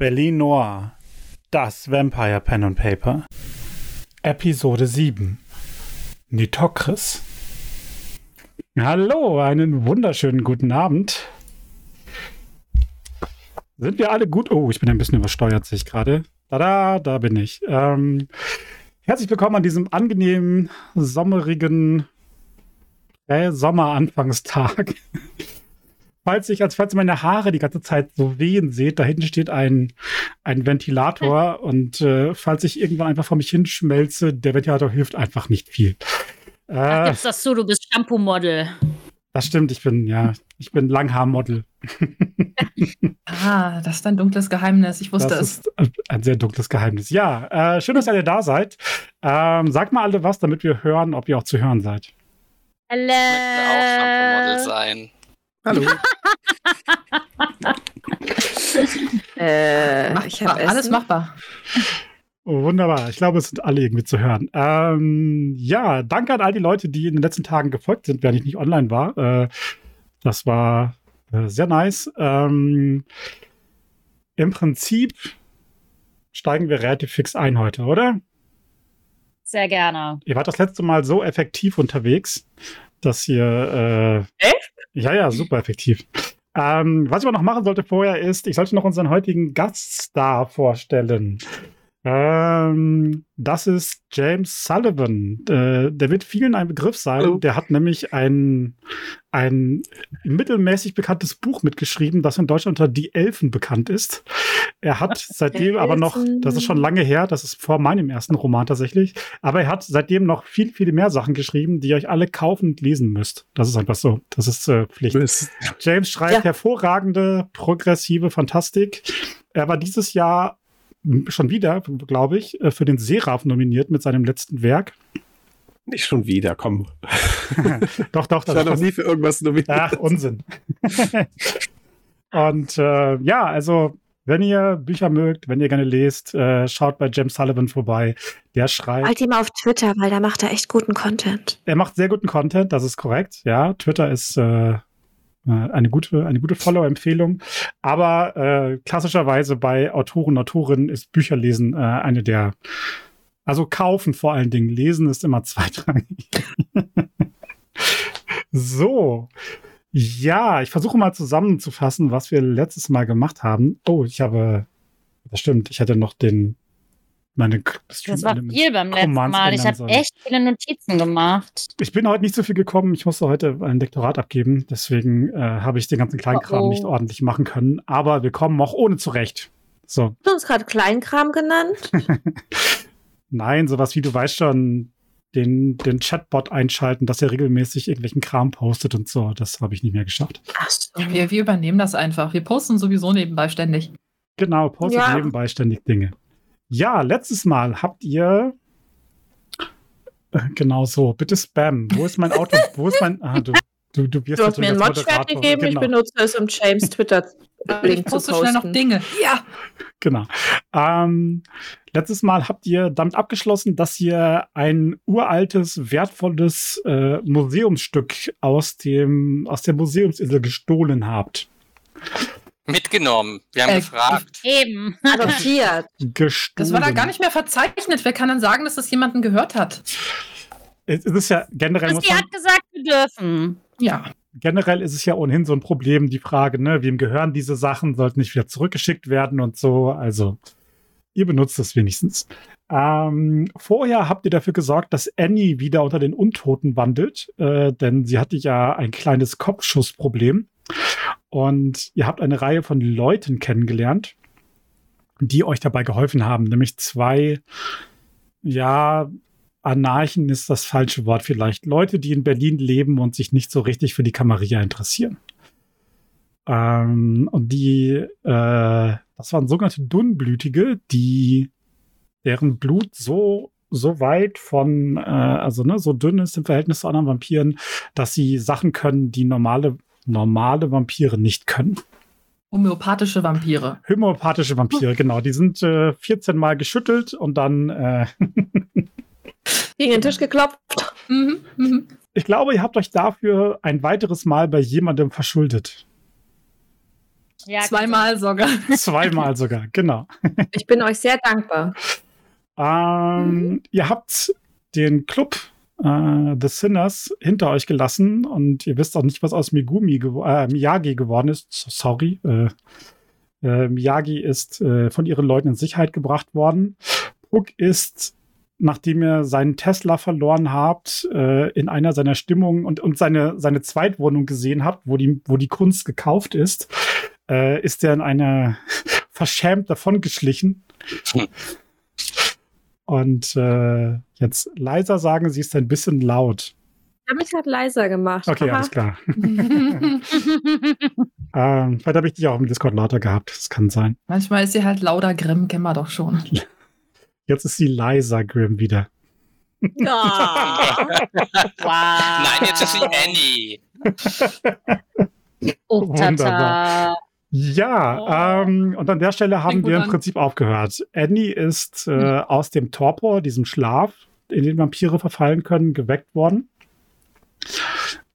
Berlin Noir, das Vampire Pen and Paper. Episode 7. Nitokris. Hallo, einen wunderschönen guten Abend. Sind wir alle gut? Oh, ich bin ein bisschen übersteuert, sehe ich gerade. Da, da bin ich. Ähm, herzlich willkommen an diesem angenehmen, sommerigen äh, Sommeranfangstag falls ich, als falls ihr meine Haare die ganze Zeit so wehen seht, da hinten steht ein, ein Ventilator hm. und äh, falls ich irgendwann einfach vor mich hinschmelze, der Ventilator hilft einfach nicht viel. Äh, Ach, gibt's das so, du bist Shampoo-Model. Das stimmt, ich bin, ja, ich bin Langhaar-Model. ah, das ist ein dunkles Geheimnis. Ich wusste das es. Ist ein sehr dunkles Geheimnis. Ja, äh, schön, dass ihr da seid. Ähm, sagt mal alle was, damit wir hören, ob ihr auch zu hören seid. Hallo. Ich möchte auch Shampoo-Model sein. Hallo. äh, machbar, alles machbar. Oh, wunderbar. Ich glaube, es sind alle irgendwie zu hören. Ähm, ja, danke an all die Leute, die in den letzten Tagen gefolgt sind, während ich nicht online war. Äh, das war äh, sehr nice. Ähm, Im Prinzip steigen wir relativ fix ein heute, oder? Sehr gerne. Ihr wart das letzte Mal so effektiv unterwegs, dass ihr. Äh, Echt? Ja, ja, super effektiv. Ähm, was ich aber noch machen sollte vorher ist, ich sollte noch unseren heutigen Gaststar vorstellen. Ähm, das ist James Sullivan. Äh, der wird vielen ein Begriff sein. Oh. Der hat nämlich ein, ein mittelmäßig bekanntes Buch mitgeschrieben, das in Deutschland unter Die Elfen bekannt ist. Er hat seitdem aber noch, das ist schon lange her, das ist vor meinem ersten Roman tatsächlich, aber er hat seitdem noch viel, viele mehr Sachen geschrieben, die ihr euch alle kaufen und lesen müsst. Das ist einfach so. Das ist äh, Pflicht. James schreibt ja. hervorragende, progressive Fantastik. Er war dieses Jahr schon wieder, glaube ich, äh, für den Seraph nominiert mit seinem letzten Werk. Nicht schon wieder, komm. doch, doch. Ich war noch nie für irgendwas nominiert. Ach, Unsinn. Und äh, ja, also wenn ihr Bücher mögt, wenn ihr gerne lest, äh, schaut bei James Sullivan vorbei. Der schreibt. Halt ihn mal auf Twitter, weil da macht er echt guten Content. Er macht sehr guten Content, das ist korrekt. Ja, Twitter ist äh, eine gute, eine gute Follow-Empfehlung. Aber äh, klassischerweise bei Autoren, Autorinnen ist Bücherlesen äh, eine der, also kaufen vor allen Dingen. Lesen ist immer zweitrangig. so. Ja, ich versuche mal zusammenzufassen, was wir letztes Mal gemacht haben. Oh, ich habe, das stimmt, ich hatte noch den meine Das war viel beim letzten Mal. Ich habe echt viele Notizen gemacht. Ich bin heute nicht so viel gekommen. Ich musste heute ein Lektorat abgeben. Deswegen äh, habe ich den ganzen Kleinkram oh, oh. nicht ordentlich machen können. Aber wir kommen auch ohne zurecht. So. Hast du uns gerade Kleinkram genannt? Nein, sowas wie du weißt schon, den, den Chatbot einschalten, dass er regelmäßig irgendwelchen Kram postet und so. Das habe ich nicht mehr geschafft. Ach wir, wir übernehmen das einfach. Wir posten sowieso nebenbei ständig. Genau, postet ja. nebenbei ständig Dinge. Ja, letztes Mal habt ihr äh, genau so. Bitte Spam. Wo ist mein Auto? Wo ist mein. Ah, du, du, du, wirst du hast mir ein Modschwert gegeben, genau. ich benutze es, um James Twitter Link zu posten. schnell noch Dinge. Ja. Genau. Ähm, letztes Mal habt ihr damit abgeschlossen, dass ihr ein uraltes, wertvolles äh, Museumsstück aus dem aus der Museumsinsel gestohlen habt. Mitgenommen. Wir haben äh, gefragt. Eben. Adoptiert. Gestohlen. Das war da gar nicht mehr verzeichnet. Wer kann dann sagen, dass das jemanden gehört hat? Es ist ja generell. Sie hat gesagt, wir dürfen. Ja. Generell ist es ja ohnehin so ein Problem, die Frage, ne, wem gehören diese Sachen, sollten nicht wieder zurückgeschickt werden und so. Also, ihr benutzt es wenigstens. Ähm, vorher habt ihr dafür gesorgt, dass Annie wieder unter den Untoten wandelt, äh, denn sie hatte ja ein kleines Kopfschussproblem. Und ihr habt eine Reihe von Leuten kennengelernt, die euch dabei geholfen haben, nämlich zwei, ja, Anarchen ist das falsche Wort vielleicht. Leute, die in Berlin leben und sich nicht so richtig für die Camarilla interessieren. Ähm, und die, äh, das waren sogenannte Dunnblütige, die, deren Blut so so weit von, äh, also ne, so dünn ist im Verhältnis zu anderen Vampiren, dass sie Sachen können, die normale, normale Vampire nicht können. Homöopathische Vampire. Homöopathische Vampire, genau. Die sind äh, 14 Mal geschüttelt und dann äh, gegen den Tisch geklopft. Mhm, mhm. Ich glaube, ihr habt euch dafür ein weiteres Mal bei jemandem verschuldet. Ja, Zweimal sogar. Zweimal sogar, genau. Ich bin euch sehr dankbar. Ähm, mhm. Ihr habt den Club äh, The Sinners hinter euch gelassen und ihr wisst auch nicht, was aus Megumi gewo äh, Miyagi geworden ist. Sorry. Äh, äh, Miyagi ist äh, von ihren Leuten in Sicherheit gebracht worden. Puck ist, nachdem ihr seinen Tesla verloren habt, äh, in einer seiner Stimmungen und, und seine, seine Zweitwohnung gesehen habt, wo die, wo die Kunst gekauft ist, äh, ist er in einer verschämt davongeschlichen. Und äh, jetzt leiser sagen, sie ist ein bisschen laut. Ich habe mich gerade leiser gemacht. Okay, Aha. alles klar. ähm, vielleicht habe ich dich auch im Discord lauter gehabt. Das kann sein. Manchmal ist sie halt lauter Grimm, kennen wir doch schon. Jetzt ist sie leiser Grimm wieder. Oh. wow. Nein, jetzt ist sie Annie. oh, Wunderbar. Ja, oh. ähm, und an der Stelle haben wir im Prinzip aufgehört. Annie ist äh, mhm. aus dem Torpor, diesem Schlaf, in den Vampire verfallen können, geweckt worden.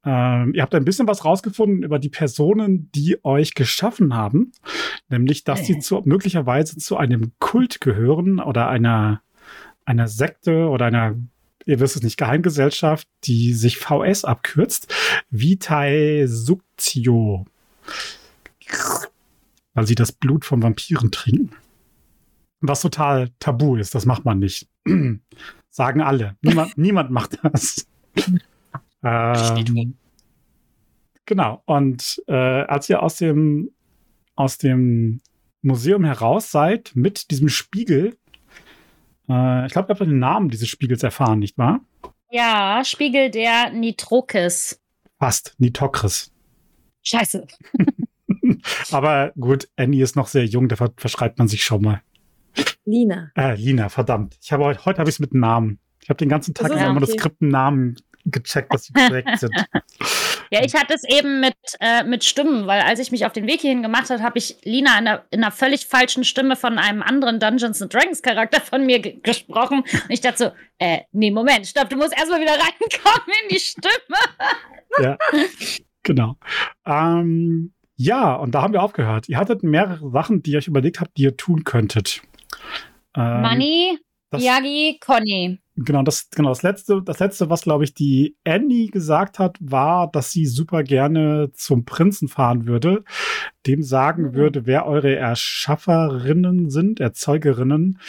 Ähm, ihr habt ein bisschen was rausgefunden über die Personen, die euch geschaffen haben. Nämlich, dass sie zu, möglicherweise zu einem Kult gehören oder einer, einer Sekte oder einer, ihr wisst es nicht, Geheimgesellschaft, die sich VS abkürzt. Vitae Suctio weil sie das Blut von Vampiren trinken. Was total tabu ist, das macht man nicht. Sagen alle. Niemand, niemand macht das. ähm, genau. Und äh, als ihr aus dem, aus dem Museum heraus seid mit diesem Spiegel, äh, ich glaube, ihr habt den Namen dieses Spiegels erfahren, nicht wahr? Ja, Spiegel der Nitrokis. Fast, Nitokris. Scheiße. Aber gut, Annie ist noch sehr jung, da verschreibt man sich schon mal. Lina. Äh, Lina, verdammt. Ich habe heute, heute habe ich es mit Namen. Ich habe den ganzen Tag immer okay. das Namen gecheckt, dass sie korrekt sind. Ja, ich hatte es eben mit, äh, mit Stimmen, weil als ich mich auf den Weg hierhin gemacht habe, habe ich Lina in einer, in einer völlig falschen Stimme von einem anderen Dungeons and Dragons Charakter von mir gesprochen. Und ich dachte so, äh, nee, Moment, stopp, du musst erstmal wieder reinkommen in die Stimme. Ja, genau. Ähm, ja, und da haben wir aufgehört. Ihr hattet mehrere Sachen, die ihr euch überlegt habt, die ihr tun könntet. Ähm, Money, Yagi, Conny. Genau, das, genau, das letzte, das letzte, was, glaube ich, die Annie gesagt hat, war, dass sie super gerne zum Prinzen fahren würde, dem sagen mhm. würde, wer eure Erschafferinnen sind, Erzeugerinnen,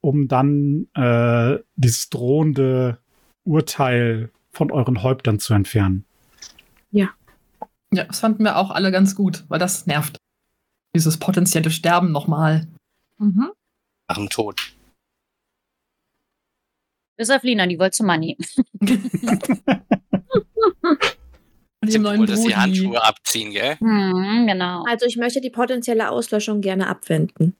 um dann äh, dieses drohende Urteil von euren Häuptern zu entfernen. Ja. Ja, das fanden wir auch alle ganz gut, weil das nervt. Dieses potenzielle Sterben nochmal. Mhm. Nach dem Tod. Bis auf Lina, die wollte zu Money. Sie wollte die Handschuhe abziehen, gell? Mhm, genau. Also ich möchte die potenzielle Auslöschung gerne abwenden.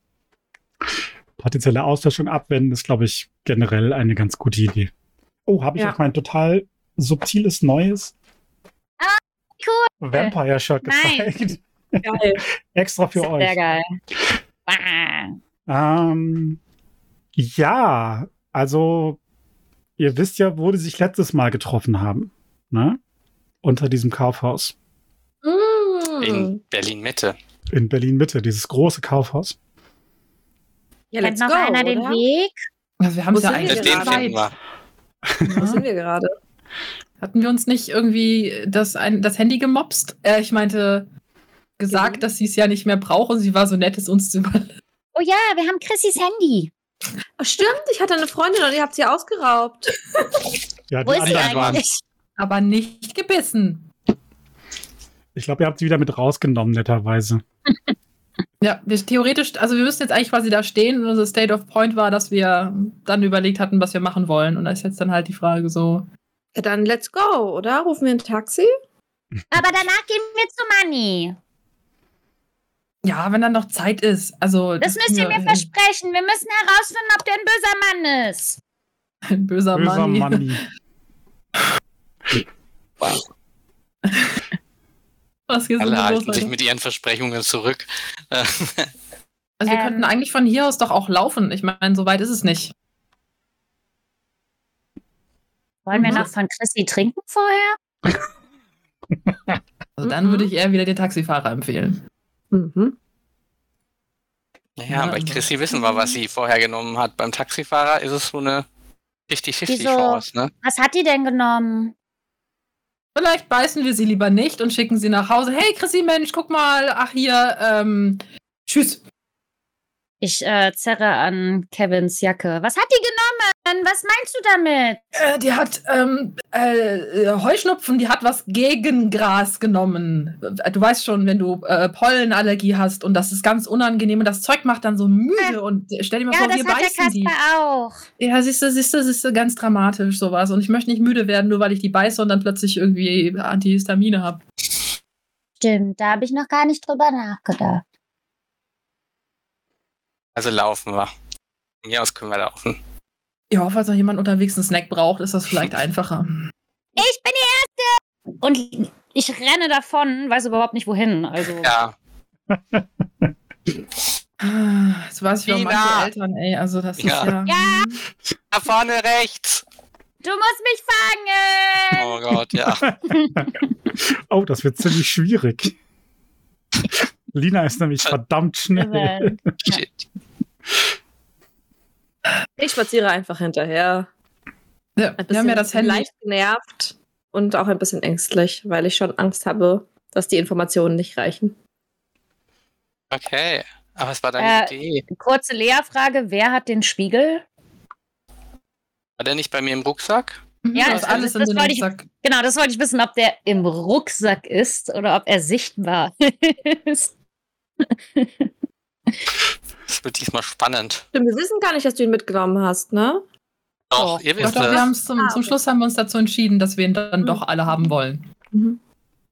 Potenzielle Auslöschung abwenden ist, glaube ich, generell eine ganz gute Idee. Oh, habe ich ja. auch mein total subtiles Neues cool. Vampire-Shirt gezeigt. Geil. Extra für Sehr euch. Sehr geil. Ähm, ja, also ihr wisst ja, wo die sich letztes Mal getroffen haben. Ne? Unter diesem Kaufhaus. Mm. In Berlin Mitte. In Berlin Mitte, dieses große Kaufhaus. Ja, Kennt noch go, einer oder? den Weg? Also wir haben es ja eigentlich. Den finden wir. Wo sind wir gerade? Hatten wir uns nicht irgendwie das, ein, das Handy gemobst? Äh, ich meinte, gesagt, mhm. dass sie es ja nicht mehr braucht und sie war so nett, es uns zu überlassen. Oh ja, wir haben Chrissys Handy. Oh, stimmt, ich hatte eine Freundin und ihr habt sie ausgeraubt. ja, die Wo ist sie eigentlich? Waren. Aber nicht gebissen. Ich glaube, ihr habt sie wieder mit rausgenommen, netterweise. ja, wir, theoretisch, also wir müssten jetzt eigentlich quasi da stehen und unser State of Point war, dass wir dann überlegt hatten, was wir machen wollen. Und da ist jetzt dann halt die Frage so, ja, dann let's go, oder? Rufen wir ein Taxi? Aber danach gehen wir zu Manni. Ja, wenn dann noch Zeit ist. Also, das, das müsst ihr mir versprechen. Wir müssen herausfinden, ob der ein böser Mann ist. Ein böser, Böser Manni. Manni. Was hier Alle halten sich mit ihren Versprechungen zurück. Äh, Also wir Ähm. könnten eigentlich von hier aus doch auch laufen. Ich meine, so weit ist es nicht. Wollen wir Mhm. noch von Chrissy trinken vorher? Also dann Mhm. würde ich eher wieder den Taxifahrer empfehlen. Mhm. naja, Ja, bei Chrissy wissen wir, was sie vorher genommen hat. Beim Taxifahrer ist es so eine 50-50 Wieso? Chance, ne? Was hat die denn genommen? Vielleicht beißen wir sie lieber nicht und schicken sie nach Hause. Hey Chrissy, Mensch, guck mal. Ach hier, ähm, tschüss. Ich äh, zerre an Kevins Jacke. Was hat die genommen? Was meinst du damit? Äh, die hat ähm, äh, Heuschnupfen, die hat was gegen Gras genommen. Äh, Du weißt schon, wenn du äh, Pollenallergie hast und das ist ganz unangenehm und das Zeug macht dann so müde und äh, stell dir mal Ja, vor, wir hat der beißen die. Auch. Ja, siehst du, siehst du, siehst du, ganz dramatisch sowas. Und ich möchte nicht müde werden, nur weil ich die beiße und dann plötzlich irgendwie Antihistamine habe. Stimmt, da habe ich noch gar nicht drüber nachgedacht. Also laufen wir. Von mir aus können wir laufen. Ja, falls noch jemand unterwegs einen Snack braucht, ist das vielleicht einfacher. Ich bin die Erste! Und ich renne davon, weiß überhaupt nicht wohin. Also, Ja, Jetzt weiß ich, Tina! manche Eltern, ey, also das Ja. ist ja. Ja. da vorne rechts. du musst mich fangen! Oh Gott, ja. Oh, das wird ziemlich schwierig. Lina ist nämlich verdammt schnell. Shit. Ich spaziere einfach hinterher. Ja, Ein wir bisschen haben ja das Handy. leicht genervt und auch ein bisschen ängstlich, weil ich schon Angst habe, dass die Informationen nicht reichen. Okay. Aber was war deine Äh, Idee? Kurze Lea-Frage: Wer hat den Spiegel? War der nicht bei mir im Rucksack? Mhm, Ja, da das- ist alles das in den wollte ich-. Genau, das wollte ich wissen, ob der im Rucksack ist oder ob er sichtbar ist. Das wird diesmal spannend. Stimmt, wir wissen gar nicht, dass du ihn mitgenommen hast, ne? Doch, Doch. ihr Doch, wisst doch, wir es. haben zum, Ah, zum. Schluss haben wir uns dazu entschieden, dass wir ihn dann Mhm. doch alle haben wollen. Mhm.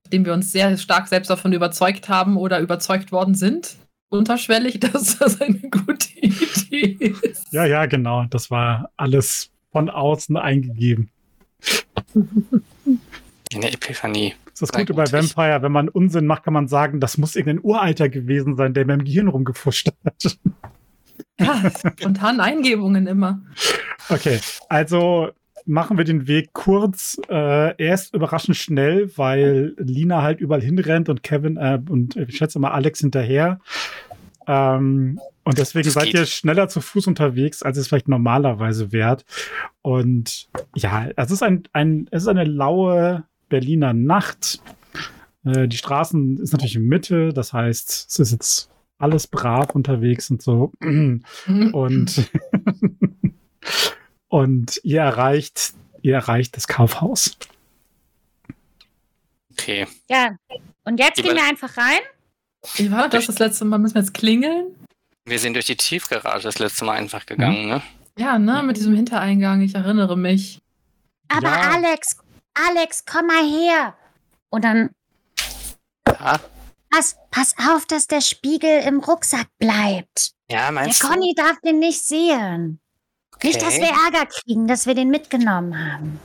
Indem wir uns sehr stark selbst davon überzeugt haben oder überzeugt worden sind, unterschwellig, dass das eine gute Idee ist. Ja, ja, genau. Das war alles von außen eingegeben. Eine Epiphanie. Das ist das Gute gut, bei Vampire. Wenn man Unsinn macht, kann man sagen, das muss irgendein Uralter gewesen sein, der mir im Gehirn rumgefuscht hat. Ja, spontan Eingebungen immer. Okay, also machen wir den Weg kurz. Äh, er ist überraschend schnell, weil Lina halt überall hinrennt und Kevin äh, und ich schätze mal Alex hinterher. Ähm, und deswegen Das seid geht. ihr schneller zu Fuß unterwegs, als es vielleicht normalerweise wärt. Und ja, es ist ein, ein es ist eine laue Berliner Nacht. Äh, die Straßen ist natürlich in Mitte, das heißt, es ist jetzt alles brav unterwegs und so. Mhm. Und, und ihr erreicht, ihr erreicht das Kaufhaus. Okay. Ja, und jetzt gehen wir einfach rein. Wie war das das letzte Mal? Müssen wir jetzt klingeln? Wir sind durch die Tiefgarage das letzte Mal einfach gegangen, ne? Ja, ne, mit diesem Hintereingang, ich erinnere mich. Aber Ja. Alex, Alex, komm mal her. Und dann, Ja, pass, pass auf, dass der Spiegel im Rucksack bleibt. ja Der meinst du? Conny darf den nicht sehen. Nicht, dass wir Okay. Ärger kriegen, dass wir den mitgenommen haben.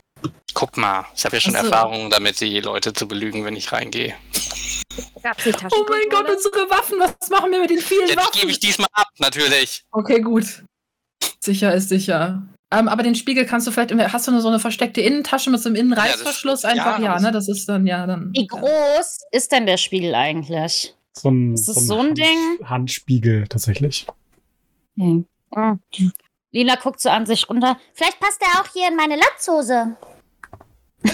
Guck mal, ich habe ja schon Ach so. Erfahrung damit, die Leute zu belügen, wenn ich reingehe. Oh mein Gott, Taschenkontrolle? unsere Waffen, was machen wir mit den vielen Ja, die Waffen? gebe ich diesmal ab, natürlich. Okay, gut. Sicher ist sicher. Ähm, aber den Spiegel kannst du vielleicht, hast du nur so eine versteckte Innentasche mit so einem Innenreißverschluss das- einfach? ja, Ja, ne, das ist dann, ja, dann. Wie groß ist denn der Spiegel eigentlich? So ein, Ist das so ein Ding? Handspiegel tatsächlich. Hm. Hm. Lila guckt so an sich runter. Vielleicht passt er auch hier in meine Latzhose.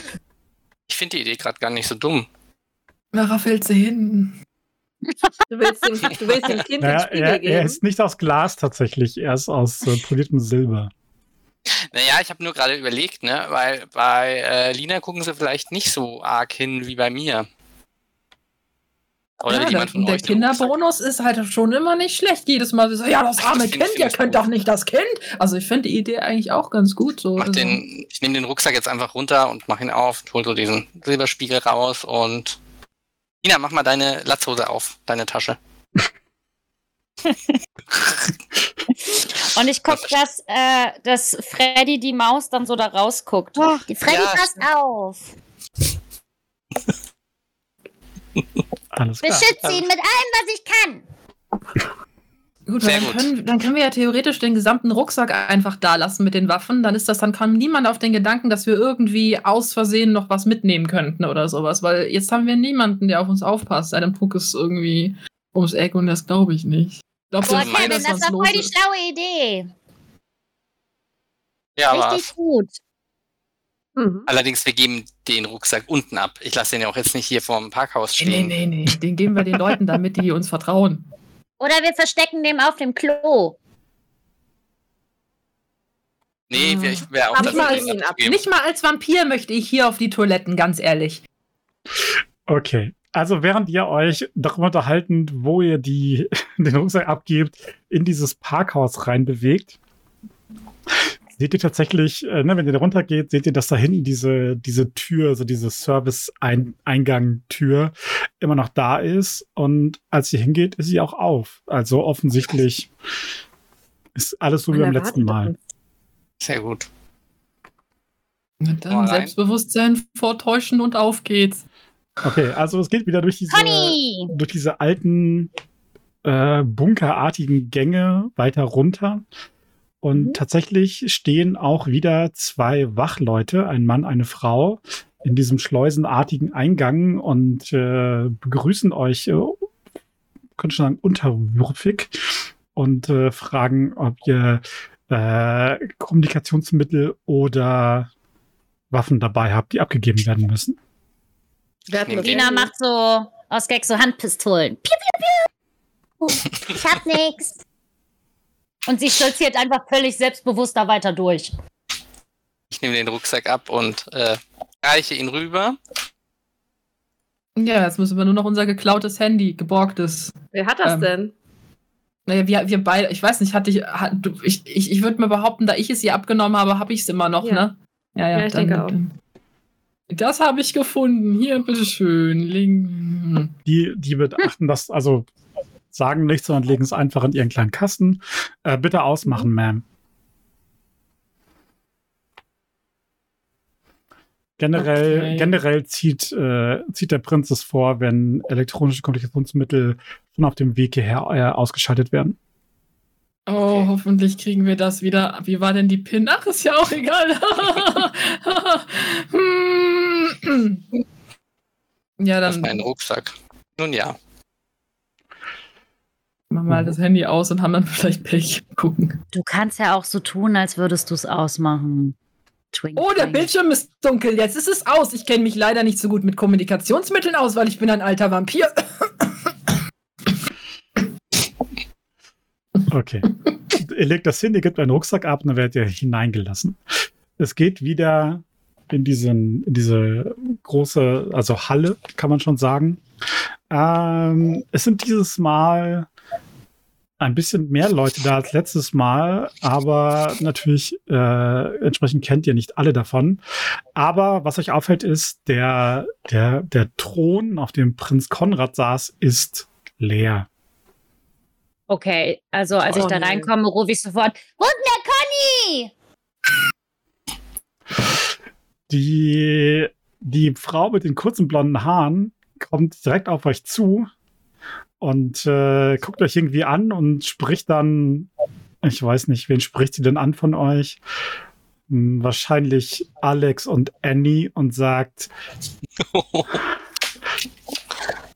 Ich finde die Idee gerade gar nicht so dumm. Lara fällt sie hin. Du willst dem, du willst dem Kind den Naja, Spiegel er, geben. er ist nicht aus Glas tatsächlich, er ist aus äh, poliertem Silber. Naja, ich habe nur gerade überlegt, ne, weil bei äh, Lina gucken sie vielleicht nicht so arg hin wie bei mir. Oder ja, jemand der, von der. Kinderbonus ist halt schon immer nicht schlecht. Jedes Mal so, ja, das arme das Kind, ihr könnt gut. doch nicht das Kind. Also ich finde die Idee eigentlich auch ganz gut. So. Also, den, ich nehme den Rucksack jetzt einfach runter und mach ihn auf, hol so diesen Silberspiegel raus und Lina, mach mal deine Latzhose auf, deine Tasche. Und ich guck, dass, äh, dass Freddy die Maus dann so da rausguckt. die Freddy ja, passt auf. Alles klar. Beschütze ihn mit allem, was ich kann. Gut, Sehr dann, gut. Können, dann können wir ja theoretisch den gesamten Rucksack einfach da lassen mit den Waffen. Dann ist das, dann kam niemand auf den Gedanken, dass wir irgendwie aus Versehen noch was mitnehmen könnten oder sowas. Weil jetzt haben wir niemanden, der auf uns aufpasst. Sei denn Puck ist irgendwie ums Eck und das glaube ich nicht. Ich glaube, Boah, Kevin, dass das was war voll die schlaue Idee. Ja, aber Richtig gut. Mhm. allerdings, wir geben den Rucksack unten ab. Ich lasse den ja auch jetzt nicht hier vorm Parkhaus Nee, stehen. nee, nee. Den geben wir den Leuten, damit die uns vertrauen. Oder wir verstecken den auf dem Klo. Nee, wir- ich wäre auch Aber Nicht mal, nicht mal als Vampir möchte ich hier auf die Toiletten, ganz ehrlich. Okay. Also während ihr euch darüber unterhalten, wo ihr die, den Rucksack abgebt, in dieses Parkhaus reinbewegt, seht ihr tatsächlich, äh, ne, wenn ihr da runtergeht, seht ihr, dass da hinten diese, diese Tür, also diese Service-Eingang-Tür immer noch da ist. Und als ihr hingeht, ist sie auch auf. Also offensichtlich ist alles so wie beim letzten Mal. Sehr gut. Und dann Mal rein. Selbstbewusstsein vortäuschen und auf geht's. Okay, also es geht wieder durch diese, durch diese alten äh, bunkerartigen Gänge weiter runter. Und Mhm. tatsächlich stehen auch wieder zwei Wachleute, ein Mann, eine Frau, in diesem schleusenartigen Eingang und äh, begrüßen euch, äh, könnte schon sagen, unterwürfig und äh, fragen, ob ihr äh, Kommunikationsmittel oder Waffen dabei habt, die abgegeben werden müssen. Wir hatten Nehmen das wir. Lina macht so aus Gag so Handpistolen. Piu, piu, piu. Ich hab nix. Und sie stolziert einfach völlig selbstbewusst da weiter durch. Ich nehme den Rucksack ab und äh, reiche ihn rüber. Ja, jetzt müssen wir nur noch unser geklautes Handy, geborgtes. Wer hat das Ähm, denn? Naja, wir, wir beide, ich weiß nicht, hatte ich, hat, du, ich, ich, ich würde mal behaupten, da ich es ihr abgenommen habe, habe ich es immer noch, Ja. ne? Ja, ja, Ja, ich denke auch. Das habe ich gefunden. Hier, bitteschön. Link. Die, die beachten das, also sagen nichts, sondern legen es einfach in ihren kleinen Kasten. Äh, bitte ausmachen, Ma'am. Generell, Okay. generell zieht, äh, zieht der Prinz es vor, wenn elektronische Kommunikationsmittel schon auf dem Weg hierher äh, ausgeschaltet werden. Oh, hoffentlich kriegen wir das wieder. Wie war denn die PIN? Ach, ist ja auch egal. Hm. Ja, Auf meinen dann Rucksack. Nun ja. machen mal das Handy aus und haben dann vielleicht Pech. Gucken. Du kannst ja auch so tun, als würdest du es ausmachen. Twink, Oh, der twink. Bildschirm ist dunkel. Jetzt ist es aus. Ich kenne mich leider nicht so gut mit Kommunikationsmitteln aus, weil ich bin ein alter Vampir. Okay. ihr legt das hin, ihr gebt einen Rucksack ab und dann werdet ihr hineingelassen. Es geht wieder in, diesen, in diese große, also Halle, kann man schon sagen. Ähm, es sind dieses Mal ein bisschen mehr Leute da als letztes Mal, aber natürlich äh, entsprechend kennt ihr nicht alle davon. Aber was euch auffällt, ist, der, der, der Thron, auf dem Prinz Konrad saß, ist leer. Okay, also als ich Oh, da nee. reinkomme, rufe ich sofort: Wo ist denn der Conny? Die, die Frau mit den kurzen blonden Haaren kommt direkt auf euch zu und äh, guckt euch irgendwie an und spricht dann, ich weiß nicht, wen spricht sie denn an von euch? Hm, Wahrscheinlich Alex und Annie und sagt,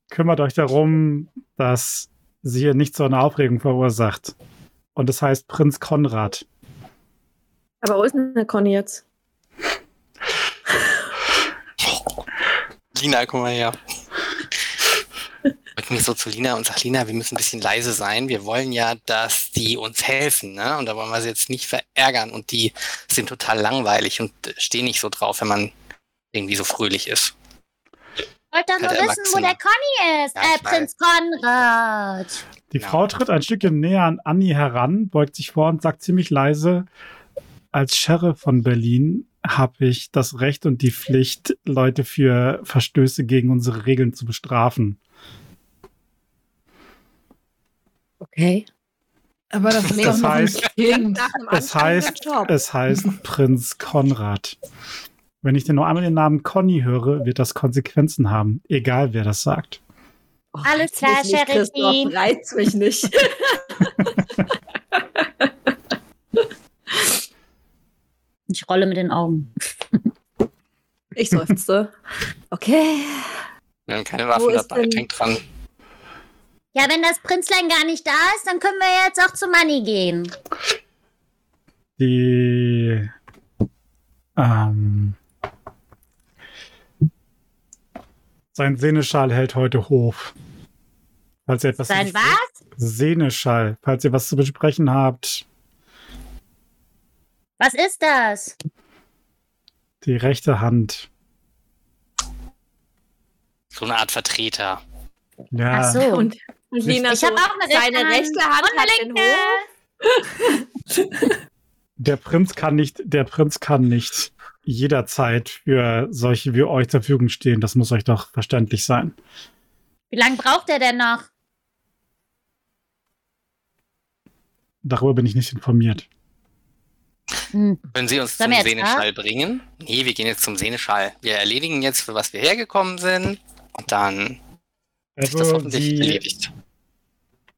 kümmert euch darum, dass sie hier nicht so eine Aufregung verursacht. Und das heißt Prinz Konrad. Aber wo ist denn der Conny jetzt? Lina, guck mal her. Ich bin so zu Lina und sag, Lina, wir müssen ein bisschen leise sein. Wir wollen ja, dass die uns helfen, ne? Und da wollen wir sie jetzt nicht verärgern. Und die sind total langweilig und stehen nicht so drauf, wenn man irgendwie so fröhlich ist. Ich wollte doch nur wissen, wo der Conny ist. Ja, äh. Prinz Konrad. Die Ja. Frau tritt ein Stückchen näher an Annie heran, beugt sich vor und sagt ziemlich leise, als Sheriff von Berlin habe ich das Recht und die Pflicht, Leute für Verstöße gegen unsere Regeln zu bestrafen. Okay. Aber das ist Das heißt- Kind. Es heißt, es heißt Prinz Konrad. Wenn ich dir nur einmal den Namen Conny höre, wird das Konsequenzen haben, egal wer das sagt. Oh, Alles klar, Sheriffin. Reizt mich nicht. Ich rolle mit den Augen. Ich seufzte. Okay. Wir haben keine Waffen dabei, denk dran. Ja, wenn das Prinzlein gar nicht da ist, dann können wir jetzt auch zu Manny gehen. Die ähm, sein Seneschall hält heute Hof. Falls ihr etwas Sein was? Seneschall, falls ihr was zu besprechen habt, Was ist das? die rechte Hand. So eine Art Vertreter. Ja, Ach so. Und, und Lina ich so, habe auch eine rechte seine Hand. rechte Hand und hat eine den linke. Hof. der Prinz kann nicht, der Prinz kann nicht jederzeit für solche wie euch zur Verfügung stehen. Das muss euch doch verständlich sein. Wie lange braucht er denn noch? Darüber bin ich nicht informiert. Hm. Können Sie uns Sollen zum Seneschall bringen? Nee, wir gehen jetzt zum Seneschall. Wir erledigen jetzt, für was wir hergekommen sind. Und dann ist das Also, hoffentlich sie, erledigt.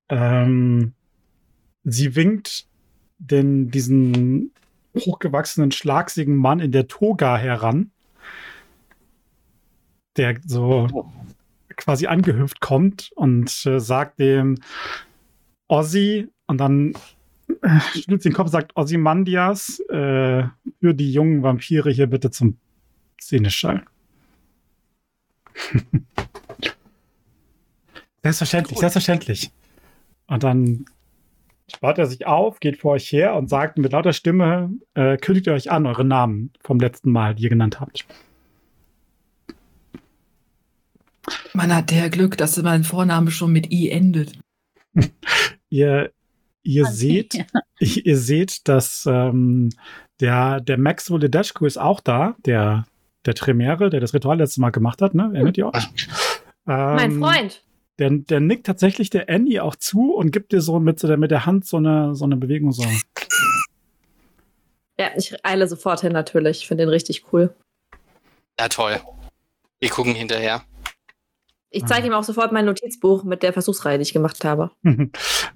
ähm, sie winkt den, diesen hochgewachsenen, schlagsigen Mann in der Toga heran, der so quasi angehüpft kommt und äh, sagt dem Ozzy und dann äh, schüttelt sie den Kopf und sagt Ozymandias äh, für die jungen Vampire hier bitte zum Seneschall. selbstverständlich, Cool. selbstverständlich. Und dann spart er sich auf, geht vor euch her und sagt mit lauter Stimme, äh, kündigt ihr euch an, eure Namen vom letzten Mal, die ihr genannt habt. Man hat der Glück, dass mein Vorname schon mit I endet. Ihr, ihr Okay. seht, ihr seht, dass ähm, der, der Maxwell Ledeshko ist auch da, der, der Tremere, der das Ritual letztes Mal gemacht hat, ne? Erinnert ihr euch? Mein Ähm, Freund. Der, der nickt tatsächlich der Annie auch zu und gibt dir so mit, mit der Hand so eine, so eine Bewegung so. Ja, ich eile sofort hin natürlich. Ich finde den richtig cool. Ja, toll. Wir gucken hinterher. Ich zeige ihm auch sofort mein Notizbuch mit der Versuchsreihe, die ich gemacht habe.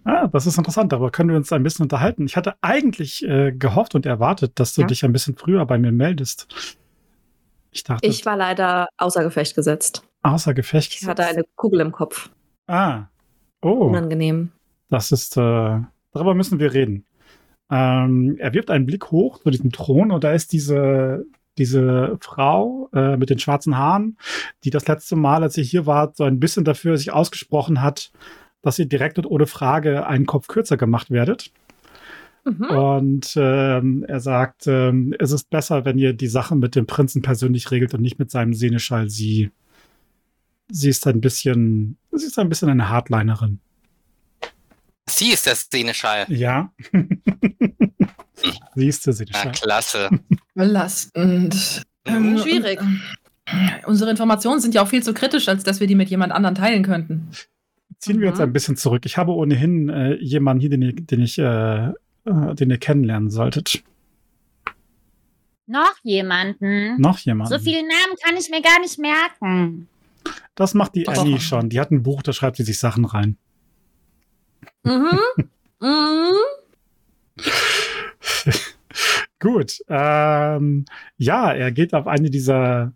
ah, das ist interessant, darüber können wir uns ein bisschen unterhalten. Ich hatte eigentlich äh, gehofft und erwartet, dass du Ja. dich ein bisschen früher bei mir meldest. Ich dachte, Ich war leider außer Gefecht gesetzt. außer Gefecht. Ich hatte eine Kugel im Kopf. Ah. Oh, Unangenehm. das ist, äh, darüber müssen wir reden. Ähm, er wirft einen Blick hoch zu diesem Thron und da ist diese, diese Frau äh, mit den schwarzen Haaren, die das letzte Mal, als ihr hier wart, so ein bisschen dafür sich ausgesprochen hat, dass ihr direkt und ohne Frage einen Kopf kürzer gemacht werdet. Mhm. Und ähm, er sagt, ähm, es ist besser, wenn ihr die Sache mit dem Prinzen persönlich regelt und nicht mit seinem Seneschall. Sie, sie ist ein bisschen, sie ist ein bisschen eine Hardlinerin. Sie ist der Seneschall. Ja. sie ist der Na, Seneschall. klasse. Belastend. Ähm, Schwierig. äh, Unsere Informationen sind ja auch viel zu kritisch, als dass wir die mit jemand anderem teilen könnten. Ziehen wir uns Mhm. ein bisschen zurück. Ich habe ohnehin äh, jemanden hier, den ihr, den ich, äh, äh, den ihr kennenlernen solltet. Noch jemanden? Noch jemanden. So viele Namen kann ich mir gar nicht merken. Das macht die. Annie schon. Die hat ein Buch, da schreibt sie sich Sachen rein. Mhm. Mhm. Gut. Ähm, ja, er geht auf eine dieser,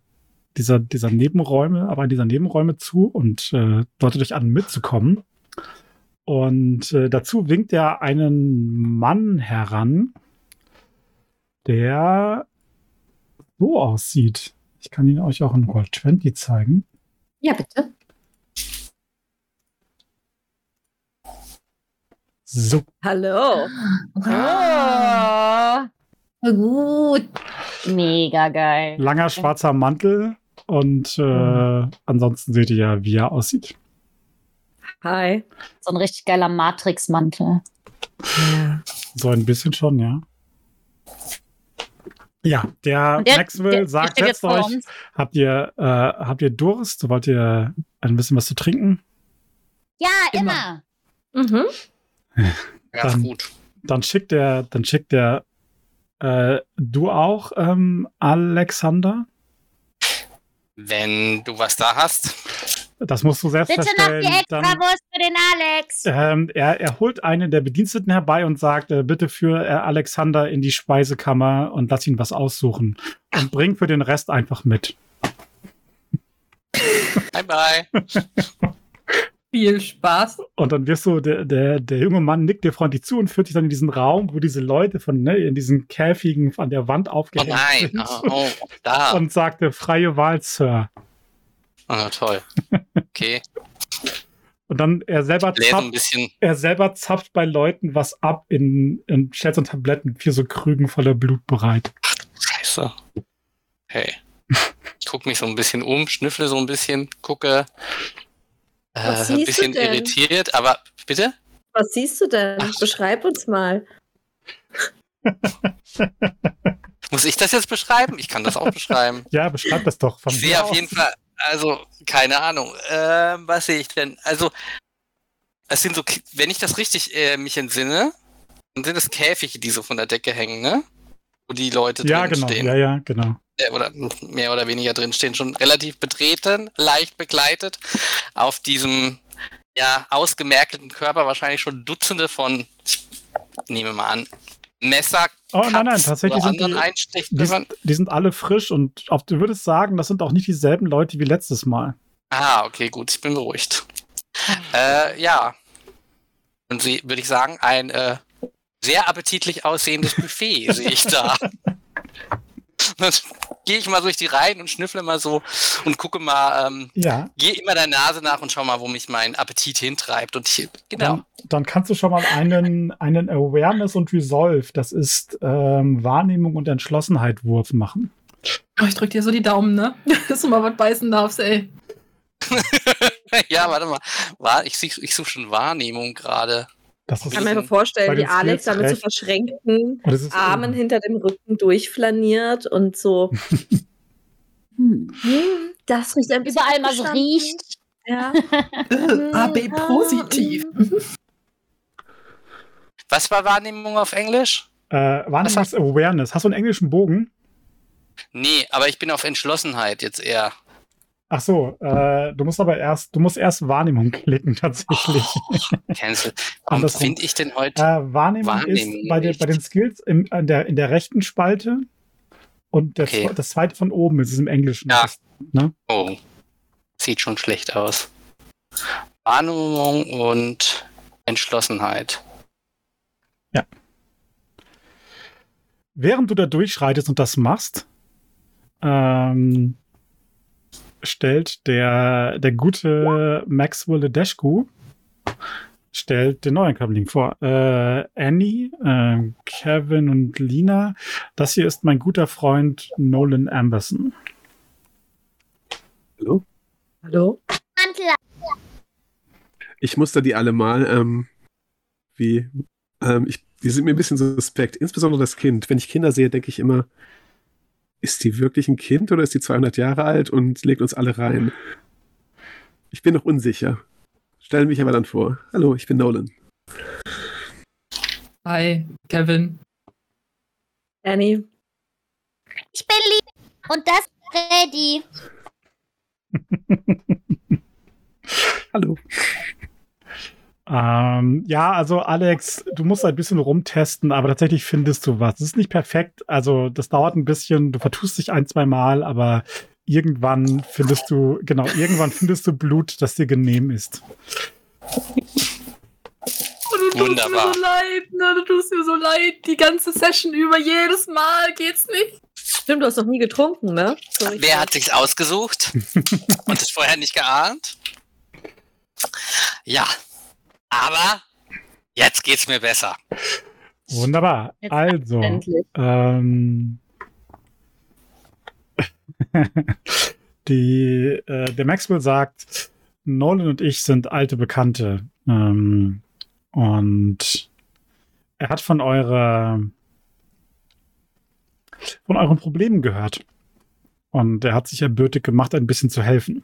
dieser, dieser Nebenräume, auf eine dieser Nebenräume zu und äh, deutet euch an, mitzukommen. Und äh, dazu winkt er einen Mann heran, der so aussieht. Ich kann ihn euch auch in Roll 20 zeigen. Ja, bitte. So, Hallo. Oh, Gut. mega geil. langer schwarzer Mantel und äh, ansonsten seht ihr ja, wie er aussieht. Hi. So ein richtig geiler Matrix-Mantel. Ja. So ein bisschen schon, ja. Ja, der, der- Maxwell der- sagt, der jetzt euch, uns. habt ihr, äh, habt ihr Durst? Wollt ihr ein bisschen was zu trinken? Ja, Immer. immer. Mhm. Ja, Dann- gut. Dann schickt der, dann schickt der, äh, du auch, ähm, Alexander? Wenn du was da hast. Das musst du selbst Bitte noch die Extrawurst für den Alex. ähm, er, er holt einen der Bediensteten herbei und sagt, äh, bitte führ äh, Alexander in die Speisekammer und lass ihn was aussuchen. Und bring für den Rest einfach mit. Bye bye. Viel Spaß. Und dann wirst du, der, der, der junge Mann nickt dir freundlich zu und führt dich dann in diesen Raum, wo diese Leute von, ne, in diesen Käfigen an der Wand Oh aufgehängt nein. sind. Oh, oh, da. Und sagte, freie Wahl, Sir. Oh, toll. Okay. Und dann er selber zapft, bisschen. er selber zapft bei Leuten was ab in, in stellt so Tabletten für so Krügen voller Blut bereit. Scheiße. Hey. Ich guck mich so ein bisschen um, schnüffle so ein bisschen, gucke. Äh, ein bisschen irritiert, aber bitte? Was siehst du denn? Ach. Beschreib uns mal. Muss ich das jetzt beschreiben? Ich kann das auch beschreiben. Ja, beschreib das doch von Ich sehe auf jeden Fall, also, keine Ahnung. Ähm, was sehe ich denn? Also, es sind so, wenn ich das richtig äh, mich entsinne, dann sind es Käfige, die so von der Decke hängen, ne? Wo die Leute Ja, drin genau. stehen. Ja, ja, genau. Äh, oder mehr oder weniger drin stehen, schon relativ betreten, leicht begleitet. Auf diesem ja ausgemerkelten Körper wahrscheinlich schon Dutzende von, ich nehme mal an, Messer, Oh, nein, nein, tatsächlich sind die, die, die sind alle frisch und auf, du würdest sagen, das sind auch nicht dieselben Leute wie letztes Mal. Ah, okay, gut, ich bin beruhigt. Äh, ja. Und sie, würde ich sagen, ein äh, sehr appetitlich aussehendes Buffet sehe ich da. Gehe ich mal durch die Reihen und schnüffle mal so und gucke mal, ähm, Ja, gehe immer der Nase nach und schau mal, wo mich mein Appetit hintreibt. Und ich, genau. dann, dann kannst du schon mal einen, einen Awareness und Resolve, das ist ähm, Wahrnehmung und Entschlossenheit Wurf machen. Oh, ich drück dir so die Daumen, ne? Dass du mal was beißen darfst, ey. ja, warte mal. Such- ich suche schon Wahrnehmung gerade. Das Ich kann mir vorstellen, wie Alex damit so recht. verschränkten und es ist Armen hinter dem Rücken durchflaniert und so. Hm. Hm, das riecht ein bisschen Überall mal so riecht. Ja. AB positiv. Was war Wahrnehmung auf Englisch? Äh, Wahrnehmung ist Awareness. Hast du einen englischen Bogen? Nee, aber ich bin auf Entschlossenheit jetzt eher. Ach so, äh, du musst aber erst, du musst erst Wahrnehmung klicken tatsächlich. Cancel. Warum Andersrum. finde ich denn heute? Äh, Wahrnehmung, Wahrnehmung ist bei, den, nicht. bei den Skills im, in, der, in der rechten Spalte und der, Okay. das zweite von oben ist es im Englischen. Ja. Ne? Oh, sieht schon schlecht aus. Wahrnehmung und Entschlossenheit. Während du da durchschreitest und das machst, ähm, stellt der, der gute Maxwell Ledeschku stellt den neuen Kabling vor. Äh, Annie, äh, Kevin und Lina. Das hier ist mein guter Freund Nolan Amberson. Hallo? Hallo? Ich muster die alle mal. Ähm, wie, ähm, ich, die sind mir ein bisschen suspekt. Insbesondere das Kind. Wenn ich Kinder sehe, denke ich immer, ist die wirklich ein Kind oder ist die 200 Jahre alt und legt uns alle rein? Ich bin noch unsicher. Stell mich aber dann vor. Hallo, ich bin Nolan. Hi, Kevin. Annie? Ich bin lieb. Und das ist Freddy. Hallo. Ähm, ja, also Alex, du musst ein bisschen rumtesten, aber tatsächlich findest du was. Es ist nicht perfekt, also das dauert ein bisschen, du vertust dich ein, zwei Mal, aber irgendwann findest du, genau, irgendwann findest du Blut, das dir genehm ist. Oh, du tust Wunderbar. mir so leid, ne? Du tust mir so leid. Die ganze Session über, jedes Mal geht's nicht. Stimmt, du hast noch nie getrunken, ne? So. Wer hat sich's ausgesucht? Und es vorher nicht geahnt? Ja, aber jetzt geht's mir besser. Wunderbar. Jetzt Also, ähm, die, äh, der Maxwell sagt, Nolan und ich sind alte Bekannte. Ähm, und er hat von eurer von euren Problemen gehört. Und er hat sich erbürtig gemacht, ein bisschen zu helfen.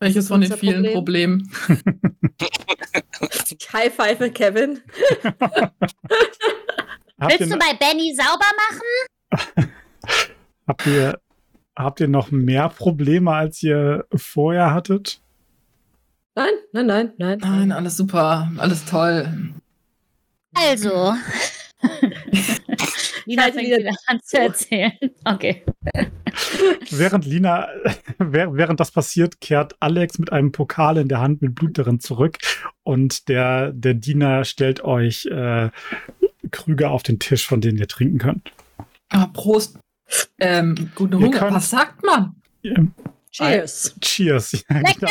Welches von den vielen Problem. Problemen? Ich high five Kevin. Willst ihr, du bei Benny sauber machen? habt, ihr, habt ihr noch mehr Probleme, als ihr vorher hattet? Nein, nein, nein, nein. Nein, alles super, alles toll. Also. Lina fängt wieder- wieder an zu erzählen. Okay. Während Lina, während das passiert, kehrt Alex mit einem Pokal in der Hand mit Blut darin zurück und der, der Diener stellt euch äh, Krüge auf den Tisch, von denen ihr trinken könnt. Ah, Prost. Ähm, guten Ihr Hunger. könnt- Was sagt man? Ihr- Cheers. Cheers. Ja, Lecker!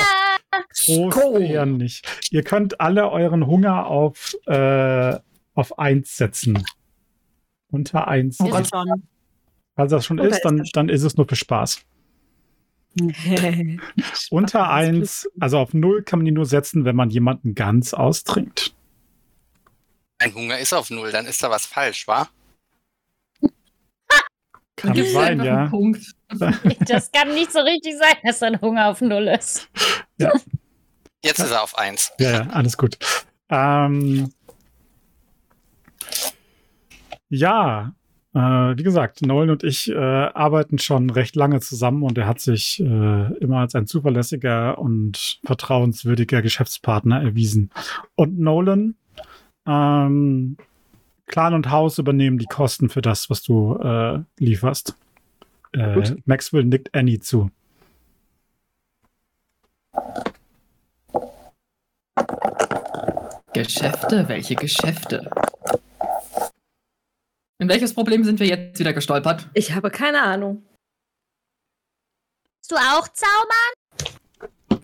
genau. Prost eher nicht. Ihr könnt alle euren Hunger auf, äh, auf eins setzen. Unter eins. Oh Ist Gott. schon. Falls das schon Unter ist, dann, ist dann ist es nur für Spaß. Unter eins, also auf null kann man die nur setzen, wenn man jemanden ganz austrinkt. Mein Hunger ist auf Null, dann ist da was falsch, wa? Kann sein, ja. Das kann nicht so richtig sein, dass dein Hunger auf Null ist. Jetzt ist er auf eins. Ja, ja, alles gut. Ähm, ja, äh, wie gesagt, Nolan und ich äh, arbeiten schon recht lange zusammen und er hat sich äh, immer als ein zuverlässiger und vertrauenswürdiger Geschäftspartner erwiesen. Und Nolan, ähm, Clan und Haus übernehmen die Kosten für das, was du äh, lieferst. Äh. Maxwell nickt Annie zu. Geschäfte? Welche Geschäfte? In welches Problem sind wir jetzt wieder gestolpert? Ich habe keine Ahnung. Bist du auch zaubern?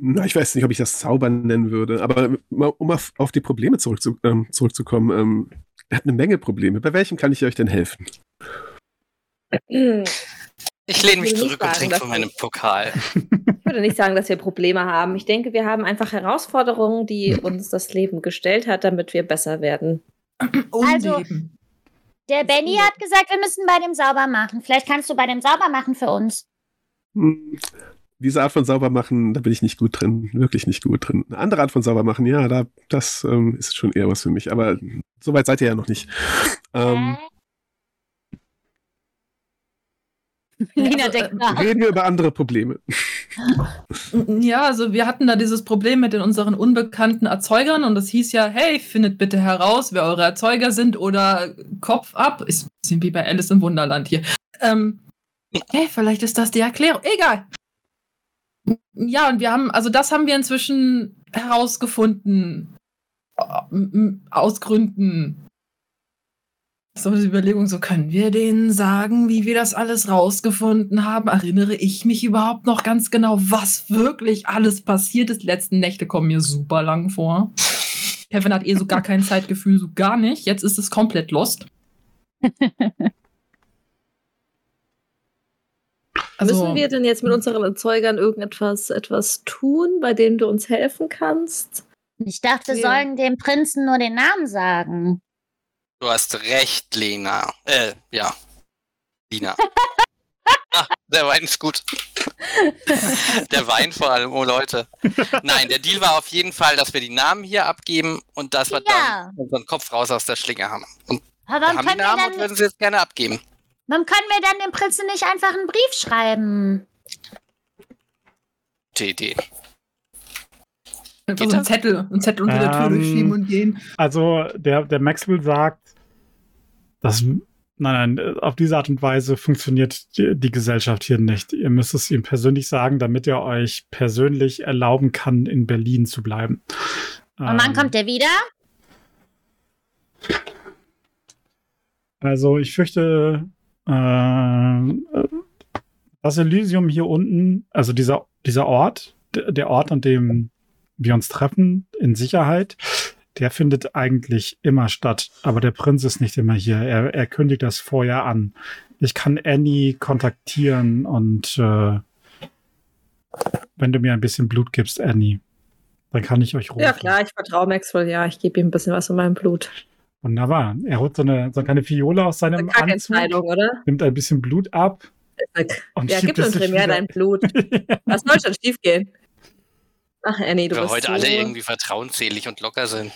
Na, ich weiß nicht, ob ich das Zaubern nennen würde, aber um auf, auf die Probleme zurückzu, ähm, zurückzukommen. Ähm, er hat eine Menge Probleme. Bei welchem kann ich euch denn helfen? Ich lehne mich zurück und trinke von ich- meinem Pokal. Ich würde nicht sagen, dass wir Probleme haben. Ich denke, wir haben einfach Herausforderungen, die uns das Leben gestellt hat, damit wir besser werden. Also-. Der Benny hat gesagt, wir müssen bei dem sauber machen. Vielleicht kannst du bei dem sauber machen für uns. Hm, diese Art von Saubermachen, da bin ich nicht gut drin. Wirklich nicht gut drin. Eine andere Art von Saubermachen, ja, da, das ähm, ist schon eher was für mich. Aber so weit seid ihr ja noch nicht. Ähm, Lina also, denkt äh, nach. reden wir über andere Probleme. Ja, also wir hatten da dieses Problem mit den unseren unbekannten Erzeugern und es hieß ja, hey, findet bitte heraus, wer eure Erzeuger sind oder Kopf ab. Ist ein bisschen wie bei Alice im Wunderland hier. Ähm, hey, vielleicht ist das die Erklärung. Egal. Ja, und wir haben, also das haben wir inzwischen herausgefunden. Äh, Aus Gründen. So die Überlegung, so können wir denen sagen, wie wir das alles rausgefunden haben? Erinnere ich mich überhaupt noch ganz genau, was wirklich alles passiert ist? Die letzten Nächte kommen mir super lang vor. Kevin hat eh so gar kein Zeitgefühl, so gar nicht. Jetzt ist es komplett lost. Also, Müssen wir denn jetzt mit unseren Erzeugern irgendetwas etwas tun, bei dem du uns helfen kannst? Ich dachte, wir Ja. sollen dem Prinzen nur den Namen sagen. Du hast recht, Lena. Äh, ja. Lina. ah, der Wein ist gut. der Wein vor allem, oh Leute. Nein, der Deal war auf jeden Fall, dass wir die Namen hier abgeben und dass wir Ja. dann unseren Kopf raus aus der Schlinge haben. Und Aber wir warum haben die können, wir Namen und dann, würden sie jetzt gerne abgeben. warum können wir dann dem Prinzen nicht einfach einen Brief schreiben? Gute Idee. Einfach so einen Zettel, einen Zettel unter der Tür Ähm, durchschieben und gehen. Also der, der Maxwell sagt, dass nein, nein, auf diese Art und Weise funktioniert die, die Gesellschaft hier nicht. Ihr müsst es ihm persönlich sagen, damit er euch persönlich erlauben kann, in Berlin zu bleiben. Und wann Ähm, kommt der wieder? Also ich fürchte, äh, das Elysium hier unten, also dieser, dieser Ort, der der Ort, an dem wir uns treffen, in Sicherheit, der findet eigentlich immer statt. Aber der Prinz ist nicht immer hier. Er, er kündigt das vorher an. Ich kann Annie kontaktieren und äh, wenn du mir ein bisschen Blut gibst, Annie, dann kann ich euch rufen. Ja, klar, ich vertraue Maxwell, ja. Ich gebe ihm ein bisschen was von meinem Blut. Wunderbar. Er holt so eine, so eine kleine Fiole aus Eine seinem Anzug, oder? nimmt ein bisschen Blut ab und Ja, gib uns primär wieder- dein Blut. Was soll schon schiefgehen? Ach, Annie, du wir bist heute so... alle irgendwie vertrauensselig und locker sind.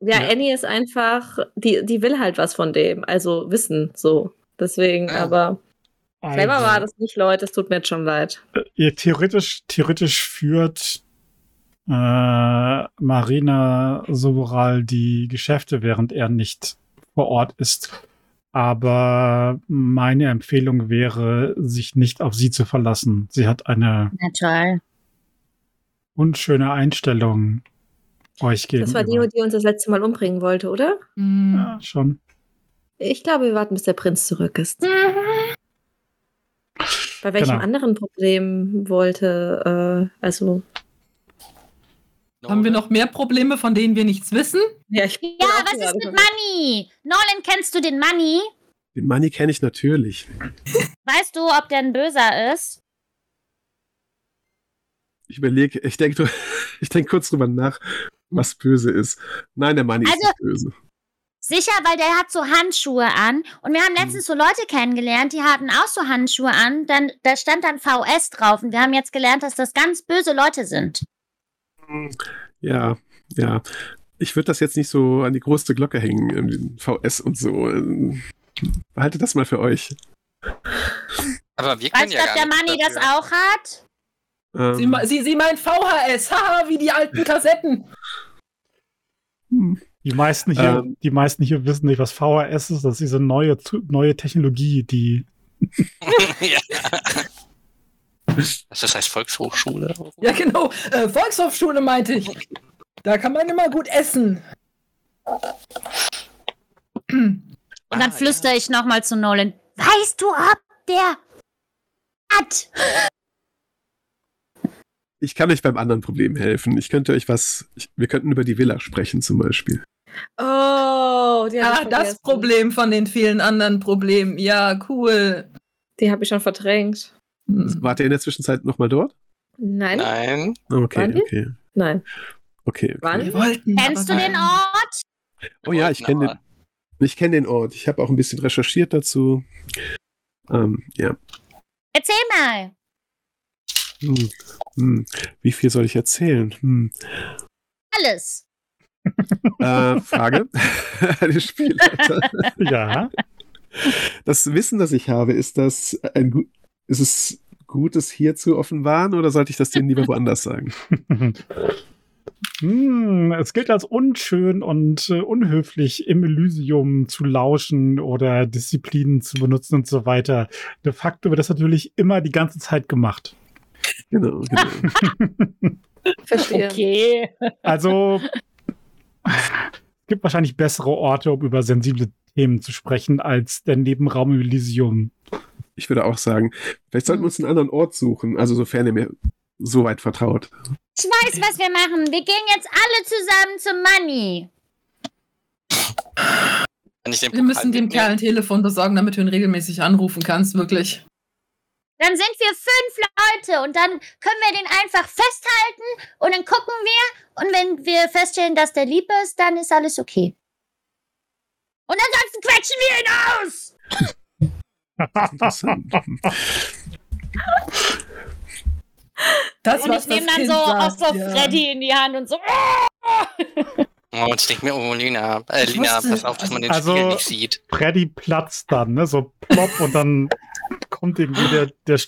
Ja, Ja. Annie ist einfach, die, die will halt was von dem, also Wissen, so. Deswegen, Ja. aber clever Also, war das nicht, Leute, es tut mir jetzt schon leid. Ihr theoretisch, theoretisch führt äh, Marina Soboral die Geschäfte, während er nicht vor Ort ist. Aber meine Empfehlung wäre, sich nicht auf sie zu verlassen. Sie hat eine Na toll. Unschöne Einstellung euch Das war die, die uns das letzte Mal umbringen wollte, oder? Hm. Ja, schon. Ich glaube, wir warten, bis der Prinz zurück ist. Bei welchem Genau. anderen Problem wollte, äh, also. Haben wir noch mehr Probleme, von denen wir nichts wissen? Ja, Ja, was ist mit. Money? Nolan, kennst du den Money? Den Money kenne ich natürlich. Weißt du, ob der ein Böser ist? Ich überlege, ich denke ich denk kurz drüber nach, was böse ist. Nein, der Money ist Also- nicht böse. Sicher, weil der hat so Handschuhe an. Und wir haben letztens so Leute kennengelernt, die hatten auch so Handschuhe an. Dann, da stand dann VS drauf. Und wir haben jetzt gelernt, dass das ganz böse Leute sind. Ja, ja. Ich würde das jetzt nicht so an die große Glocke hängen, VS und so. Behaltet das mal für euch. Aber wir können Weißt du, ja ob gar der Money das auch hat? Ähm, Sie, sie, sie meint VHS, haha, wie die alten Kassetten. hm. Die meisten hier, Ähm. die meisten hier wissen nicht, was VHS ist. Das ist diese neue, neue Technologie, die ja. Das heißt Volkshochschule. Ja, genau. Äh, Volkshochschule meinte ich. Da kann man immer gut essen. Und dann Ah, flüstere ich nochmal zu Nolan. Weißt du, ob der hat? Ich kann euch beim anderen Problem helfen. Ich könnte euch was. Ich, wir könnten über die Villa sprechen, zum Beispiel. Oh, die Ah, das. Problem von den vielen anderen Problemen. Ja, cool. Die habe ich schon verdrängt. Hm. Wart ihr in der Zwischenzeit nochmal dort? Nein? Nein. Okay, wir? okay. Nein. Okay. Wann? Wir wollten. Kennst du den Ort? Oh ja, ich kenne den, ich kenn den Ort. Ich habe auch ein bisschen recherchiert dazu. Ähm, ja. Erzähl mal. Hm. Hm. Wie viel soll ich erzählen? Hm. Alles. Äh, Frage. Eine Spielleiter. ja. Das Wissen, das ich habe, ist das ein gut, ist es gut, es hier zu offenbaren oder sollte ich das denen lieber woanders sagen? Hm, es gilt als unschön und äh, unhöflich, im Elysium zu lauschen oder Disziplinen zu benutzen und so weiter. De facto wird das natürlich immer die ganze Zeit gemacht. Genau, genau. Verstehe. Okay. Also es gibt wahrscheinlich bessere Orte, um über sensible Themen zu sprechen, als der Nebenraum im Elysium. Ich würde auch sagen, vielleicht sollten wir uns einen anderen Ort suchen, also sofern ihr mir so weit vertraut. Ich weiß, was wir machen. Wir gehen jetzt alle zusammen zum Money. Wir müssen dem? Kerl ein Telefon besorgen, damit du ihn regelmäßig anrufen kannst, wirklich. Dann sind wir fünf Leute und dann können wir den einfach festhalten und dann gucken wir. Und wenn wir feststellen, dass der lieb ist, dann ist alles okay. Und ansonsten quetschen wir ihn aus. Interessant. Das, Und ich nehme dann Kind so auch so ja. Freddy in die Hand und so. Oh, und ich denke mir, oh, Lina, äh, Lina, pass auf, dass man den Also- Spiegel nicht sieht. Freddy platzt dann, ne? So plopp und dann kommt irgendwie der, der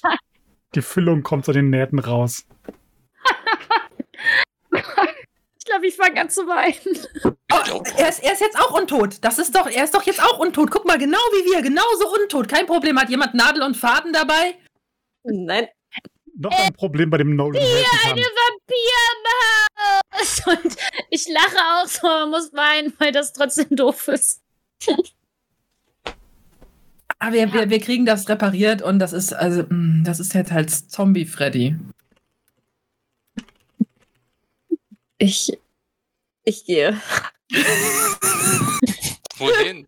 die Füllung kommt zu den Nähten raus. Ich glaube, ich fange an zu weinen. Oh, er, ist, er ist jetzt auch untot. Das ist doch, er ist doch jetzt auch untot. Guck mal, genau wie wir, genauso untot. Kein Problem. Hat jemand Nadel und Faden dabei? Nein. Noch ein Problem bei dem Nolan kann. Eine Vampir im Haus. Und ich lache auch so, man muss weinen, weil das trotzdem doof ist. Aber wir, wir, wir kriegen das repariert und das ist, also, mh, das ist jetzt halt Zombie Freddy. Ich. Ich gehe. Wohin?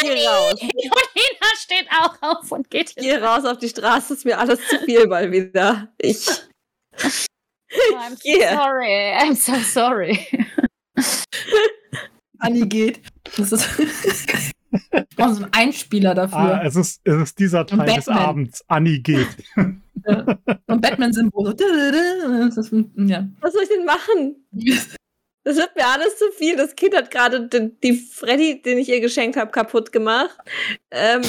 Gehe raus. Und Lena steht auch auf und geht Ich gehe raus auf die Straße, ist mir alles zu viel mal wieder. Ich. Oh, I'm so Yeah. sorry. I'm so sorry. Anni geht. Das ist. Wir brauchen so einen Einspieler dafür. Ah, es ist, es ist dieser Teil des. Abends. Annie geht. Und Batman-Symbol. Ja. Was soll ich denn machen? Das wird mir alles zu viel. Das Kind hat gerade den, die Freddy, den ich ihr geschenkt habe, kaputt gemacht. Ähm,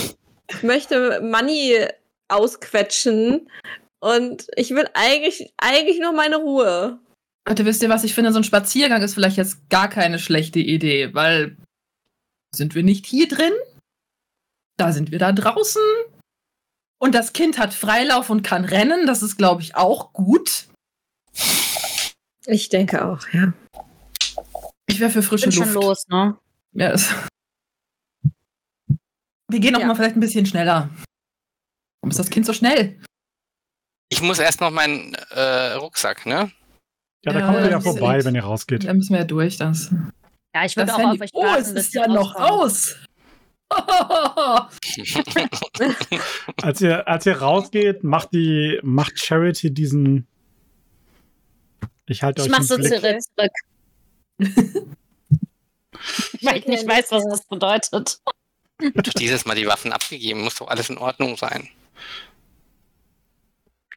möchte Money ausquetschen. Und ich will eigentlich, eigentlich nur meine Ruhe. Leute, wisst ihr, was ich finde? So ein Spaziergang ist vielleicht jetzt gar keine schlechte Idee, weil sind wir nicht hier drin? Da sind wir da draußen. Und das Kind hat Freilauf und kann rennen. Das ist, glaube ich, auch gut. Ich denke auch, ja. Ich wäre für Ich frische bin Luft. schon los, ne? Ja, es- wir gehen auch Ja. mal vielleicht ein bisschen schneller. Warum ist das Kind so schnell? Ich muss erst noch meinen äh, Rucksack, ne? Ja, da Ja, kommt ihr ja vorbei, wenn ihr rausgeht. Da müssen wir ja durch. Das, Ja, ich würde das auch auf euch Oh, warten, es bis ist ja noch aus. Als ihr, als ihr rausgeht, macht die, macht Charity diesen. Ich halte Ich euch mach im so Blick. zurück. zurück. Weil ich nicht weiß, was das bedeutet. Doch dieses Mal die Waffen abgegeben, muss doch alles in Ordnung sein.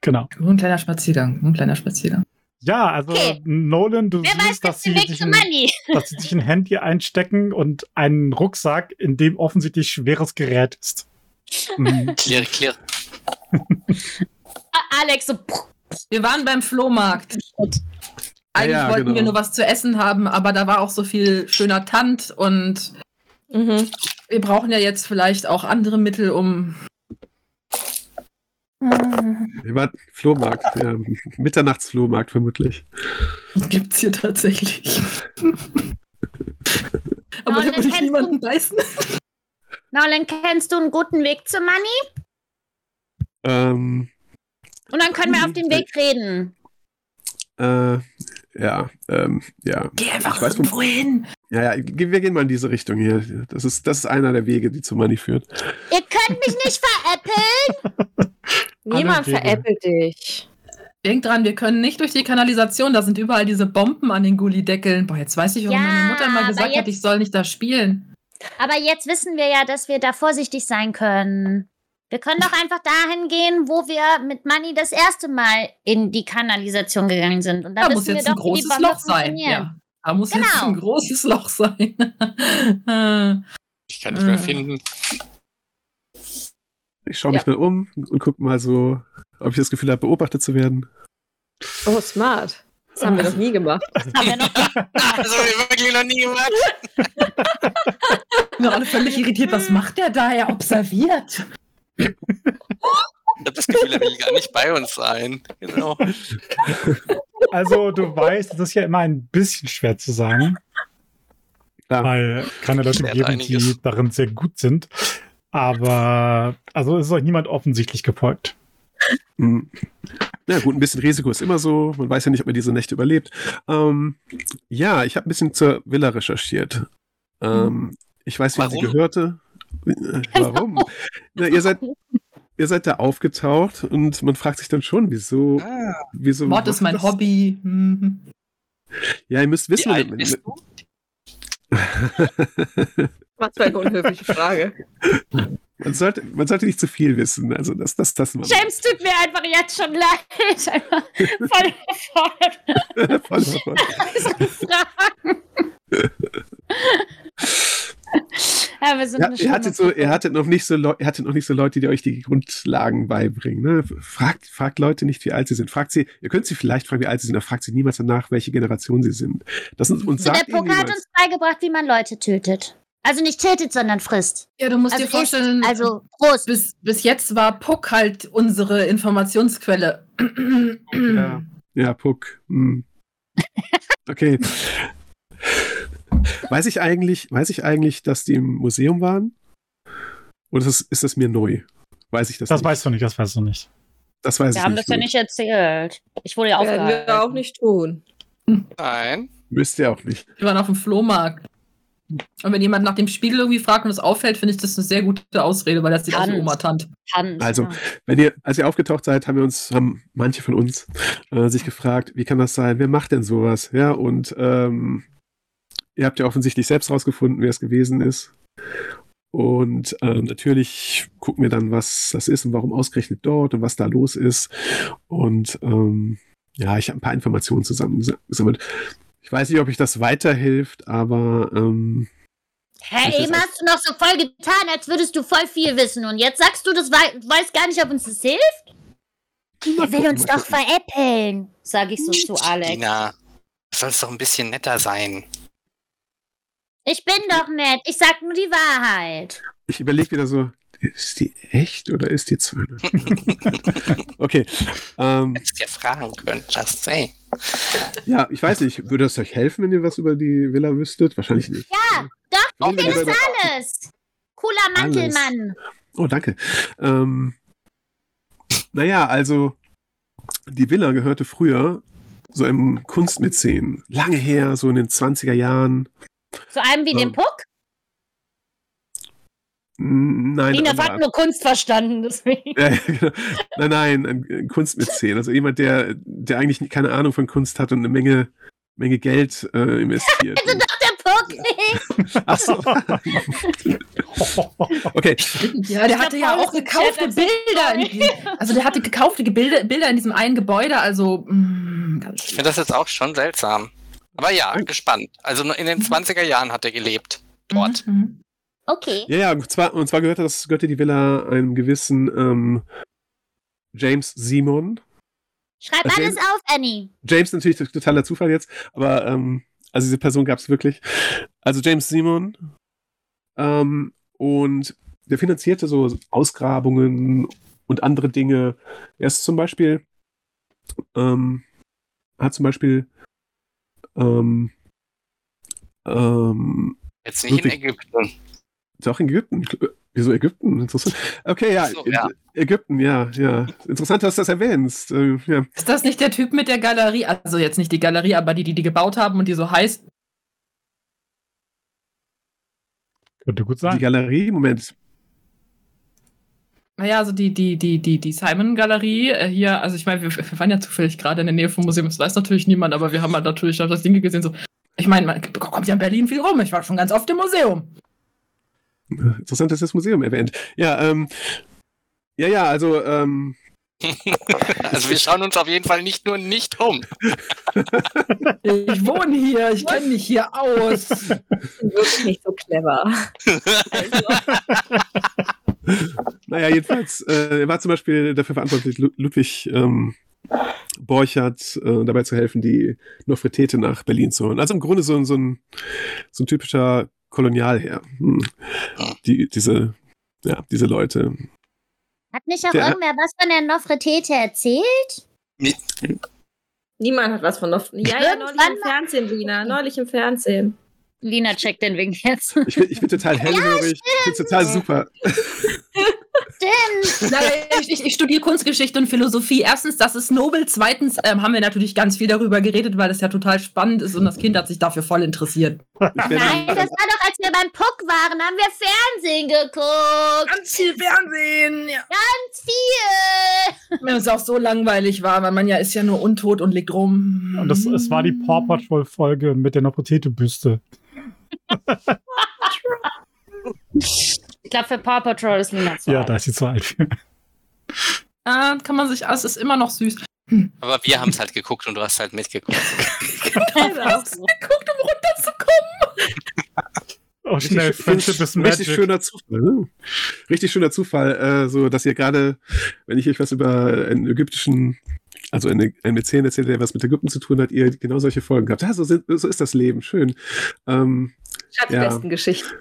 Genau. Nur ein kleiner Spaziergang. Nur ein kleiner Spaziergang. Ja, also Okay. Nolan, du Wer weiß siehst, dass jetzt den sie, sich ein, Money? dass sie sich ein Handy einstecken und einen Rucksack, in dem offensichtlich schweres Gerät ist. Mhm. Clear, clear. Ah, Alex, so. Wir waren beim Flohmarkt. Eigentlich Ja, wollten genau. wir nur was zu essen haben, aber da war auch so viel schöner Tant und Mhm. wir brauchen ja jetzt vielleicht auch andere Mittel, um. Wir waren Flohmarkt, ja, Mitternachtsflohmarkt vermutlich. Gibt's hier tatsächlich. aber da dann würde ich kennst niemanden beißen. Nolan, kennst du einen guten Weg zu Money? Ähm, Und dann können wir auf dem Weg reden. äh, ja, ähm, ja. Geh einfach irgendwo hin. Ja, ja, wir gehen mal in diese Richtung hier. Das ist, das ist einer der Wege, die zu Money führt. Ihr könnt mich nicht veräppeln. Niemand veräppelt dich. Denk dran, wir können nicht durch die Kanalisation. Da sind überall diese Bomben an den Gullideckeln. Boah, jetzt weiß ich, warum Ja, meine Mutter immer aber gesagt hat, jetzt- ich soll nicht da spielen. Aber jetzt wissen wir ja, dass wir da vorsichtig sein können. Wir können doch einfach dahin gehen, wo wir mit Money das erste Mal in die Kanalisation gegangen sind. Und Da wissen muss wir jetzt doch, ein wie die großes Loch sein. Ja. Da muss jetzt Genau. ein großes Loch sein. Äh, Ich kann nicht mehr Ah. finden. Ich schaue mich Ja. mal um und gucke mal so, ob ich das Gefühl habe, beobachtet zu werden. Oh, smart. Das haben wir noch nie gemacht. Das haben wir noch Das haben wir wirklich noch nie gemacht. wir alle völlig irritiert. Was macht der da? Er observiert. Ich habe das Gefühl, er will gar nicht bei uns sein. Genau. Also, du weißt, das ist ja immer ein bisschen schwer zu sagen, Klar. weil keine Leute Erklärt geben, einiges. die darin sehr gut sind. Aber, also, es ist euch niemand offensichtlich gefolgt. Hm. Ja, gut, ein bisschen Risiko ist immer so. Man weiß ja nicht, ob man diese Nächte überlebt. Ähm, ja, ich habe ein bisschen zur Villa recherchiert. Ähm, ich weiß, wer sie Warum? gehörte. Äh, Warum? Na, ihr, seid, ihr seid da aufgetaucht und man fragt sich dann schon, wieso. Ah, wieso Mord ist mein das- Hobby. Mhm. Ja, ihr müsst wie wissen. alt bist du? Was für eine unhöfliche Frage. man, sollte, man sollte nicht zu viel wissen. Also, das, das, das man. James tut mir einfach jetzt schon leid. Voll überfordert. Voll mit Fragen. Ja, ihr, hattet so, ihr, hattet noch nicht so Leu- ihr hattet noch nicht so Leute, die euch die Grundlagen beibringen. Ne? Fragt, fragt Leute nicht, wie alt sie sind. Fragt sie, ihr könnt sie vielleicht fragen, wie alt sie sind, aber fragt sie niemals danach, welche Generation sie sind. Das ist, und Der sagt ihnen Poker hat uns beigebracht, wie man Leute tötet. Also nicht tötet, sondern frisst. Ja, du musst Also dir vorstellen, isst, also Prost. bis, bis jetzt war Puck halt unsere Informationsquelle. Ja, ja, Puck. Hm. Okay. Weiß ich eigentlich, weiß ich eigentlich, dass die im Museum waren? Oder ist das, ist das mir neu? Weiß ich das, Das nicht? weißt du nicht, das weißt du nicht. das weiß Wir ich haben nicht. das ja nicht erzählt. Ich wurde ja Werden aufgehalten. wir auch nicht tun. Nein. Müsst ihr auch nicht. Wir waren auf dem Flohmarkt. Und wenn jemand nach dem Spiegel irgendwie fragt und es auffällt, finde ich das eine sehr gute Ausrede, weil das sieht aus wie. Oma Tant. Also, ja. Wenn ihr, als ihr aufgetaucht seid, haben wir uns, haben manche von uns äh, sich gefragt, wie kann das sein? Wer macht denn sowas? Ja, und ähm, ihr habt ja offensichtlich selbst rausgefunden, wer es gewesen ist. Und ähm, natürlich gucken wir dann, was das ist und warum ausgerechnet dort und was da los ist. Und ähm, ja, ich habe ein paar Informationen zusammengesammelt. Ich weiß nicht, ob euch das weiterhilft, aber ähm, ist eben hast du noch so voll getan, als würdest du voll viel wissen. Und jetzt sagst du, das wei weißt gar nicht, ob uns das hilft? Er will uns doch veräppeln, sag ich so zu Alex. Lina, du sollst doch ein bisschen netter sein. Ich bin doch nett, ich sag nur die Wahrheit. ich überlege wieder so, ist die echt oder ist die 200? okay. Ähm, Hättest ja fragen können, just say. ja, ich weiß nicht, würde es euch helfen, wenn ihr was über die Villa wüsstet? Wahrscheinlich nicht. Ja, doch, das über- ist alles. Cooler Mantelmann. Oh, danke. Ähm, naja, also die Villa gehörte früher so einem Kunstmäzen. Lange her, so in den 20er Jahren. Zu einem wie Ja. dem Puck? Nein, anderer. hat nur Kunst verstanden, deswegen. Genau. nein, nein, ein, ein Kunstmäzen. Also jemand, der, der eigentlich keine Ahnung von Kunst hat und eine Menge, Menge Geld äh, investiert. Also doch der Puck nicht. Ach so. okay, Ja, der hatte ja auch gekaufte Bilder. In diesem, also der hatte gekaufte Bilder, Bilder in diesem einen Gebäude. Also mm, ganz Ich finde das jetzt auch schon seltsam. Aber ja, gespannt. Also nur in den 20er Jahren hat er gelebt. Dort. Mhm. Okay. ja, ja, und zwar, und zwar gehörte, das, gehörte die Villa einem gewissen ähm, James Simon. Schreib Okay. alles auf, Annie. James natürlich totaler Zufall jetzt, aber ähm, also diese Person gab es wirklich. Also James Simon ähm, und der finanzierte so Ausgrabungen und andere Dinge. Er ist zum Beispiel ähm, hat zum Beispiel ähm, ähm, Jetzt nicht in Ludwig. Ägypten. doch in Ägypten. Wieso Ägypten? Interessant. Okay, ja, so, ja. Ägypten, ja, ja. Interessant, dass du das erwähnst. Äh, ja. Ist das nicht der Typ mit der Galerie? Also jetzt nicht die Galerie, aber die, die die gebaut haben und die so heißt. Könnte gut Die sein. Galerie, Moment. Naja, also die, die, die, die, die Simon-Galerie äh, hier, also ich meine, wir, wir waren ja zufällig gerade in der Nähe vom Museum, das weiß natürlich niemand, aber wir haben halt natürlich das Ding gesehen, so. Ich meine, man kommt ja in Berlin viel rum. Ich war schon ganz oft im Museum. Interessant, dass das Museum erwähnt. Ja, ähm, ja, ja, also, ähm, Also wir schauen uns auf jeden Fall nicht nur nicht um. Ich wohne hier, ich kenne mich hier aus. Wirklich nicht so clever. Naja, jedenfalls, äh, er war zum Beispiel dafür verantwortlich, Lu- Ludwig ähm, Borchardt äh, dabei zu helfen, die Nofretete nach Berlin zu holen. Also im Grunde so, ein- so, ein, so ein typischer Kolonialherr. Hm. Die, diese, ja, diese Leute. Hat nicht auch Der- irgendwer was von der Nofretete erzählt? niemand hat was von noch. Ja, ja, neulich Irgendwann im Fernsehen, Lina. Neulich im Fernsehen. Lina checkt den Wink jetzt. Ich bin, ich bin total hellhörig, ich bin total super. Stimmt. Nein, ich, ich, ich studiere Kunstgeschichte und Philosophie. Erstens, das ist nobel. Zweitens ähm, haben wir natürlich ganz viel darüber geredet, weil das ja total spannend ist und das Kind hat sich dafür voll interessiert. Nein, das war doch, als wir beim Puck waren, haben wir Fernsehen geguckt. Ganz viel Fernsehen, ja. Ganz viel. Wenn es auch so langweilig war, weil man ja ist ja nur untot und liegt rum. Und das, es war die Paw Patrol-Folge mit der Nofretete-Büste. Ich glaube, für Paw Patrol ist Lina zu Ja, alt. da ist sie zu alt für. Ah, kann man sich, ah, es ist immer noch süß. Aber wir haben es halt geguckt und du hast halt mitgeguckt. Genau. Geguckt, um runterzukommen. Oh, schnell, Richtig, Friendship is richtig Magic. schöner Zufall. Ne? Richtig schöner Zufall, äh, so dass ihr gerade, wenn ich euch was über einen ägyptischen, also eine, einen Mäzen erzählt, der was mit Ägypten zu tun hat, ihr genau solche Folgen habt. Ja, so, sind, so ist das Leben. Schön. Ähm, Schatz Ja. besten Geschichten.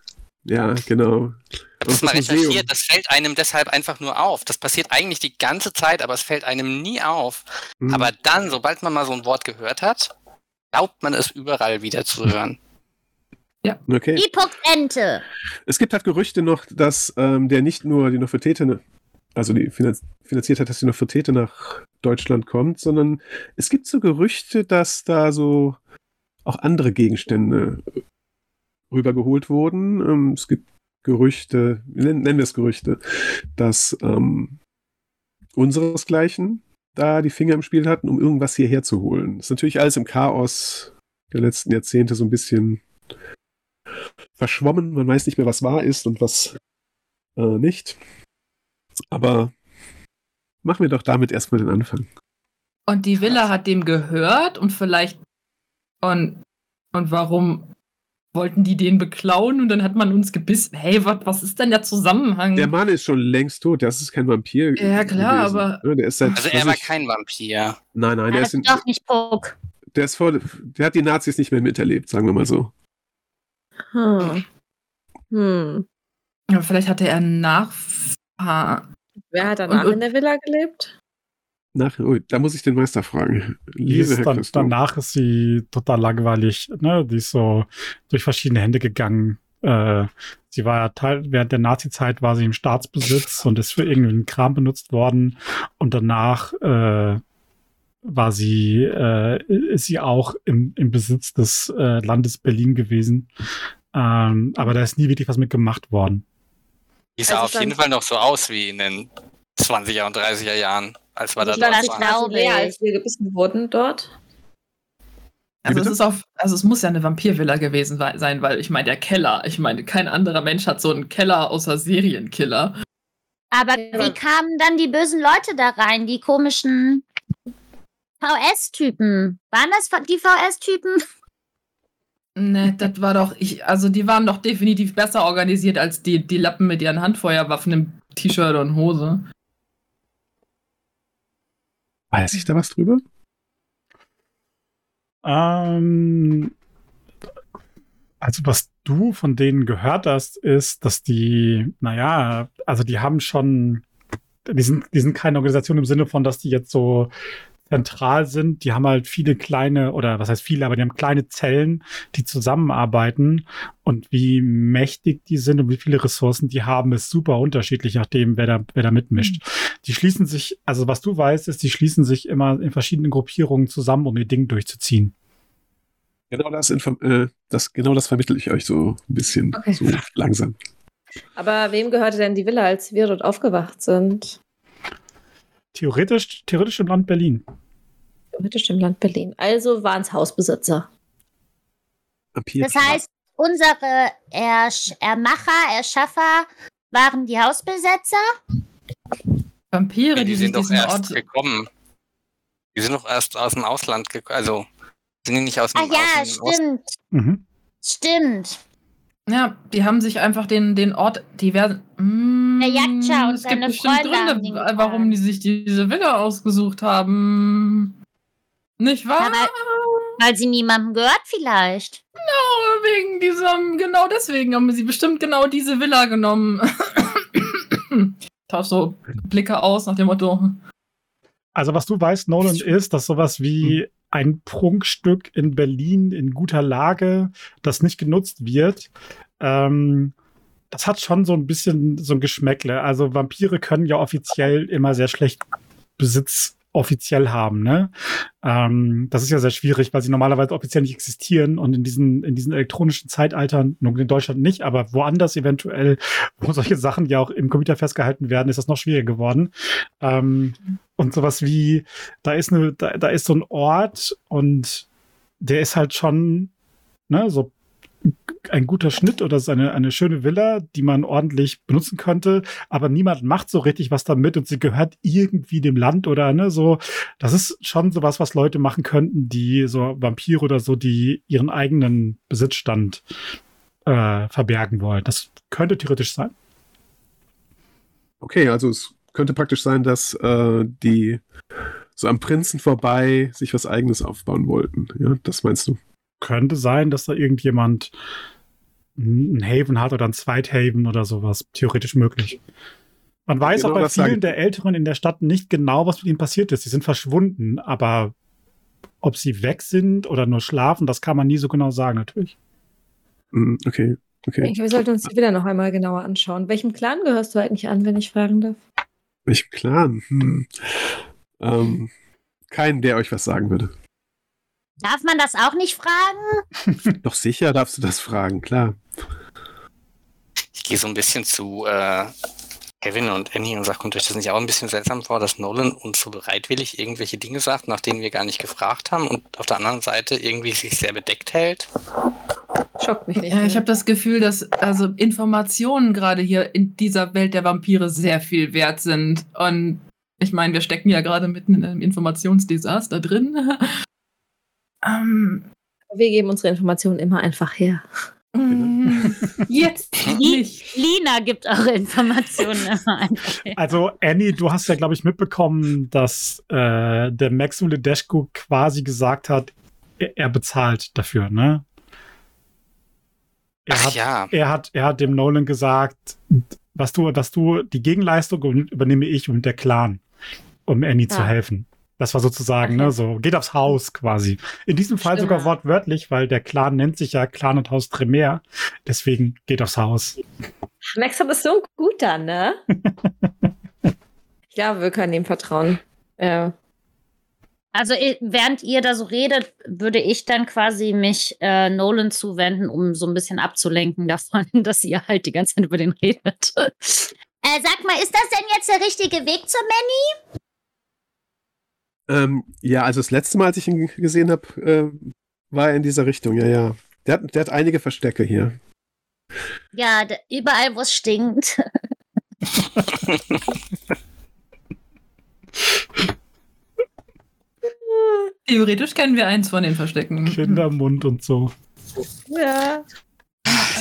ja, genau. Ich habe das mal das Museum. recherchiert, das fällt einem deshalb einfach nur auf. Das passiert eigentlich die ganze Zeit, aber es fällt einem nie auf. Hm. Aber dann, sobald man mal so ein Wort gehört hat, glaubt man es überall wieder zu hören. Okay. Die Puckente. Es gibt halt Gerüchte noch, dass ähm, der nicht nur die Nofretete, also die finanz finanziert hat, dass die Nofretete nach Deutschland kommt, sondern es gibt so Gerüchte, dass da so auch andere Gegenstände rübergeholt wurden. Ähm, es gibt Gerüchte, nennen, wir es Gerüchte, dass ähm, unseresgleichen da die Finger im Spiel hatten, um irgendwas hierher zu holen. Das ist natürlich alles im Chaos der letzten Jahrzehnte so ein bisschen verschwommen. Man weiß nicht mehr, was wahr ist und was äh, nicht. Aber machen wir doch damit erstmal den Anfang. Und die Villa hat dem gehört und vielleicht. Und, und warum wollten die den beklauen und dann hat man uns gebissen? Hey, wat, was ist denn der Zusammenhang? Der Mann ist schon längst tot, das ist kein Vampir. Ja, klar, aber- Ja, Der ist seit, Also er war ich- kein Vampir. Nein, nein, der ist, in, doch nicht Puck. der ist vor, der hat die Nazis nicht mehr miterlebt, sagen wir mal so. Hm. Hm. aber vielleicht hatte er Nachfahren. Wer hat danach Und- in der Villa gelebt? Nach, oh, da muss ich den Meister fragen. Liebe dann, danach ist sie total langweilig. Ne? Die ist so durch verschiedene Hände gegangen. Äh, sie war ja Teil, während der Nazi-Zeit war sie im Staatsbesitz und ist für irgendeinen Kram benutzt worden. Und danach äh, war sie, äh, ist sie auch im, im Besitz des äh, Landes Berlin gewesen. Ähm, aber da ist nie wirklich was mit gemacht worden. Die sah Also auf jeden Fall noch so aus wie in den 20er und 30er Jahren, als wir da Ich dort waren. war- war glaube leer, ich. als wir gebissen wurden dort. Also es ist auf, also es muss ja eine Vampirvilla gewesen sein, weil ich meine, der Keller, ich meine, kein anderer Mensch hat so einen Keller außer Serienkiller. Aber wie kamen dann die bösen Leute da rein? Die komischen VS-Typen. Waren das die VS-Typen? Ne, das war doch, ich, also die waren doch definitiv besser organisiert als die, die Lappen mit ihren Handfeuerwaffen im T-Shirt und Hose. Weiß ich da was drüber? Ähm, also was du von denen gehört hast, ist, dass die, naja, also die haben schon, die sind, die sind keine Organisation im Sinne von, dass die jetzt so zentral sind. Die haben halt viele kleine, oder was heißt viele, aber die haben kleine Zellen, die zusammenarbeiten. Und wie mächtig die sind und wie viele Ressourcen die haben, ist super unterschiedlich, nachdem wer da, wer da mitmischt. Die schließen sich, also was du weißt, ist, die schließen sich immer in verschiedenen Gruppierungen zusammen, um ihr Ding durchzuziehen. Genau das, äh, das, genau das vermittle ich euch so ein bisschen Okay. so langsam. Aber wem gehörte denn die Villa, als wir dort aufgewacht sind? Theoretisch, theoretisch im Land Berlin. Theoretisch im Land Berlin. Also waren es Hausbesitzer. Das heißt, unsere Ersch Ermacher, Erschaffer waren die Hausbesetzer? Vampire, Ja, die, die sind doch erst Ort. gekommen. Die sind doch erst aus dem Ausland gekommen. Also, sind die nicht aus Ah dem, ja, aus dem Osten? stimmt. Mhm. Stimmt. Ja, die haben sich einfach den, den Ort, die werden. Mm, Der Jagdschau und es gibt seine bestimmt Freunde haben den Gründe, warum getan. die sich diese Villa ausgesucht haben. Nicht wahr? Aber weil sie niemandem gehört vielleicht. Genau wegen diesem, genau deswegen haben sie bestimmt genau diese Villa genommen. Tausch so Blicke aus nach dem Motto. Also was du weißt, Nolan, ist, dass sowas wie ein Prunkstück in Berlin in guter Lage, das nicht genutzt wird, ähm, das hat schon so ein bisschen so ein Geschmäckle. Also Vampire können ja offiziell immer sehr schlecht Besitz offiziell haben, ne? Ähm, das ist ja sehr schwierig, weil sie normalerweise offiziell nicht existieren und in diesen, in diesen elektronischen Zeitaltern, nun in Deutschland nicht, aber woanders eventuell, wo solche Sachen ja auch im Computer festgehalten werden, ist das noch schwieriger geworden. Ähm, und sowas wie, da ist eine, da, da ist so ein Ort und der ist halt schon, ne, so ein guter Schnitt oder so eine, eine schöne Villa, die man ordentlich benutzen könnte, aber niemand macht so richtig was damit und sie gehört irgendwie dem Land oder ne, so. Das ist schon sowas, was Leute machen könnten, die so Vampire oder so, die ihren eigenen Besitzstand äh, verbergen wollen. Das könnte theoretisch sein. Okay, also es könnte praktisch sein, dass äh, die so am Prinzen vorbei sich was eigenes aufbauen wollten. Ja, das meinst du? Könnte sein, dass da irgendjemand ein Haven hat oder ein Zweithaven oder sowas. Theoretisch möglich. Man weiß Genau auch bei vielen der Älteren in der Stadt nicht genau, was mit ihnen passiert ist. Sie sind verschwunden, aber ob sie weg sind oder nur schlafen, das kann man nie so genau sagen, natürlich. Hm, okay, okay. Ich, wir sollten uns die Villa noch einmal genauer anschauen. Welchem Clan gehörst du eigentlich an, wenn ich fragen darf? Welchem Clan? Hm. Ähm, keinen, der euch was sagen würde. Darf man das auch nicht fragen? Doch sicher darfst du das fragen, klar. Ich gehe so ein bisschen zu äh, Kevin und Annie und sagt, kommt euch das nicht auch ein bisschen seltsam vor, dass Nolan uns so bereitwillig irgendwelche Dinge sagt, nach denen wir gar nicht gefragt haben und auf der anderen Seite irgendwie sich sehr bedeckt hält? Schockt mich nicht. Ja, ich mehr. habe das Gefühl, dass also Informationen gerade hier in dieser Welt der Vampire sehr viel wert sind. Und ich meine, wir stecken ja gerade mitten in einem Informationsdesaster drin. ähm, Wir geben unsere Informationen immer einfach her. mm, jetzt nicht. Lina gibt eure Informationen immer einfach. her. Also, Annie, du hast ja, glaube ich, mitbekommen, dass äh, der Max Uledeschko quasi gesagt hat, er, er bezahlt dafür, ne? Er Ach hat, ja. er hat, er hat dem Nolan gesagt, was du, dass du die Gegenleistung übernehme ich und der Clan, um Annie zu Ah. helfen. Das war sozusagen, ne, so, geht aufs Haus quasi. In diesem Fall Stimmt. sogar wortwörtlich, weil der Clan nennt sich ja Clan und Haus Tremere. Deswegen geht aufs Haus. Max hat es so gut dann, ne? ja, wir können ihm vertrauen. Ja. Also i- während ihr da so redet, würde ich dann quasi mich äh, Nolan zuwenden, um so ein bisschen abzulenken davon, dass ihr halt die ganze Zeit über den redet. Äh, sag mal, ist das denn jetzt der richtige Weg zur Manny? Ähm, ja, also das letzte Mal, als ich ihn gesehen habe, äh, war er in dieser Richtung, ja, ja. Der hat, der hat einige Verstecke hier. Ja, d- überall, wo es stinkt. Theoretisch kennen wir eins von den Verstecken. Kindermund und so. ja.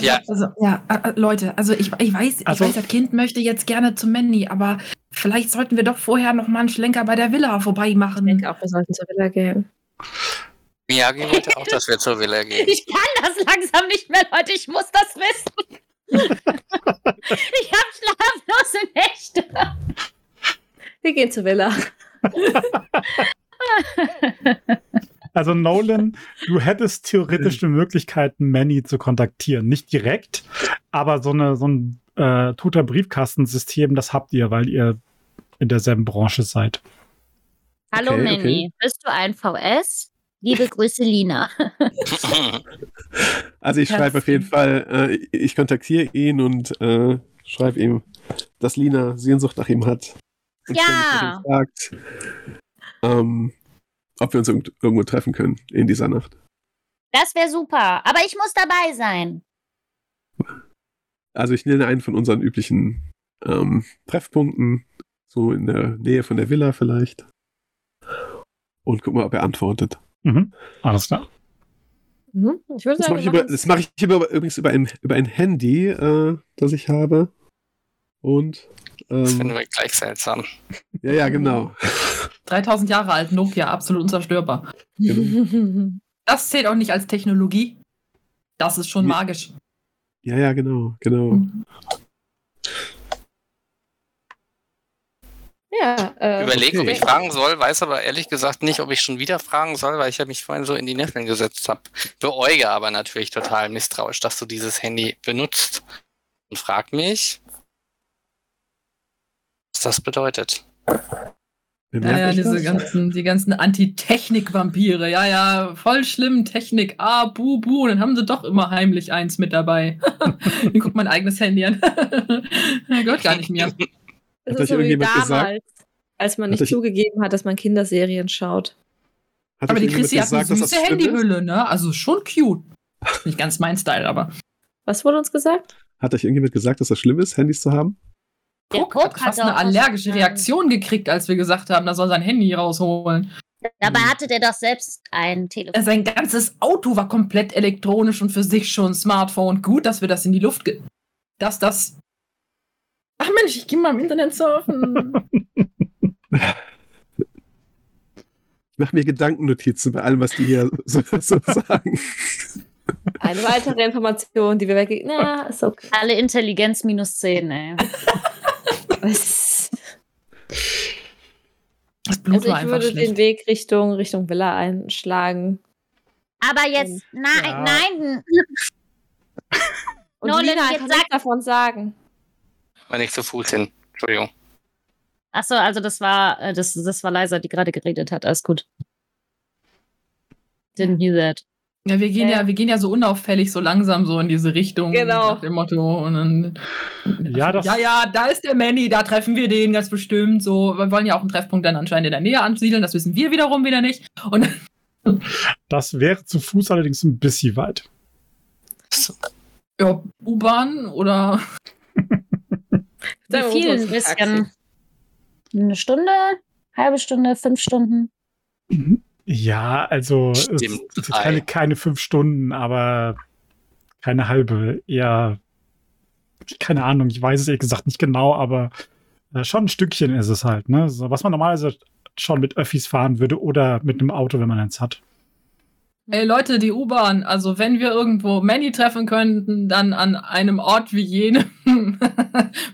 Ja, Also, ja, äh, äh, Leute, also ich, ich weiß, Also- ich weiß, das Kind möchte jetzt gerne zu Manny, aber vielleicht sollten wir doch vorher noch mal einen Schlenker bei der Villa vorbei Ich machen. denke auch, wir sollten zur Villa gehen. Miyagi wollte auch, dass wir zur Villa gehen. Ich kann das langsam nicht mehr, Leute. Ich muss das wissen. ich habe schlaflose Nächte. Wir gehen zur Villa. Also Nolan, du hättest theoretisch die Möglichkeit, Manny zu kontaktieren. Nicht direkt, aber so, eine, so ein äh, toter Briefkastensystem, das habt ihr, weil ihr in derselben Branche seid. Hallo Okay, Manny, bist du ein VS? Liebe Grüße, Lina. Also ich schreibe auf jeden Fall, äh, ich kontaktiere ihn und äh, schreibe ihm, dass Lina Sehnsucht nach ihm hat. Und Ja. fragt, ähm, ob wir uns irgend- irgendwo treffen können in dieser Nacht. Das wäre super. Aber ich muss dabei sein. Also ich nenne einen von unseren üblichen ähm, Treffpunkten, so in der Nähe von der Villa vielleicht. Und guck mal, ob er antwortet. Mhm. Alles klar. Mhm. Ich würde Das mache ich, über, das mach ich über, übrigens über ein, über ein Handy, äh, das ich habe. Und Das finden ähm, wir gleich seltsam. ja, ja, genau. 3000 Jahre alt, Nokia, absolut unzerstörbar. genau. Das zählt auch nicht als Technologie. Das ist schon Nee. magisch. Ja, ja, genau, genau. ja, äh, Überlege, ob okay. ich fragen soll, weiß aber ehrlich gesagt nicht, ob ich schon wieder fragen soll, weil ich ja mich vorhin so in die Nesseln gesetzt habe. Beäuge aber natürlich total misstrauisch, dass du dieses Handy benutzt. Und frag mich, das bedeutet. Ja, ja, diese das? ganzen, die ganzen Anti-Technik-Vampire. Ja, ja, voll schlimm, Technik. Ah, bu, bu. Und dann haben sie doch immer heimlich eins mit dabei. ich guck mein eigenes Handy an. Gehört gar nicht mir. das Hat ist euch so wie irgendjemand damals, gesagt- als man Hat nicht euch- zugegeben hat, dass man Kinderserien schaut. Hat Aber die Chrissy hat eine gesagt, dass das süße? Handyhülle, ne? Also schon cute. Nicht ganz mein Style, aber. Was wurde uns gesagt? Hat euch irgendjemand gesagt, dass das schlimm ist, Handys zu haben? Der Puck hat Puck fast hat eine allergische gesagt. Reaktion gekriegt, als wir gesagt haben, er soll sein Handy rausholen. Dabei hatte der doch selbst ein Telefon. Sein ganzes Auto war komplett elektronisch und für sich schon Smartphone. Gut, dass wir das in die Luft ge... Dass das... Ach Mensch, ich geh mal im Internet surfen. Ich mache mir Gedankennotizen bei allem, was die hier so, so sagen. Eine weitere Information, die wir weggegeben Na, ist okay. Alle Intelligenz minus 10, ey. Es- Das Blut Also war ich würde schlecht. den Weg Richtung, Richtung Villa einschlagen. Aber jetzt, nein, Ja. nein. Und Nolan, Lina jetzt kann sag- nichts davon sagen. Wenn ich zu Fuß hin. Entschuldigung. Achso, also das war, äh, das, das war Liza, die gerade geredet hat. Alles gut. Didn't hear that. Ja, wir gehen Ja. ja, wir gehen ja so unauffällig so langsam so in diese Richtung. Genau. Nach dem Motto. Und dann, Ja, das- ja, ja, da ist der Manny, da treffen wir den ganz bestimmt. So, wir wollen ja auch einen Treffpunkt dann anscheinend in der Nähe ansiedeln, das wissen wir wiederum wieder nicht. Und Das wäre zu Fuß allerdings ein bisschen weit. ja, U-Bahn oder Wie viel ein bisschen? Eine Stunde? Halbe Stunde? Fünf Stunden? Ja, also keine, keine fünf Stunden, aber keine halbe. Eher, keine Ahnung, ich weiß es ehrlich gesagt nicht genau, aber äh, schon ein Stückchen ist es halt, ne? So, was man normalerweise schon mit Öffis fahren würde oder mit einem Auto, wenn man eins hat. Ey Leute, die U-Bahn, also wenn wir irgendwo Manny treffen könnten, dann an einem Ort wie jenem.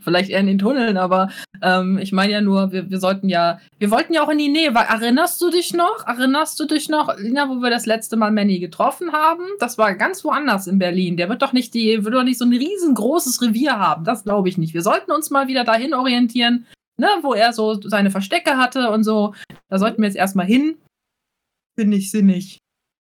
Vielleicht eher in den Tunneln, aber ähm, ich meine ja nur, wir, wir sollten ja, wir wollten ja auch in die Nähe, weil erinnerst du dich noch? Erinnerst du dich noch, Lina, wo wir das letzte Mal Manny getroffen haben? Das war ganz woanders in Berlin. Der wird doch nicht die, wird doch nicht so ein riesengroßes Revier haben. Das glaube ich nicht. Wir sollten uns mal wieder dahin orientieren, ne, wo er so seine Verstecke hatte und so. Da sollten wir jetzt erstmal hin. Ich sinnig.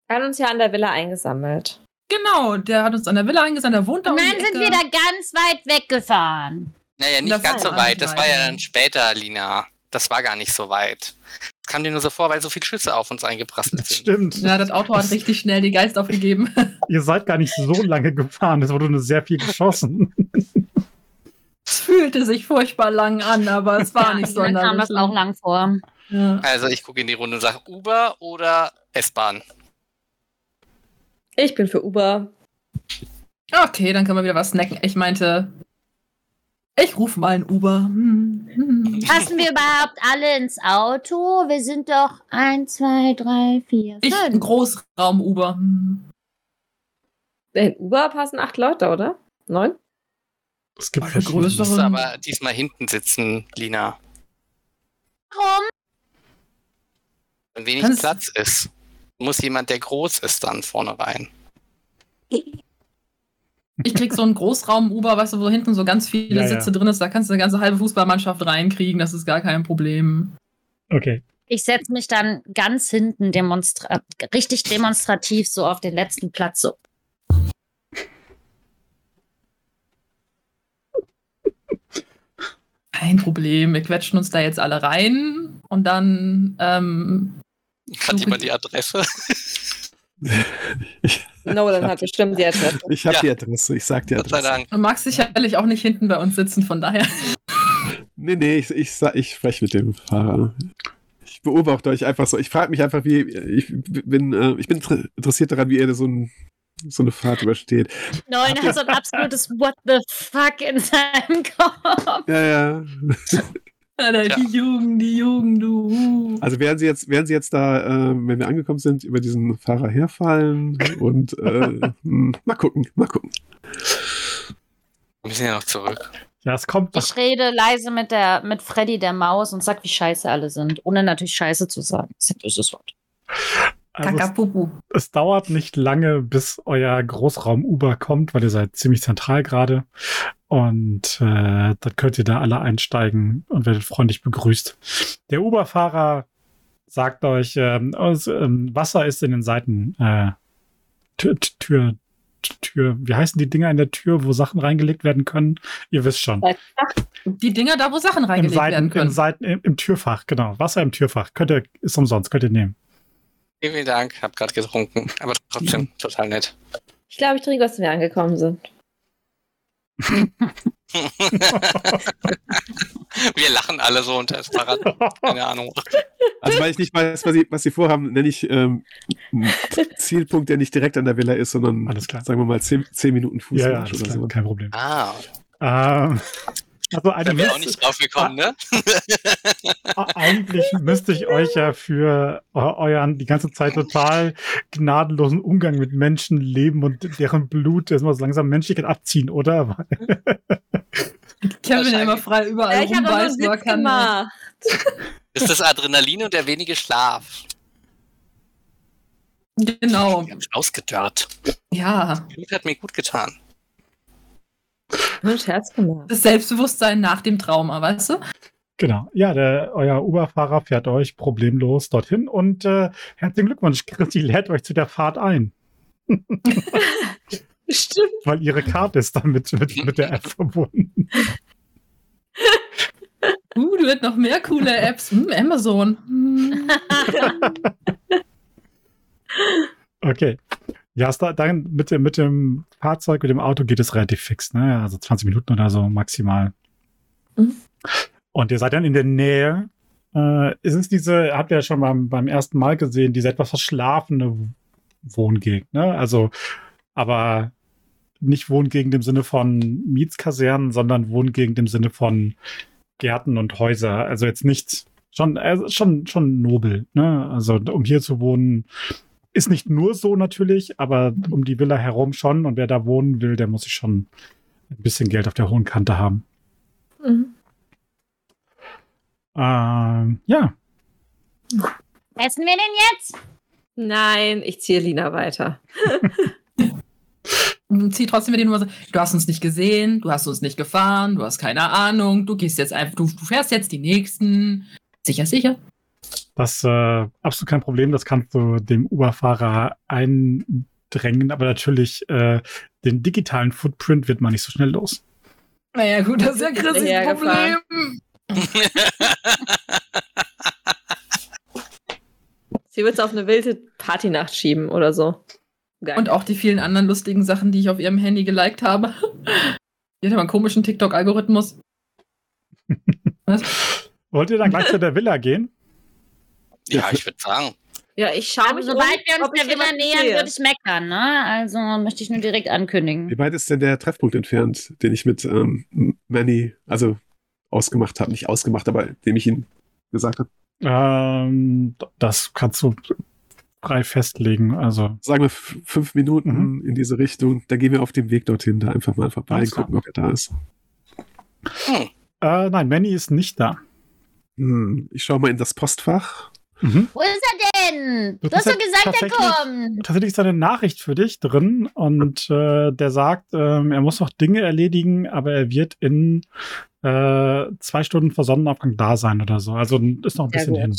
Er hat uns ja an der Villa eingesammelt. Genau, der hat uns an der Villa eingesandt, der wohnt da Und dann sind wir da ganz weit weggefahren. Naja, nicht Das ganz so weit. Das war ja dann später, Lina. Das war gar nicht so weit. Das kam dir nur so vor, weil so viele Schüsse auf uns eingeprasselt Das sind. stimmt. Ja, das Auto hat richtig schnell die Geist aufgegeben. Ihr seid gar nicht so lange gefahren, es wurde nur sehr viel geschossen. Es fühlte sich furchtbar lang an, aber es war Ja, nicht mir kam sonderlich das auch lang vor. Ja. Also ich gucke in die Runde und sage Uber oder S-Bahn. Ich bin für Uber. Okay, dann können wir wieder was snacken. Ich meinte, ich rufe mal ein Uber. Hm, hm. Passen wir überhaupt alle ins Auto? Wir sind doch eins, zwei, drei, vier, Ich ein fünf. Großraum-Uber. Hm. In Uber passen acht Leute, oder? Neun? Es gibt Eine größere- Du musst aber diesmal hinten sitzen, Lina. Warum? Wenn wenig Kannst- Platz ist, muss jemand, der groß ist, dann vorne rein. Ich krieg so einen Großraum-Uber, weißt du, wo hinten so ganz viele Ja, ja. Sitze drin ist. Da kannst du eine ganze halbe Fußballmannschaft reinkriegen. Das ist gar kein Problem. Okay. Ich setze mich dann ganz hinten demonstra richtig demonstrativ so auf den letzten Platz. So. Kein Problem. Wir quetschen uns da jetzt alle rein und dann ähm, Hat jemand die- Adresse? Ich, Nolan hat bestimmt die Adresse. ich habe Ja. die Adresse, ich sag die Gott sei Adresse. Dank. du magst sicherlich auch nicht hinten bei uns sitzen, von daher. Nee, nee, ich, ich, ich spreche mit dem Fahrer. Ich beobachte euch einfach so. Ich frage mich einfach, wie. Ich bin, äh, ich bin inter- interessiert daran, wie ihr so, ein, so eine Fahrt übersteht. Neun hat so ein absolutes What the fuck in seinem Kopf. Ja, ja. Alter, Tja. die Jugend, die Jugend, du. Also werden sie jetzt, werden sie jetzt da, äh, wenn wir angekommen sind, über diesen Fahrer herfallen und äh, hm, mal gucken, mal gucken. Wir müssen ja noch zurück. Ja, es kommt. Ich rede leise mit der mit Freddy der Maus und sag, wie scheiße alle sind, ohne natürlich scheiße zu sagen. Das ist ein böses Wort. Also es, Kakapupu. es dauert nicht lange, bis euer Großraum-Uber kommt, weil ihr seid ziemlich zentral gerade. Und äh, dann könnt ihr da alle einsteigen und werdet freundlich begrüßt. Der Uber-Fahrer sagt euch, ähm, aus, ähm, Wasser ist in den Seiten äh, Tür, Tür, Tür, wie heißen die Dinger in der Tür, wo Sachen reingelegt werden können? Ihr wisst schon. Die Dinger da, wo Sachen Im, reingelegt Seiten, werden im, können. Seiten, im, Im Türfach, genau. Wasser im Türfach. Könnt ihr, ist umsonst, könnt ihr nehmen. Vielen, vielen Dank. Hab gerade getrunken. Aber trotzdem total nett. Ich glaube, ich trinke, was wir angekommen sind. Wir lachen alle so unter das Fahrrad. Keine Ahnung. Also weil ich nicht weiß, was sie, was sie vorhaben, nenne ich ähm, einen Zielpunkt, der nicht direkt an der Villa ist, sondern Alles klar. sagen wir mal zehn, zehn Minuten ja, ja, Fußmarsch alles oder klar, so. kein Problem. Ah, Ähm, also eine wäre auch nicht drauf gekommen, ne? Eigentlich müsste ich euch ja für eu- euren die ganze Zeit total gnadenlosen Umgang mit Menschen leben und deren Blut erstmal so langsam Menschlichkeit abziehen, oder? Kevin der immer frei überall Ja, ich nur er Witz kann. gemacht. Das ist das Adrenalin und der wenige Schlaf. Genau. Ich ausgedörrt. Ja. Blut hat mir gut getan. Nur ein Scherz gemacht. Das Selbstbewusstsein nach dem Trauma, weißt du? Genau. Ja, der, euer Uber-Fahrer fährt euch problemlos dorthin und äh, herzlichen Glückwunsch, Christi lädt euch zu der Fahrt ein. Stimmt. weil ihre Karte ist damit mit, mit der App verbunden. Uh, du wird noch mehr coole Apps. Hm, Amazon. Hm. Okay. Ja, da, dann mit dem, mit dem Fahrzeug, mit dem Auto geht es relativ fix, ne? Also 20 Minuten oder so maximal. Mhm. Und ihr seid dann in der Nähe. Äh, ist es diese, habt ihr ja schon beim, beim ersten Mal gesehen, diese etwas verschlafene Wohngegend, ne? Also, aber nicht Wohngegend im Sinne von Mietskasernen, sondern Wohngegend im Sinne von Gärten und Häuser. Also jetzt nicht, schon, also schon, schon nobel, ne? Also, um hier zu wohnen, ist nicht nur so natürlich, aber um die Villa herum schon. Und wer da wohnen will, der muss sich schon ein bisschen Geld auf der hohen Kante haben. Mhm. Ähm, ja, Essen wir denn jetzt? Nein, ich ziehe Lina weiter. Und zieh trotzdem mit den Nummer. Du hast uns nicht gesehen, du hast uns nicht gefahren, du hast keine Ahnung, du gehst jetzt einfach, du, du fährst jetzt die nächsten. Sicher, sicher. Das äh, absolut kein Problem. Das kannst du dem Uber-Fahrer eindrängen, aber natürlich äh, den digitalen Footprint wird man nicht so schnell los. Naja, gut, das ist ja Chris' Hinterhergefahren. Problem. Sie wird es auf eine wilde Partynacht schieben oder so. Geil. Und auch die vielen anderen lustigen Sachen, die ich auf ihrem Handy geliked habe. Die hat aber einen komischen TikTok-Algorithmus. Was? Wollt ihr dann gleich zu der Villa gehen? Ja, ich würde sagen. ja, ich schaue mich sobald um, wir uns der Villa nähern, würde ich meckern, ne? Also möchte ich nur direkt ankündigen. Wie weit ist denn der Treffpunkt entfernt, den ich mit ähm, Manny, also ausgemacht habe? Nicht ausgemacht, aber dem ich ihn gesagt habe. Ähm, das kannst du frei festlegen. Also, Sagen wir fünf Minuten Mhm. in diese Richtung. Da gehen wir auf dem Weg dorthin, da einfach mal vorbei und gucken, ob er da ist. Hm. äh, nein, Manny ist nicht da. Hm, ich schaue mal in das Postfach. Mhm. Wo ist er denn? Du hast doch gesagt, er tatsächlich- kommt. Tatsächlich ist da eine Nachricht für dich drin und äh, der sagt, ähm, er muss noch Dinge erledigen, aber er wird in äh, zwei Stunden vor Sonnenaufgang da sein oder so. Also ist noch ein Sehr bisschen gut. hin.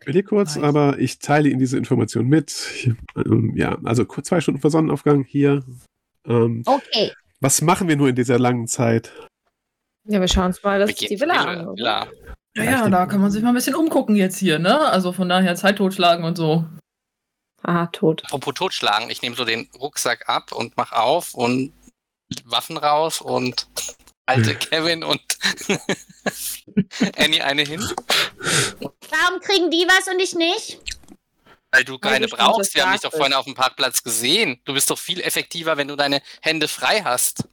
Ich will hier kurz, Nice. aber ich teile Ihnen diese Information mit. Ich, ähm, ja, also kurz zwei Stunden vor Sonnenaufgang hier. Ähm, Okay. was machen wir nur in dieser langen Zeit? Ja, wir schauen uns mal das die Villa an. Villa. Ja, ja, da kann man sich mal ein bisschen umgucken jetzt hier, ne? Also von daher Zeit totschlagen und so. Ah, tot. Apropos totschlagen, ich nehme so den Rucksack ab und mach auf und Waffen raus und halte Kevin und Annie eine hin, Warum kriegen die was und ich nicht? weil du keine brauchst. Wir haben dich doch vorhin auf dem Parkplatz gesehen. Du bist doch viel effektiver, wenn du deine Hände frei hast.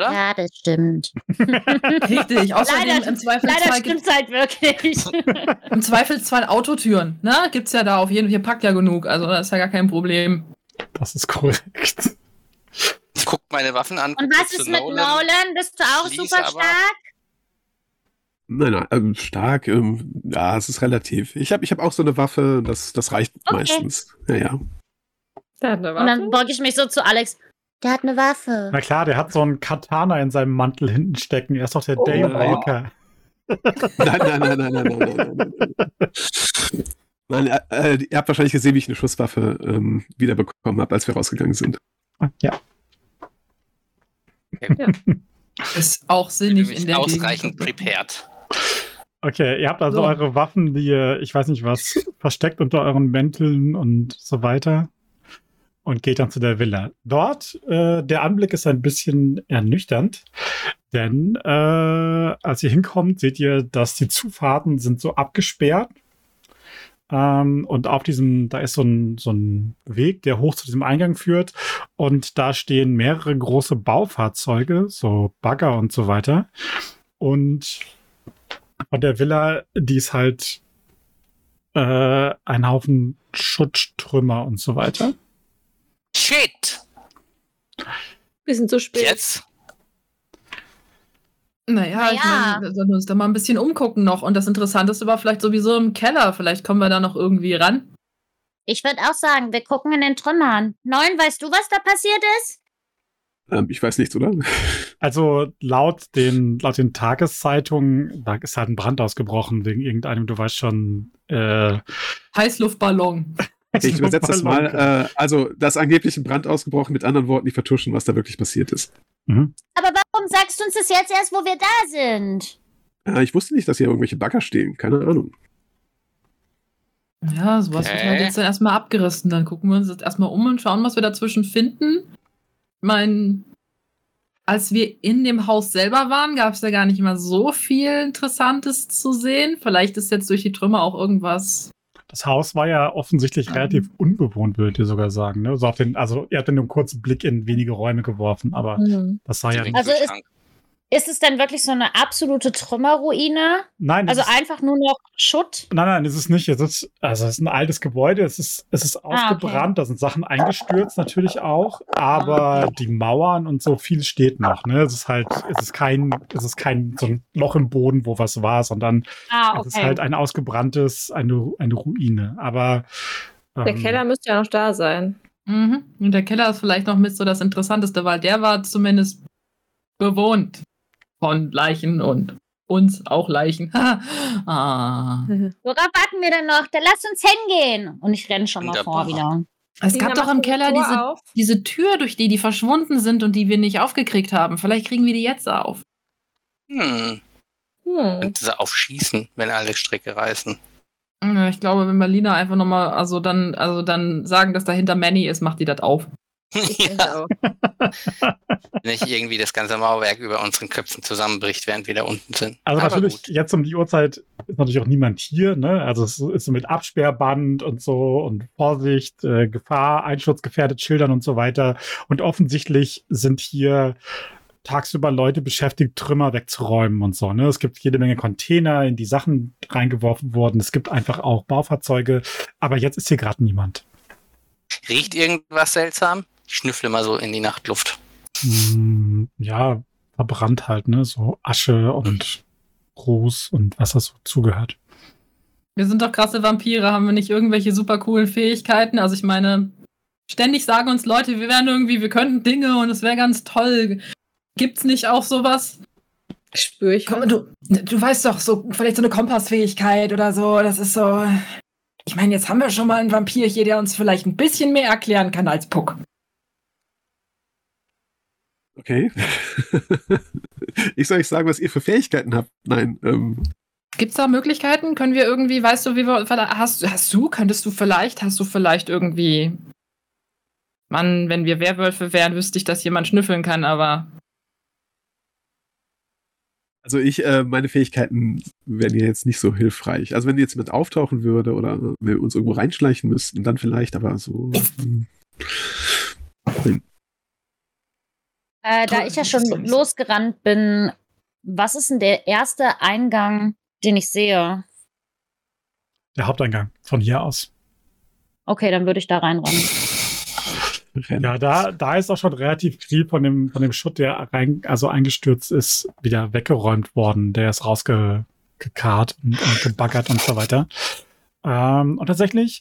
Oder? Ja, das stimmt. Richtig. Außerdem Leider- im Zweifelsfall Leider gibt stimmt's halt wirklich. im Zweifelsfall Autotüren, ne? Gibt's ja da auf jeden Fall, hier packt ja genug, also das ist ja gar kein Problem. Das ist korrekt. Ich guck meine Waffen an. Und was ist mit Nolan? Bist du auch Schließe super stark? Nein, nein, ähm, stark. Ähm, ja, es ist relativ. Ich habe ich hab auch so eine Waffe, das, das reicht Okay. meistens. Ja, ja. Eine Und dann beuge ich mich so zu Alex. Der hat eine Waffe. Na klar, der hat so einen Katana in seinem Mantel hinten stecken. Er ist doch der oh, Dave Walker. Nein, nein, nein, nein, nein, nein, nein. nein. nein äh, ihr habt wahrscheinlich gesehen, wie ich eine Schusswaffe ähm, wiederbekommen habe, als wir rausgegangen sind. Ja. Okay. ja. Ist auch sinnig in der ausreichend Gegend. prepared. Okay, ihr habt also so. eure Waffen, die ihr, ich weiß nicht was, versteckt unter euren Mänteln und so weiter. Und geht dann zu der Villa. Dort, äh, der Anblick ist ein bisschen ernüchternd, denn äh, als ihr hinkommt, seht ihr, dass die Zufahrten sind so abgesperrt. Ähm, und auf diesem, da ist so ein, so ein Weg, der hoch zu diesem Eingang führt. Und da stehen mehrere große Baufahrzeuge, so Bagger und so weiter. Und von der Villa, die ist halt äh, ein Haufen Schutttrümmer und so weiter. Shit! Bisschen zu spät. Jetzt? Naja, ich Naja. meine, wir sollten uns da mal ein bisschen umgucken noch. Und das Interessanteste war vielleicht sowieso im Keller. Vielleicht kommen wir da noch irgendwie ran. Ich würde auch sagen, wir gucken in den Trümmern. Neun, weißt du, was da passiert ist? Ähm, ich weiß nichts, oder? Also laut den, laut den Tageszeitungen, da ist halt ein Brand ausgebrochen wegen irgendeinem, du weißt schon, äh, Heißluftballon. Ich übersetze das mal. Äh, also, da ist angeblich ein Brand ausgebrochen, mit anderen Worten, die vertuschen, was da wirklich passiert ist. Mhm. Aber warum sagst du uns das jetzt erst, wo wir da sind? Äh, ich wusste nicht, dass hier irgendwelche Bagger stehen. Keine Ahnung. Ja, sowas wird Okay. halt jetzt dann erstmal abgerissen. Dann gucken wir uns jetzt erstmal um und schauen, was wir dazwischen finden. Ich meine, als wir in dem Haus selber waren, gab es ja gar nicht mal so viel Interessantes zu sehen. Vielleicht ist jetzt durch die Trümmer auch irgendwas. Das Haus war ja offensichtlich Mhm. relativ unbewohnt, würdet ihr sogar sagen. Ne? So auf den, also ihr habt ja nur einen kurzen Blick in wenige Räume geworfen, aber das war ja Den nicht. Also ist- es denn wirklich so eine absolute Trümmerruine? Nein, es Also ist, einfach nur noch Schutt? nein, nein, es ist nicht. Es ist, also es ist ein altes Gebäude, es ist, es ist Ah, okay. ausgebrannt, da sind Sachen eingestürzt natürlich auch, aber die Mauern und so viel steht noch. Ne? Es ist halt, es ist kein, es ist kein so ein Loch im Boden, wo was war, sondern Ah, es ist okay. halt ein ausgebranntes, eine, eine Ruine. Aber Der ähm, Keller müsste ja noch da sein. Mhm. Und der Keller ist vielleicht noch mit so das Interessanteste, weil der war zumindest bewohnt von Leichen und uns auch Leichen. ah. Worauf warten wir denn noch? Dann lasst uns hingehen. Und ich renne schon mal Wunderbar. vor wieder. Es gab doch im Keller diese, auf. diese Tür, durch die die verschwunden sind und die wir nicht aufgekriegt haben. Vielleicht kriegen wir die jetzt auf. Hm. Hm. Und sie aufschießen, wenn alle Stricke reißen. Ja, Ich glaube, wenn Berliner einfach nochmal, also dann, also dann sagen, dass dahinter Manny ist, macht die das auf. Ich ja, nicht irgendwie das ganze Mauerwerk über unseren Köpfen zusammenbricht, während wir da unten sind. Also Aber natürlich, gut. jetzt um die Uhrzeit ist natürlich auch niemand hier, ne? Also es ist so mit Absperrband und so und Vorsicht, äh, Gefahr, einschutzgefährdet Schildern und so weiter. Und offensichtlich sind hier tagsüber Leute beschäftigt, Trümmer wegzuräumen und so. Ne? Es gibt jede Menge Container, in die Sachen reingeworfen wurden. Es gibt einfach auch Baufahrzeuge. Aber jetzt ist hier gerade niemand. Riecht irgendwas seltsam? Ich schnüffle mal so in die Nachtluft. Hm, ja, verbrannt halt, ne? So Asche und Ruß und was da so zugehört. Wir sind doch krasse Vampire, haben wir nicht irgendwelche super coolen Fähigkeiten? Also ich meine, ständig sagen uns Leute, wir wären irgendwie, wir könnten Dinge und es wäre ganz toll. Gibt's nicht auch sowas? Spüre ich. Komm, du, du weißt doch, so vielleicht so eine Kompassfähigkeit oder so, das ist so. Ich meine, jetzt haben wir schon mal einen Vampir hier, der uns vielleicht ein bisschen mehr erklären kann als Puck. Okay. ich soll euch sagen, was ihr für Fähigkeiten habt. Nein, ähm, Gibt's da Möglichkeiten? Können wir irgendwie, weißt du, wie wir, hast, hast du, könntest du vielleicht, hast du vielleicht irgendwie, Mann, wenn wir Werwölfe wären, wüsste ich, dass jemand schnüffeln kann, aber also ich, äh, meine Fähigkeiten wären ja jetzt nicht so hilfreich. Also wenn jetzt jemand auftauchen würde oder wir uns irgendwo reinschleichen müssten, dann vielleicht, aber so. hm. Äh, da ich ja schon losgerannt bin, was ist denn der erste Eingang, den ich sehe? Der Haupteingang von hier aus. Okay, dann würde ich da reinrennen. Rennen. Ja, da, da ist auch schon relativ viel von dem, von dem Schutt, der rein, also eingestürzt ist, wieder weggeräumt worden. Der ist rausgekarrt und, und gebaggert und so weiter. Ähm, und tatsächlich,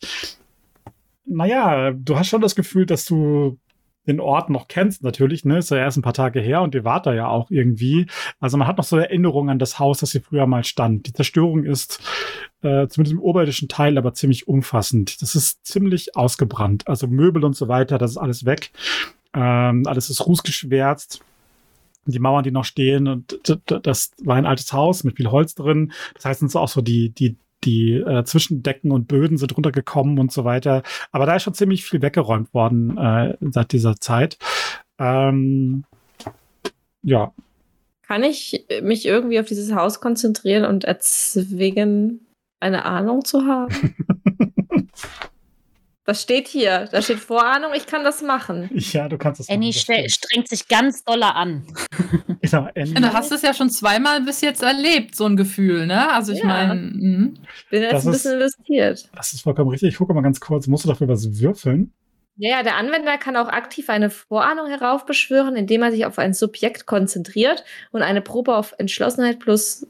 naja, du hast schon das Gefühl, dass du den Ort noch kennst, natürlich, ne? Ist ja erst ein paar Tage her und ihr wart da ja auch irgendwie. Also man hat noch so Erinnerungen an das Haus, das hier früher mal stand. Die Zerstörung ist äh, zumindest im oberirdischen Teil aber ziemlich umfassend. Das ist ziemlich ausgebrannt. Also Möbel und so weiter, das ist alles weg. Ähm, alles ist rußgeschwärzt. Die Mauern, die noch stehen, und das war ein altes Haus mit viel Holz drin. Das heißt, sind so auch so die, die, die äh, Zwischendecken und Böden sind runtergekommen und so weiter. Aber da ist schon ziemlich viel weggeräumt worden äh, seit dieser Zeit. Ähm, ja, Kann ich mich irgendwie auf dieses Haus konzentrieren und erzwingen, eine Ahnung zu haben? Was steht hier? Da steht Vorahnung, ich kann das machen. ja, du kannst es. Annie machen, das stimmt. strengt sich ganz doller an. Genau, Annie. du hast es ja schon zweimal bis jetzt erlebt, so ein Gefühl, ne? Also ich Ja. meine, mhm. Bin jetzt Das ein ist- bisschen investiert. Das ist vollkommen richtig. Ich gucke mal ganz kurz. Musst du dafür was würfeln? Ja, ja, der Anwender kann auch aktiv eine Vorahnung heraufbeschwören, indem er sich auf ein Subjekt konzentriert und eine Probe auf Entschlossenheit plus.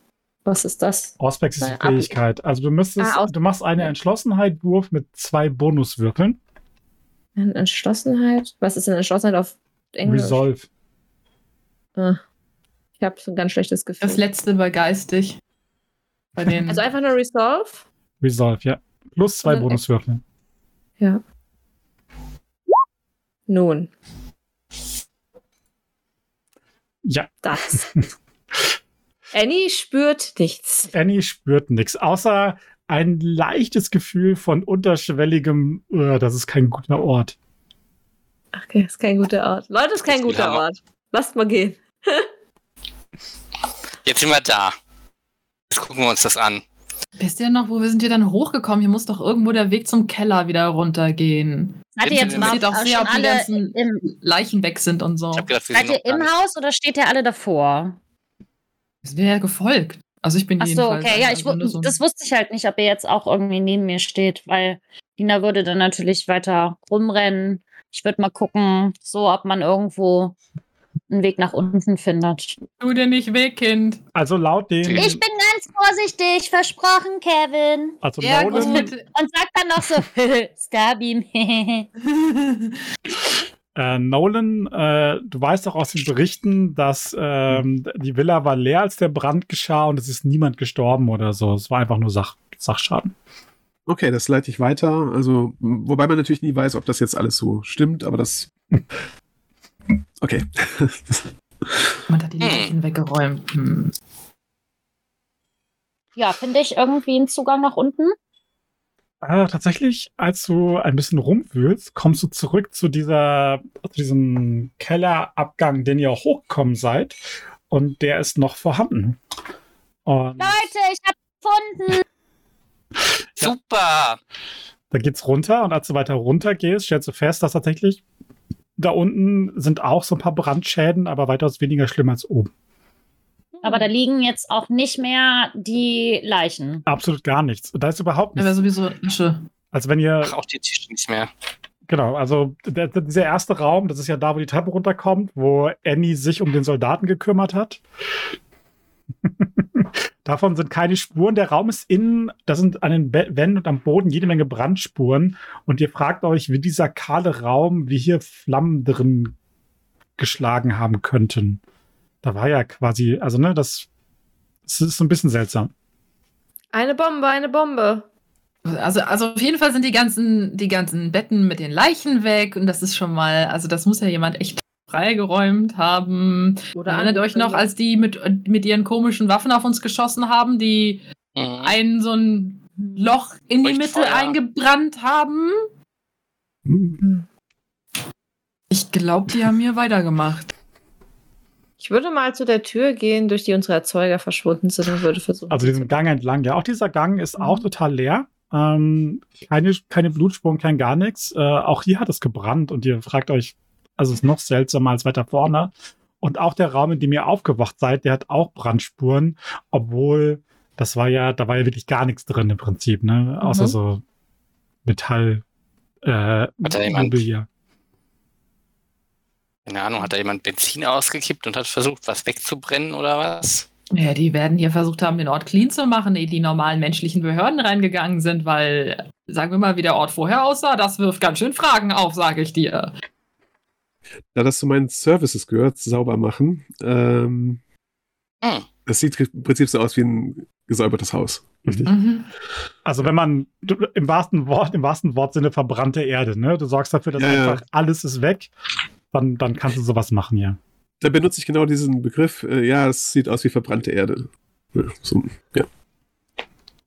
Was ist das? Auspex ist die Fähigkeit. Also du müsstest, Ah, du machst eine Entschlossenheit-Wurf mit zwei Bonuswürfeln. Eine Entschlossenheit? Was ist denn Entschlossenheit auf Englisch? Resolve. Äh, Ich habe so ein ganz schlechtes Gefühl. Das letzte war geistig. Bei den also einfach nur Resolve? Resolve, ja. Plus zwei Und dann Bonuswürfel. Ja. Nun, Ja, das. Annie spürt nichts. Annie spürt nichts, außer ein leichtes Gefühl von unterschwelligem, äh, das ist kein guter Ort. Okay, ist kein guter Ort. Leute, ist kein Das guter Hammer. Ort. Lasst mal gehen. Jetzt sind wir da. Jetzt gucken wir uns das an. Wisst ihr noch, wo wir sind hier dann hochgekommen? Hier muss doch irgendwo der Weg zum Keller wieder runtergehen. Seid ihr jetzt Im- mal Sieht auch sehr, schon ob die alle ganzen im, Leichen weg sind und so. Ich habe gedacht, wir seid sind ihr im. Haus oder steht ihr alle davor? Es wäre ja gefolgt. Also ich bin Ach so, jedenfalls. okay. Ja, ich, wu- so- das wusste ich halt nicht, ob ihr jetzt auch irgendwie neben mir steht, weil Dina würde dann natürlich weiter rumrennen. Ich würde mal gucken, so ob man irgendwo einen Weg nach unten findet. Tu dir nicht weh, Kind. Also laut den, Ich bin ganz vorsichtig, versprochen, Kevin. also Ja, Nolan, gut. Und sag dann noch so, Starbeam. äh, Nolan, äh, du weißt doch aus den Berichten, dass ähm, die Villa war leer, als der Brand geschah und es ist niemand gestorben oder so. Es war einfach nur Sach Sachschaden. Okay, das leite ich weiter. Also, wobei man natürlich nie weiß, ob das jetzt alles so stimmt, aber das. Okay. Man hat die Hm. Leichen weggeräumt. Hm. ja, finde ich irgendwie einen Zugang nach unten? Äh, tatsächlich, als du ein bisschen rumwühlst, kommst du zurück zu dieser, zu diesem Kellerabgang, den ihr hochgekommen seid. Und der ist noch vorhanden. Und Leute, ich hab gefunden. Super! da geht's runter. Und als du weiter runter gehst, stellst du fest, dass tatsächlich da unten sind auch so ein paar Brandschäden, aber weitaus weniger schlimm als oben. Aber da liegen jetzt auch nicht mehr die Leichen. Absolut gar nichts. Da ist überhaupt Da wäre nichts. sowieso Asche. Also wenn ihr Ach, auch die Tische nicht mehr. Genau, also der, der, dieser erste Raum, das ist ja da, wo die Treppe runterkommt, wo Annie sich um den Soldaten gekümmert hat. Davon sind keine Spuren. Der Raum ist innen, da sind an den Wänden und am Boden jede Menge Brandspuren. Und ihr fragt euch, wie dieser kahle Raum, wie hier Flammen drin geschlagen haben könnten. Da war ja quasi, also ne, das, das ist so ein bisschen seltsam. Eine Bombe, eine Bombe. Also, also auf jeden Fall sind die ganzen, die ganzen Betten mit den Leichen weg und das ist schon mal, also das muss ja jemand echt freigeräumt haben. Oder Erinnert euch noch, als die mit, mit ihren komischen Waffen auf uns geschossen haben, die Mhm. einen so ein Loch in die Mitte Leuchtfeuer. eingebrannt haben? Hm. Ich glaube, die haben hier weitergemacht. Ich würde mal zu der Tür gehen, durch die unsere Erzeuger verschwunden sind und würde versuchen. Also diesen Gang entlang. Ja, auch dieser Gang ist Mhm. auch total leer. Ähm, keine, keine Blutspuren, kein gar nichts. Äh, auch hier hat es gebrannt und ihr fragt euch, also es ist noch seltsamer als weiter vorne. Und auch der Raum, in dem ihr aufgewacht seid, der hat auch Brandspuren, obwohl das war ja, da war ja wirklich gar nichts drin im Prinzip, ne? Außer Mhm. so Metall, äh, da jemand-. Keine Ahnung, hat da jemand Benzin ausgekippt und hat versucht, was wegzubrennen oder was? Ja, die werden hier versucht haben, den Ort clean zu machen, ehe die normalen menschlichen Behörden reingegangen sind, weil, sagen wir mal, wie der Ort vorher aussah, das wirft ganz schön Fragen auf, sage ich dir. Da das zu meinen Services gehört, sauber machen, ähm, Hm. das sieht im Prinzip so aus wie ein gesäubertes Haus. Richtig? Mhm. Also wenn man du, im wahrsten Wort, im wahrsten Wortsinne verbrannte Erde, ne? Du sorgst dafür, dass Ja, ja. einfach alles ist weg, dann, dann kannst du sowas machen, ja. Da benutze ich genau diesen Begriff. Äh, ja, es sieht aus wie verbrannte Erde. Ja, so, ja.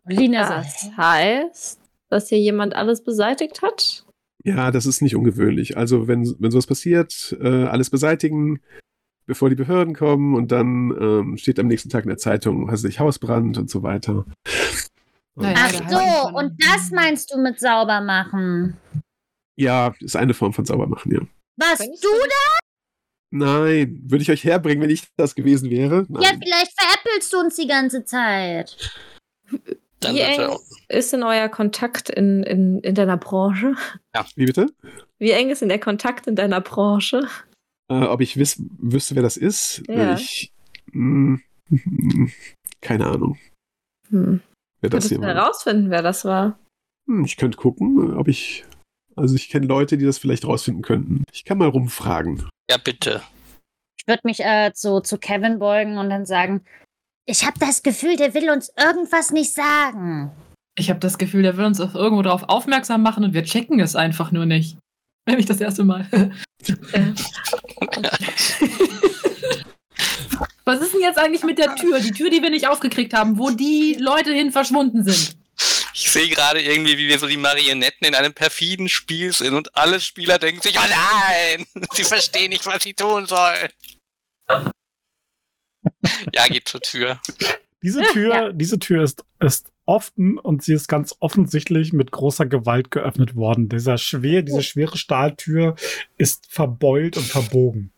Lina Das sagt. heißt, dass hier jemand alles beseitigt hat? ja, das ist nicht ungewöhnlich. Also wenn, wenn sowas passiert, äh, alles beseitigen, bevor die Behörden kommen und dann ähm, steht am nächsten Tag in der Zeitung, hast sich Hausbrand und so weiter. Naja, Ach heißt so, und das meinst du mit sauber machen? Ja, ist eine Form von Saubermachen, ja. Was du da? Nein, würde ich euch herbringen, wenn ich das gewesen wäre? Nein. Ja, vielleicht veräppelst du uns die ganze Zeit. Dann Wie eng ist denn euer Kontakt in, in, in deiner Branche? Wie bitte? Wie eng ist denn der Kontakt in deiner Branche? Äh, ob ich wiss, wüsste, wer das ist? Ja. Ich. Mh, mh, keine Ahnung, Hm. wer das Könntest hier du war. herausfinden, wer das war? Hm, ich könnte gucken, ob ich. Also ich kenne Leute, die das vielleicht rausfinden könnten. Ich kann mal rumfragen. Ja, bitte. Ich würde mich äh, zu, zu Kevin beugen und dann sagen, ich habe das Gefühl, der will uns irgendwas nicht sagen. Ich habe das Gefühl, der will uns auf irgendwo darauf aufmerksam machen und wir checken es einfach nur nicht. Wenn ich das erste Mal. Was ist denn jetzt eigentlich mit der Tür? Die Tür, die wir nicht aufgekriegt haben, wo die Leute hin verschwunden sind. Ich sehe gerade irgendwie, wie wir so die Marionetten in einem perfiden Spiel sind und alle Spieler denken sich, oh nein, sie verstehen nicht, was sie tun sollen. Ja, geht zur Tür. Diese Tür, Ja. diese Tür ist, ist offen und sie ist ganz offensichtlich mit großer Gewalt geöffnet worden. Dieser schwer, diese schwere Stahltür ist verbeult und verbogen.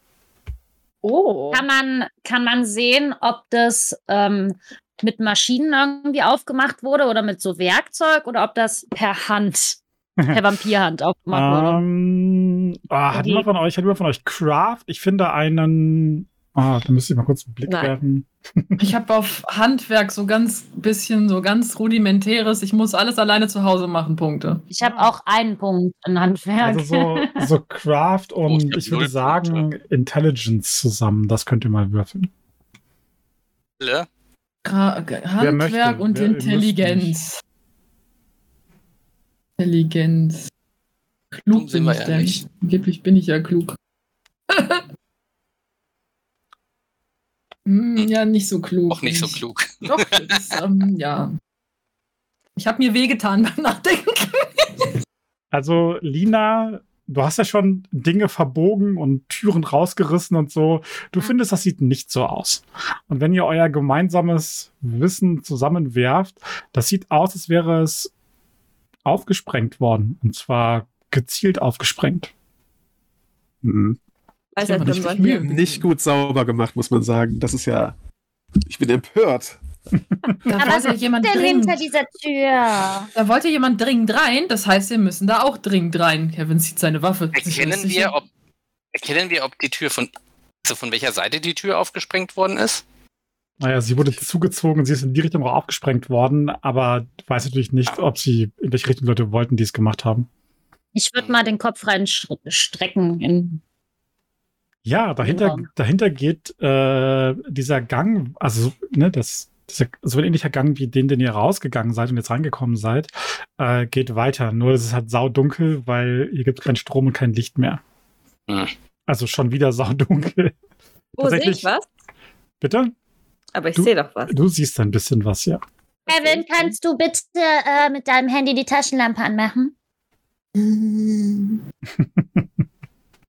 Oh. Kann man, kann man sehen, ob das ähm, mit Maschinen irgendwie aufgemacht wurde oder mit so Werkzeug oder ob das per Hand, per Vampirhand aufgemacht wurde? Ähm, ah, hat jemand von euch, hat jemand von euch Craft? Ich finde einen. Ah, da müsste ich mal kurz einen Blick Nein. werfen. Ich habe auf Handwerk so ganz bisschen, so ganz rudimentäres. Ich muss alles alleine zu Hause machen, Punkte. Ich habe auch einen Punkt in Handwerk. Also so, so Craft Oh, ich und hab ich würde sagen Intelligence zusammen. Das könnt ihr mal würfeln. Alle? Handwerk möchte? und Intelligenz. Intelligenz. Klug bin ich ja denn. nicht. Angeblich bin ich ja klug. Hm, ja, nicht so klug. Auch nicht so klug. Doch, das, ähm, ja. Ich habe mir wehgetan beim Nachdenken. Also, Lina, du hast ja schon Dinge verbogen und Türen rausgerissen und so. Du findest, das sieht nicht so aus. Und wenn ihr euer gemeinsames Wissen zusammenwerft, das sieht aus, als wäre es aufgesprengt worden. Und zwar gezielt aufgesprengt. Mhm. Weiß Ja, nicht. Nicht gut sauber gemacht, muss man sagen. Das ist ja. Ich bin empört. Da Aber wollte jemand denn dringend. hinter dieser Tür? Da wollte jemand dringend rein, das heißt, wir müssen da auch dringend rein. Kevin zieht seine Waffe. Erkennen wir, ob, erkennen wir, ob die Tür von, also von welcher Seite die Tür aufgesprengt worden ist? Naja, sie wurde zugezogen, sie ist in die Richtung auch aufgesprengt worden, aber ich weiß natürlich nicht, ob sie in welche Richtung Leute wollten, die es gemacht haben. Ich würde mal den Kopf reinstrecken. In Ja, dahinter, dahinter geht äh, dieser Gang, also ne, das, dieser, so ein ähnlicher Gang wie den, den ihr rausgegangen seid und jetzt reingekommen seid, äh, geht weiter. Nur es ist halt saudunkel, weil hier gibt es keinen Strom und kein Licht mehr. Hm. Also schon wieder saudunkel. Wo sehe ich was? Bitte? Aber ich sehe doch was. Du siehst ein bisschen was, ja. Kevin, kannst du bitte äh, mit deinem Handy die Taschenlampe anmachen?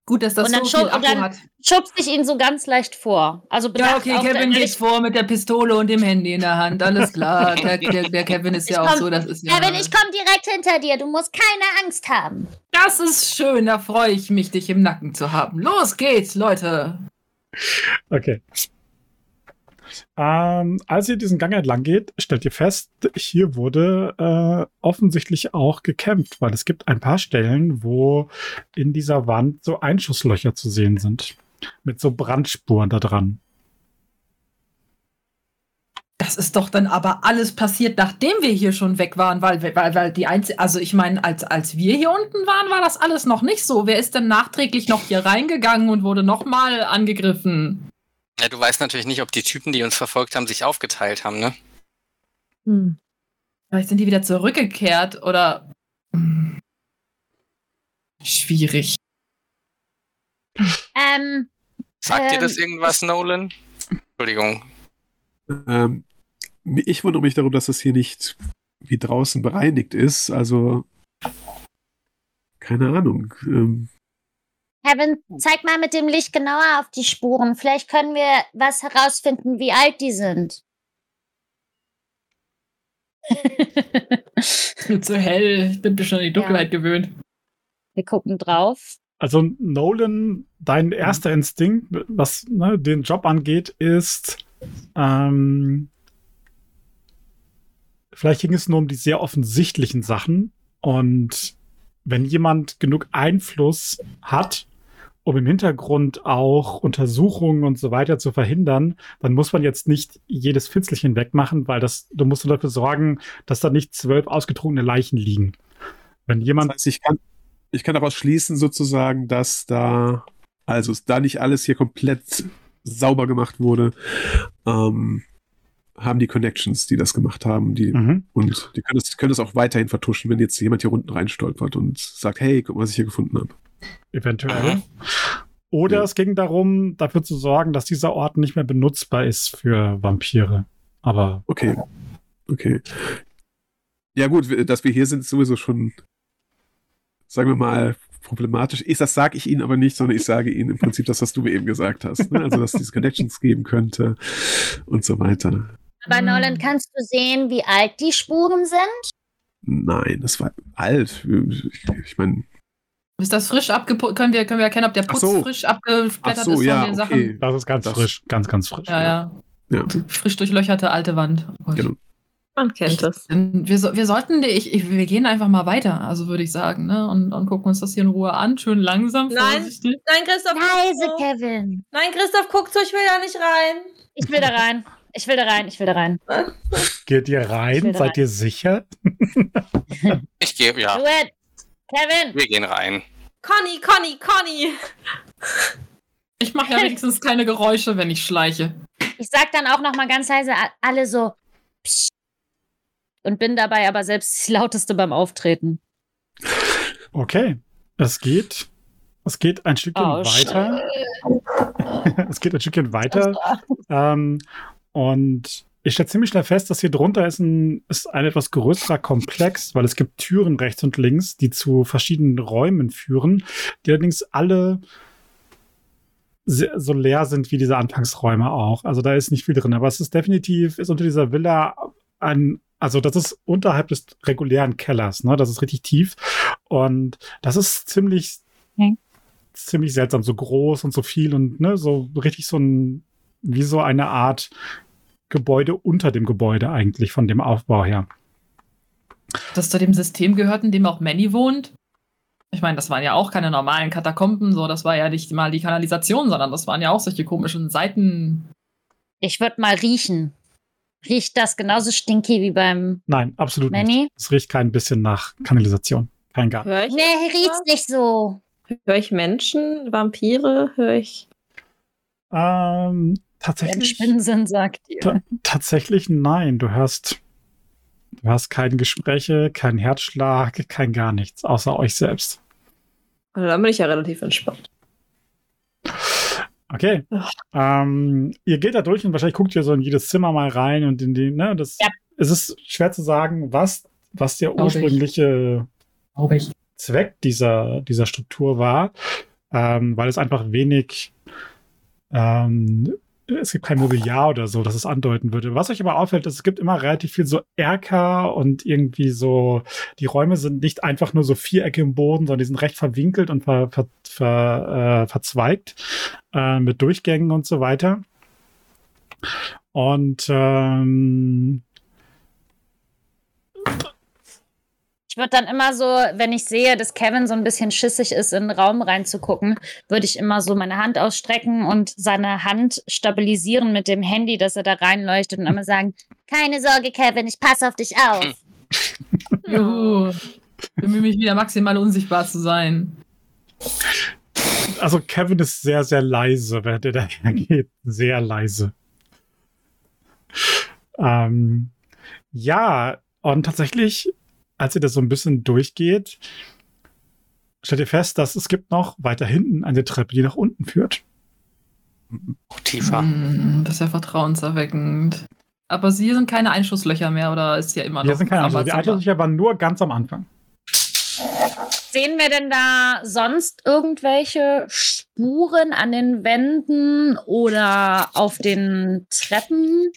Gut, dass das Und dann so viel schub- und Akku dann- hat. Schubst ich ihn so ganz leicht vor. Also Ja, okay, Kevin geht vor mit der Pistole und dem Handy in der Hand. Alles klar. Der, der, der Kevin ist ja Ich auch komm- so, das ist ja. Kevin, ich komme direkt hinter dir. Du musst keine Angst haben. Das ist schön, da freue ich mich, dich im Nacken zu haben. Los geht's, Leute. Okay. Ähm, als ihr diesen Gang entlang geht, stellt ihr fest, hier wurde äh, offensichtlich auch gekämpft, weil es gibt ein paar Stellen, wo in dieser Wand so Einschusslöcher zu sehen sind. Mit so Brandspuren da dran. Das ist doch dann aber alles passiert, nachdem wir hier schon weg waren, weil, weil, weil die einzige, also ich meine, als, als wir hier unten waren, war das alles noch nicht so. Wer ist denn nachträglich noch hier reingegangen und wurde nochmal angegriffen? Ja, du weißt natürlich nicht, ob die Typen, die uns verfolgt haben, sich aufgeteilt haben, ne? Hm. Vielleicht sind die wieder zurückgekehrt oder. Hm. Schwierig. Ähm, Sagt dir Ähm, das irgendwas, Nolan? Entschuldigung. Ähm, ich wundere mich darum, dass das hier nicht wie draußen bereinigt ist. Also, keine Ahnung. Ähm, Kevin, zeig mal mit dem Licht genauer auf die Spuren. Vielleicht können wir was herausfinden, wie alt die sind. Ist mir zu hell. Ich bin schon an die Dunkelheit gewöhnt. wir gucken drauf. Also Nolan, dein erster Instinkt, was ne, den Job angeht, ist, ähm, vielleicht ging es nur um die sehr offensichtlichen Sachen. Und wenn jemand genug Einfluss hat, um im Hintergrund auch Untersuchungen und so weiter zu verhindern, dann muss man jetzt nicht jedes Fitzelchen wegmachen, weil das, du musst dafür sorgen, dass da nicht zwölf ausgetrunkene Leichen liegen. Wenn das jemand heißt, ich kann, ich kann daraus schließen, sozusagen, dass da, also da nicht alles hier komplett sauber gemacht wurde, ähm, haben die Connections, die das gemacht haben, die Mhm. und die können es, können es auch weiterhin vertuschen, wenn jetzt jemand hier unten reinstolpert und sagt, hey, guck mal, was ich hier gefunden habe. Eventuell. Oder Ja. es ging darum, dafür zu sorgen, dass dieser Ort nicht mehr benutzbar ist für Vampire. Aber Okay. Okay. Ja, gut, dass wir hier sind, ist sowieso schon, sagen wir mal, problematisch. Ich, das sage ich Ihnen aber nicht, sondern ich sage Ihnen im Prinzip das, was du mir eben gesagt hast. Ne? Also, dass es diese Connections geben könnte und so weiter. Aber Hm. Nolan, kannst du sehen, wie alt die Spuren sind? Nein, das war alt. Ich, ich meine, Ist das frisch abgeputzt? Können wir, können wir erkennen, ob der Putz so. frisch abgeblättert so, ist von ja, den okay. Sachen? das ist ganz Das- frisch, ganz, ganz frisch. Ja, ja. Ja. Frisch durchlöcherte alte Wand. Oh. Genau. Man kennt das. Wir, so, wir sollten, ich, ich, wir gehen einfach mal weiter, also würde ich sagen, ne? Und, und gucken uns das hier in Ruhe an, schön langsam, Nein. vorsichtig. Nein, Christoph. Leise. Kevin. Nein, Christoph, guck so, ich will da nicht rein. Ich will da rein. Ich will da rein. Ich will da rein. Geht ihr rein? Seid rein. ihr sicher? Ich gebe, ja, Do it. Kevin. wir gehen rein. Conny, Conny, Conny. Ich mache ja wenigstens keine Geräusche, wenn ich schleiche. Ich sag dann auch noch mal ganz leise alle so Psst. und bin dabei aber selbst die lauteste beim Auftreten. Okay. Es geht. Es geht ein Stückchen Oh, weiter. es geht ein Stückchen weiter. Ähm, und ich stelle ziemlich schnell fest, dass hier drunter ist ein, ist ein etwas größerer Komplex, weil es gibt Türen rechts und links, die zu verschiedenen Räumen führen, die allerdings alle so leer sind wie diese Anfangsräume auch. Also da ist nicht viel drin, aber es ist definitiv, ist unter dieser Villa ein, also das ist unterhalb des regulären Kellers, ne? Das ist richtig tief. Und das ist ziemlich, Okay. ziemlich seltsam, so groß und so viel und ne, so richtig so ein, wie so eine Art Gebäude unter dem Gebäude eigentlich von dem Aufbau her. Das zu dem System gehört, in dem auch Manny wohnt. Ich meine, das waren ja auch keine normalen Katakomben, so, das war ja nicht mal die Kanalisation, sondern das waren ja auch solche komischen Seiten. Ich würde mal riechen. Riecht das genauso stinky wie beim Nein, absolut nicht. Manny? Es riecht kein bisschen nach Kanalisation. Kein gar. Hör ich, Nee, riecht's nicht so. hör ich Menschen, Vampire, höre ich. Ähm, tatsächlich, Spinnen sind, sagt ihr. Ta- tatsächlich nein. Du hörst, du hörst keine Gespräche, keinen Herzschlag, kein gar nichts, außer euch selbst. Also dann bin ich ja relativ entspannt. Okay. Ähm, ihr geht da durch und wahrscheinlich guckt ihr so in jedes Zimmer mal rein und in die, ne, das, Ja. es ist schwer zu sagen, was, was der Glaub ich. ursprüngliche Glaube ich. Zweck dieser, dieser Struktur war, ähm, weil es einfach wenig, ähm, es gibt kein Mobiliar oder so, das es andeuten würde. Was euch aber auffällt, ist, es gibt immer relativ viel so Erker und irgendwie so, die Räume sind nicht einfach nur so Vierecke im Boden, sondern die sind recht verwinkelt und ver, ver, ver, äh, verzweigt äh, mit Durchgängen und so weiter. Und ähm, Ich würde dann immer so, wenn ich sehe, dass Kevin so ein bisschen schissig ist, in den Raum reinzugucken, würde ich immer so meine Hand ausstrecken und seine Hand stabilisieren mit dem Handy, dass er da reinleuchtet und immer sagen, keine Sorge, Kevin, ich passe auf dich auf. Juhu. Bemühe mich wieder maximal unsichtbar zu sein. also Kevin ist sehr, sehr leise, während er dahergeht. Sehr leise. Ähm, ja, und tatsächlich, als ihr das so ein bisschen durchgeht, stellt ihr fest, dass es gibt noch weiter hinten eine Treppe, die nach unten führt. Oh, tiefer. Hm, das ist ja vertrauenserweckend. Aber hier sind keine Einschusslöcher mehr, oder ist ja immer noch. Hier sind keine Ahnung. Die? Einschusslöcher waren nur ganz am Anfang. Sehen wir denn da sonst irgendwelche Spuren an den Wänden oder auf den Treppen?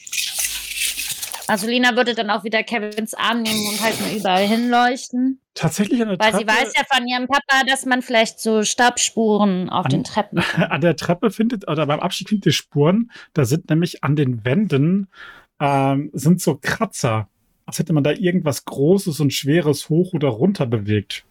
Also Lina würde dann auch wieder Kevins Arm nehmen und halt mal überall hinleuchten. Tatsächlich an der Weil Treppe. sie weiß ja von ihrem Papa, dass man vielleicht so Staubspuren auf An- den Treppen. an der Treppe findet, oder beim Abstieg findet ihr Spuren. Da sind nämlich an den Wänden ähm, sind so Kratzer. Als hätte man da irgendwas Großes und Schweres hoch oder runter bewegt.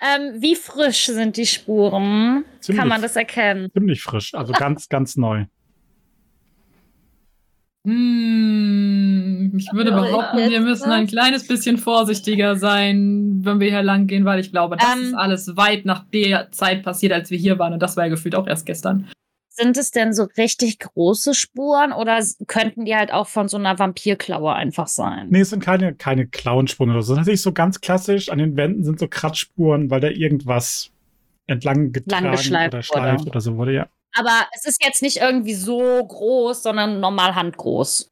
Ähm, wie frisch sind die Spuren? Ziemlich. Kann man das erkennen? Ziemlich frisch, also ganz, ganz neu. Hm, Ich würde behaupten, wir müssen ein ne? kleines bisschen vorsichtiger sein, wenn wir hier lang gehen, weil ich glaube, das Ähm. ist alles weit nach der Zeit passiert, als wir hier waren. Und das war ja gefühlt auch erst gestern. Sind es denn so richtig große Spuren oder könnten die halt auch von so einer Vampirklaue einfach sein? Nee, es sind keine, keine Klauenspuren oder so. Das ist natürlich so ganz klassisch. An den Wänden sind so Kratzspuren, weil da irgendwas entlang getragen oder wurde. schleift oder so wurde, ja. Aber es ist jetzt nicht irgendwie so groß, sondern normal handgroß.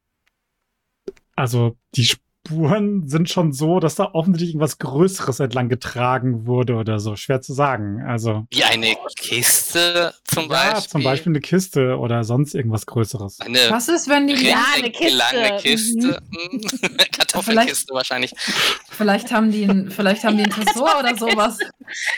Also die Spuren sind schon so, dass da offensichtlich irgendwas Größeres entlang getragen wurde oder so. Schwer zu sagen. Also Wie eine Kiste zum ja, Beispiel. zum Beispiel eine Kiste oder sonst irgendwas Größeres. Eine Was ist, wenn die. Ja, eine rechteckige lange Kiste. Kiste. Hm. Kartoffelkiste wahrscheinlich. Vielleicht haben die einen, vielleicht haben die einen Tresor oder sowas. Die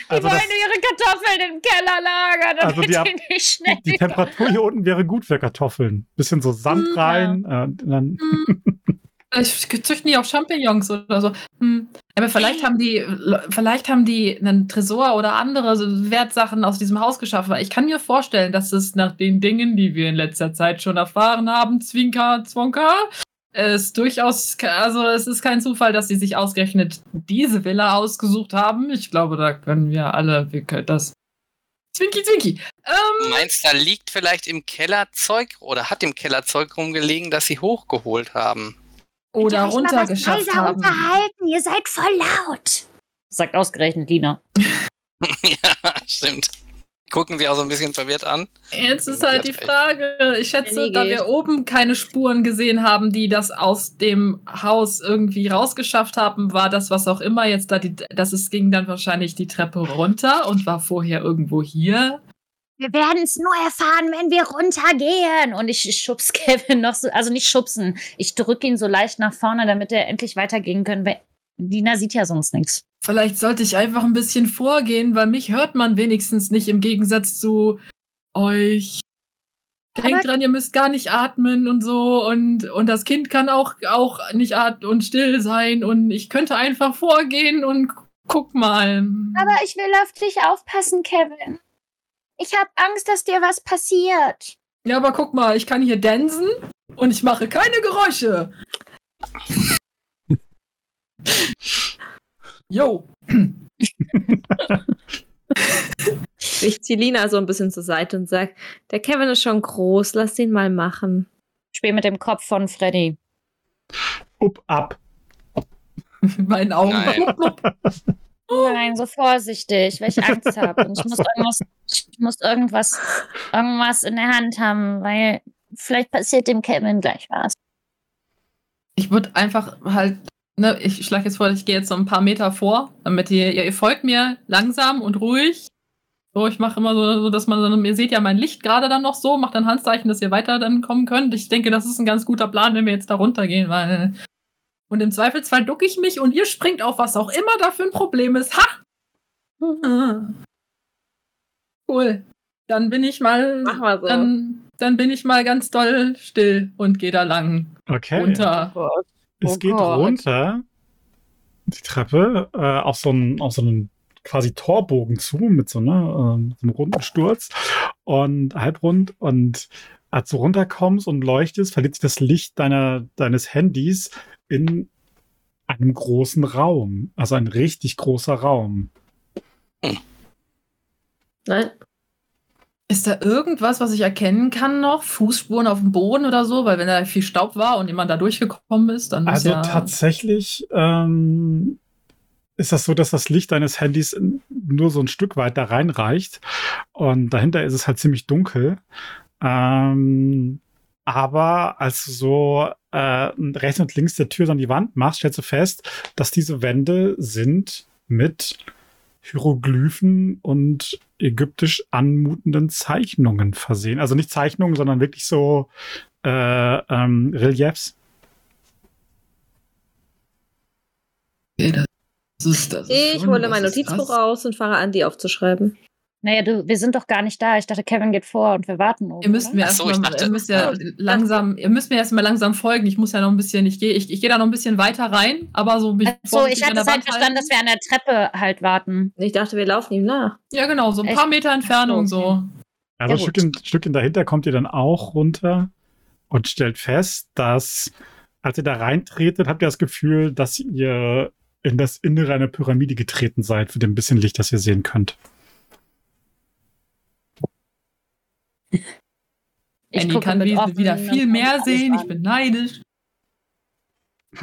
Also wollen das, nur ihre Kartoffeln im Keller lagern, Also damit die die, haben- nicht schnell. die Temperatur hier unten wäre gut für Kartoffeln. Bisschen so Sand Hm, rein. Äh, dann, Vielleicht züchten die auch Champignons oder so. Hm. Aber vielleicht haben die, vielleicht haben die einen Tresor oder andere Wertsachen aus diesem Haus geschaffen. Ich kann mir vorstellen, dass es nach den Dingen, die wir in letzter Zeit schon erfahren haben, Zwinker, Zwonka, es durchaus, also es ist kein Zufall, dass sie sich ausgerechnet diese Villa ausgesucht haben. Ich glaube, da können wir alle, wir können das. Zwinki, Zwinki. Ähm, Meinst da liegt vielleicht im Keller Zeug oder hat im Keller Zeug rumgelegen, das sie hochgeholt haben? Oder runtergeschafft haben. ihr seid voll laut. Sagt ausgerechnet Lina. ja, stimmt. Gucken sie auch so ein bisschen verwirrt an. Jetzt ist halt die Frage, ich schätze, da wir oben keine Spuren gesehen haben, die das aus dem Haus irgendwie rausgeschafft haben, war das, was auch immer jetzt da, die, das ist, ging dann wahrscheinlich die Treppe runter und war vorher irgendwo hier. Wir werden es nur erfahren, wenn wir runtergehen. Und ich schubs Kevin noch so, also nicht schubsen. Ich drücke ihn so leicht nach vorne, damit er endlich weitergehen kann. Weil Lina sieht ja sonst nichts. Vielleicht sollte ich einfach ein bisschen vorgehen, weil mich hört man wenigstens nicht im Gegensatz zu euch. Denkt Aber- dran, ihr müsst gar nicht atmen und so und, und das Kind kann auch, auch nicht atmen und still sein und ich könnte einfach vorgehen und gu- guck mal. Aber ich will auf dich aufpassen, Kevin. Ich habe Angst, dass dir was passiert. Ja, aber guck mal, ich kann hier dansen und ich mache keine Geräusche. Yo. Ich ziehe Lina so ein bisschen zur Seite und sage, der Kevin ist schon groß, lass den mal machen. Spiel mit dem Kopf von Freddy. up, ab. In meinen Augen. Nein. Nein, so vorsichtig, weil ich Angst habe. Und ich muss irgendwas, ich muss irgendwas, irgendwas in der Hand haben, weil vielleicht passiert dem Kevin gleich was. Ich würde einfach halt, ne, ich schlage jetzt vor, ich gehe jetzt so ein paar Meter vor, damit ihr, ihr, ihr folgt mir langsam und ruhig. So, ich mache immer so, so, dass man, ihr seht ja mein Licht gerade dann noch so, macht dann Handzeichen, dass ihr weiter dann kommen könnt. Ich denke, das ist ein ganz guter Plan, wenn wir jetzt da runtergehen, weil. Und im Zweifelsfall ducke ich mich und ihr springt auf was auch immer da für ein Problem ist. Ha! Ah. Cool. Dann bin ich mal. Mach mal so. Dann, dann bin ich mal ganz doll still und gehe da lang Okay. runter. Es Oh geht Gott. runter, die Treppe, äh, auf, so einen, auf so einen quasi Torbogen zu, mit so, einer, ähm, so einem runden Sturz und halbrund. Und als du runterkommst und leuchtest, verliert sich das Licht deiner, deines Handys in einem großen Raum. Also ein richtig großer Raum. Nein. Ist da irgendwas, was ich erkennen kann noch? Fußspuren auf dem Boden oder so? Weil wenn da viel Staub war und jemand da durchgekommen ist, dann Also ja... tatsächlich ähm, ist das so, dass das Licht deines Handys nur so ein Stück weit da reinreicht. Und dahinter ist es halt ziemlich dunkel. Ähm, aber als du so äh, rechts und links der Tür so an die Wand machst, stellst du fest, dass diese Wände sind mit Hieroglyphen und ägyptisch anmutenden Zeichnungen versehen. Also nicht Zeichnungen, sondern wirklich so äh, ähm, Reliefs. Okay, das ist, das ist Ich schon- hole mein Notizbuch raus und fange an, die aufzuschreiben. Naja, du, wir sind doch gar nicht da. Ich dachte, Kevin geht vor und wir warten oben. Ihr müsst mir so, erstmal, ich dachte- ihr müsst ja langsam, ihr müsst mir erstmal langsam folgen. Ich muss ja noch ein bisschen, ich gehe, ich, ich gehe da noch ein bisschen weiter rein, aber so. mich So, vorsichtig ich hatte es halt verstanden, dass wir an der Treppe halt warten. Ich dachte, wir laufen ihm nach. Ja, genau, so ein Echt? paar Meter Entfernung Ach so, so. Also ein Ja. Stückchen, Stückchen dahinter kommt ihr dann auch runter und stellt fest, dass als ihr da reintretet, habt ihr das Gefühl, dass ihr in das Innere einer Pyramide getreten seid, für dem bisschen Licht, das ihr sehen könnt. Ich Andy gucke kann wieder, viel mehr sehen. Ich bin neidisch.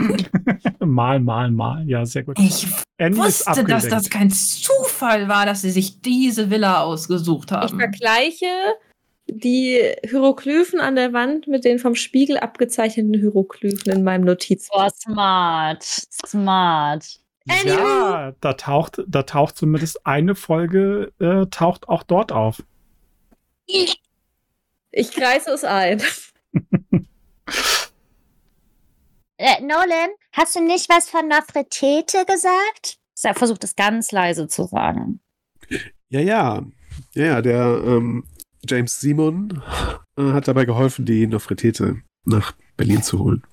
mal, mal, mal. Ja, sehr gut. Ich Andy ist wusste, dass das kein Zufall war, dass sie sich diese Villa ausgesucht Ich haben. vergleiche die Hieroglyphen an der Wand mit den vom Spiegel abgezeichneten Hieroglyphen in meinem Notizbuch. Oh, smart. Smart. Ja, da taucht, da taucht zumindest eine Folge, äh, taucht auch dort auf. Ich kreise es ein. Äh, Nolan, hast du nicht was von Nofretete gesagt? Er versucht es ganz leise zu sagen. Ja, ja. Ja, ja, der ähm, James Simon äh, hat dabei geholfen, die Nofretete nach Berlin zu holen.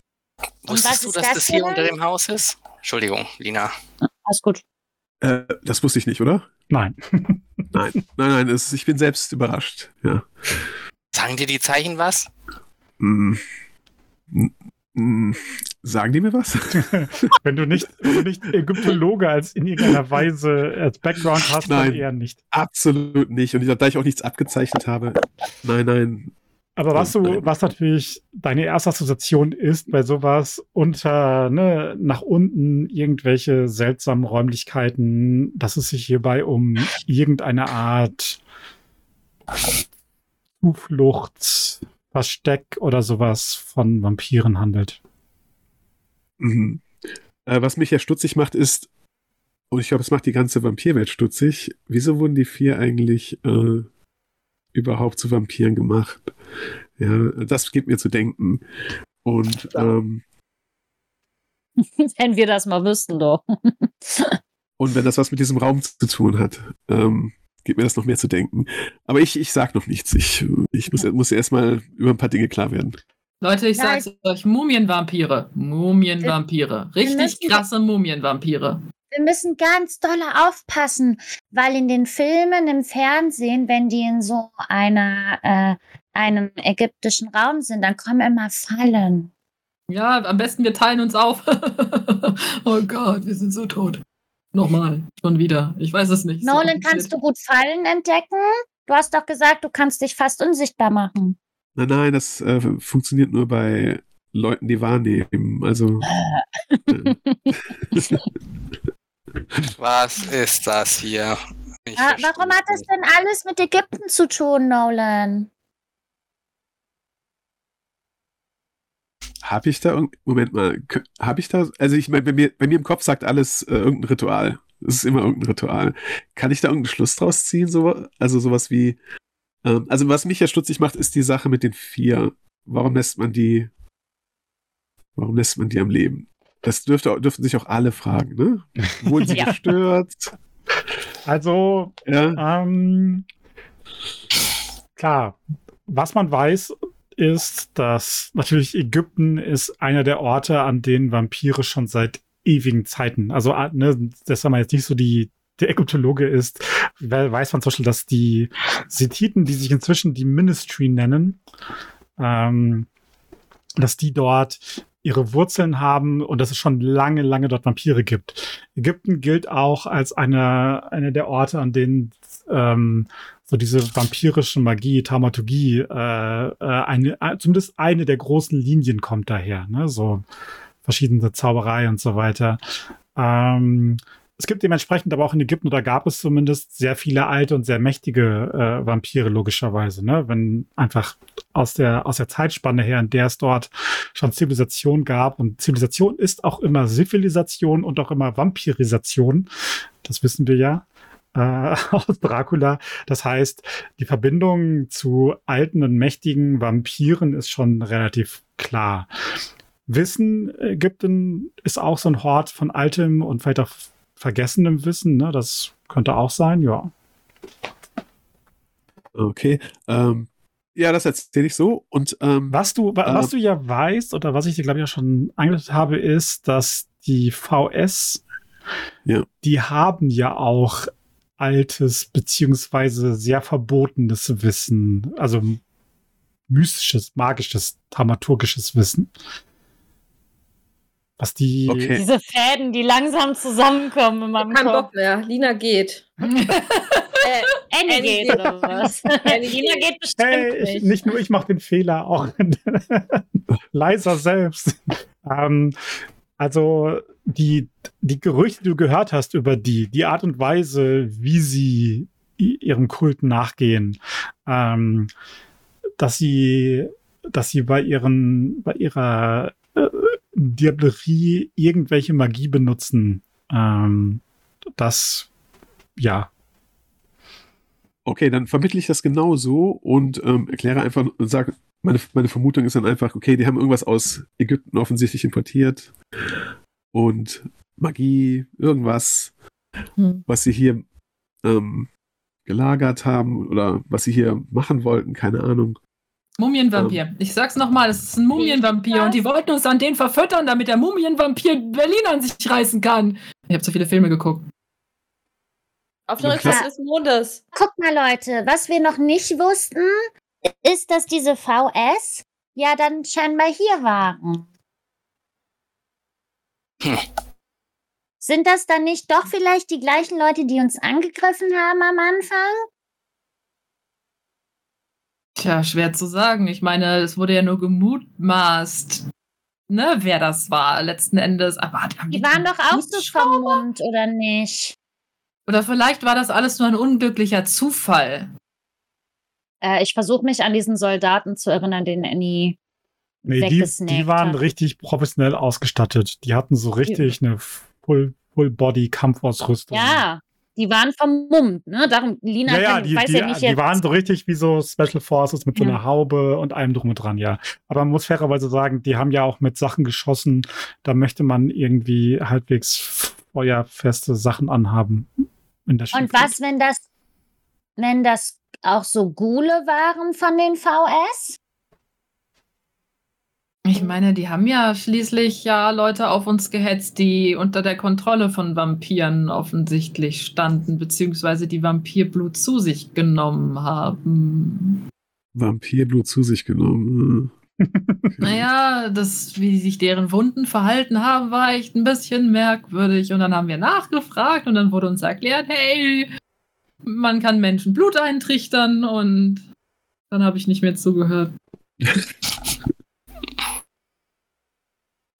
was Wusstest du, ist dass das das hier unter dem Haus ist? Entschuldigung, Lina. Alles gut. Äh, das wusste ich nicht, oder? Nein. Nein, nein, nein, es, ich bin selbst überrascht. Ja. Sagen dir die Zeichen was? Mm. Mm. Sagen die mir was? wenn du nicht, wenn du nicht Ägyptologe als in irgendeiner Weise als Background hast, dann Nein. eher nicht. Absolut nicht. Und da ich auch nichts abgezeichnet habe, nein, nein. Aber was Nein. du, was natürlich deine erste Assoziation ist bei sowas unter, ne, nach unten irgendwelche seltsamen Räumlichkeiten, dass es sich hierbei um irgendeine Art Zuflucht, Versteck oder sowas von Vampiren handelt. Mhm. Äh, was mich ja stutzig macht, ist, und ich glaube, es macht die ganze Vampirwelt stutzig, wieso wurden die vier eigentlich äh, überhaupt zu Vampiren gemacht? Ja, das gibt mir zu denken. Und ähm, Wenn wir das mal wüssten, doch. Und wenn das was mit diesem Raum zu tun hat, ähm, gibt mir das noch mehr zu denken. Aber ich, ich sag noch nichts. Ich, ich muss, muss erstmal über ein paar Dinge klar werden. Leute, ich Ja, sag's euch, Mumienvampire. Mumienvampire. Richtig krasse Mumienvampire. Wir müssen ganz doll aufpassen, weil in den Filmen, im Fernsehen, wenn die in so einer, äh, einem ägyptischen Raum sind, dann kommen immer Fallen. Ja, am besten wir teilen uns auf. oh Gott, wir sind so tot. Nochmal, schon wieder. Ich weiß es nicht. So Nolan, kannst du gut Fallen entdecken? Du hast doch gesagt, du kannst dich fast unsichtbar machen. Nein, nein, das äh, funktioniert nur bei Leuten, die wahrnehmen. Also. äh, Was ist das hier? Verstehe warum hat das denn alles mit Ägypten zu tun, Nolan? Habe ich da irgend Moment mal, habe ich da, also ich meine, bei mir, bei mir im Kopf sagt alles äh, irgendein Ritual. Es ist immer irgendein Ritual. Kann ich da irgendeinen Schluss draus ziehen? So, also sowas wie, ähm, also was mich ja stutzig macht, ist die Sache mit den vier. Warum lässt man die, warum lässt man die am Leben? Das dürfte, dürften sich auch alle fragen, ne? Wurden sie Ja. gestört? Also, Ja. Ähm, klar, was man weiß, ist, dass natürlich Ägypten ist einer der Orte, an denen Vampire schon seit ewigen Zeiten, also ah, ne, dass man jetzt nicht so die der Ägyptologe ist, weiß man zum Beispiel, dass die Sethiten, die sich inzwischen die Ministry nennen, ähm, dass die dort ihre Wurzeln haben und dass es schon lange, lange dort Vampire gibt. Ägypten gilt auch als einer einer der Orte, an denen ähm, so diese vampirische Magie, Thaumaturgie, äh, äh, eine, äh, zumindest eine der großen Linien kommt daher, ne? So verschiedene Zauberei und so weiter. Ähm, es gibt dementsprechend aber auch in Ägypten, oder gab es zumindest sehr viele alte und sehr mächtige äh, Vampire, logischerweise, ne? Wenn einfach aus der, aus der Zeitspanne her, in der es dort schon Zivilisation gab. Und Zivilisation ist auch immer Zivilisation und auch immer Vampirisation. Das wissen wir ja äh, aus Dracula. Das heißt, die Verbindung zu alten und mächtigen Vampiren ist schon relativ klar. Wissen, Ägypten ist auch so ein Hort von altem und vielleicht auch vergessenem Wissen. Ne? Das könnte auch sein, ja. Okay. Ähm, ja, das erzähle ich so. Und ähm, Was du, wa- Ähm. was du ja weißt, oder was ich dir, glaube ich, auch schon angedeutet habe, ist, dass die VS, Ja. die haben ja auch altes beziehungsweise sehr verbotenes Wissen, also mystisches, magisches, dramaturgisches Wissen. Was die. Okay. Diese Fäden, die langsam zusammenkommen in meinem Kein Kopf. Bock mehr. Lina geht. äh, Annie Annie geht oder was? Lina geht. geht bestimmt Hey, ich, nicht. nicht nur ich mache den Fehler, auch leiser selbst. ähm, also die, die Gerüchte, die du gehört hast über die, die Art und Weise, wie sie ihrem Kult nachgehen, ähm, dass sie, dass sie bei ihren, bei ihrer äh, Diablerie irgendwelche Magie benutzen, ähm, das, ja, Okay, dann vermittle ich das genau so und ähm, erkläre einfach und sage, meine, meine Vermutung ist dann einfach, okay, die haben irgendwas aus Ägypten offensichtlich importiert und Magie, irgendwas, Hm. was sie hier ähm, gelagert haben oder was sie hier machen wollten, keine Ahnung. Mumienvampir. Ich sag's nochmal, es ist ein Mumienvampir und die wollten uns an den verfüttern, damit der Mumienvampir Berlin an sich reißen kann. Ich habe so viele Filme geguckt. Auf der. Rückseite des Mondes. Guck mal, Leute, was wir noch nicht wussten, ist, dass diese VS ja dann scheinbar hier waren. Hm. Sind das dann nicht doch vielleicht die gleichen Leute, die uns angegriffen haben am Anfang? Tja, schwer zu sagen. Ich meine, es wurde ja nur gemutmaßt, ne, wer das war letzten Endes. Aber haben Die waren doch auch so vermummt, oder nicht? Oder vielleicht war das alles nur ein unglücklicher Zufall. Äh, ich versuche mich an diesen Soldaten zu erinnern, den Annie. Nee, die, die waren hat. richtig professionell ausgestattet. Die hatten so richtig eine Full- Full-Body-Kampfausrüstung. Ja, die waren vermummt, ne? Darum, Lina Ja, ja, kann, die, weiß die, ja nicht die jetzt. waren so richtig wie so Special Forces mit so Ja. einer Haube und allem drum und dran, ja. Aber man muss fairerweise sagen, die haben ja auch mit Sachen geschossen. Da möchte man irgendwie halbwegs feuerfeste Sachen anhaben. In der Und was, wenn das, wenn das auch so Gule waren von den VS? Ich meine, die haben ja schließlich ja Leute auf uns gehetzt, die unter der Kontrolle von Vampiren offensichtlich standen, beziehungsweise die Vampirblut zu sich genommen haben. Vampirblut zu sich genommen. Naja, das, wie sich deren Wunden verhalten haben, war echt ein bisschen merkwürdig. Und dann haben wir nachgefragt und dann wurde uns erklärt, hey, man kann Menschen Blut eintrichtern und dann habe ich nicht mehr zugehört.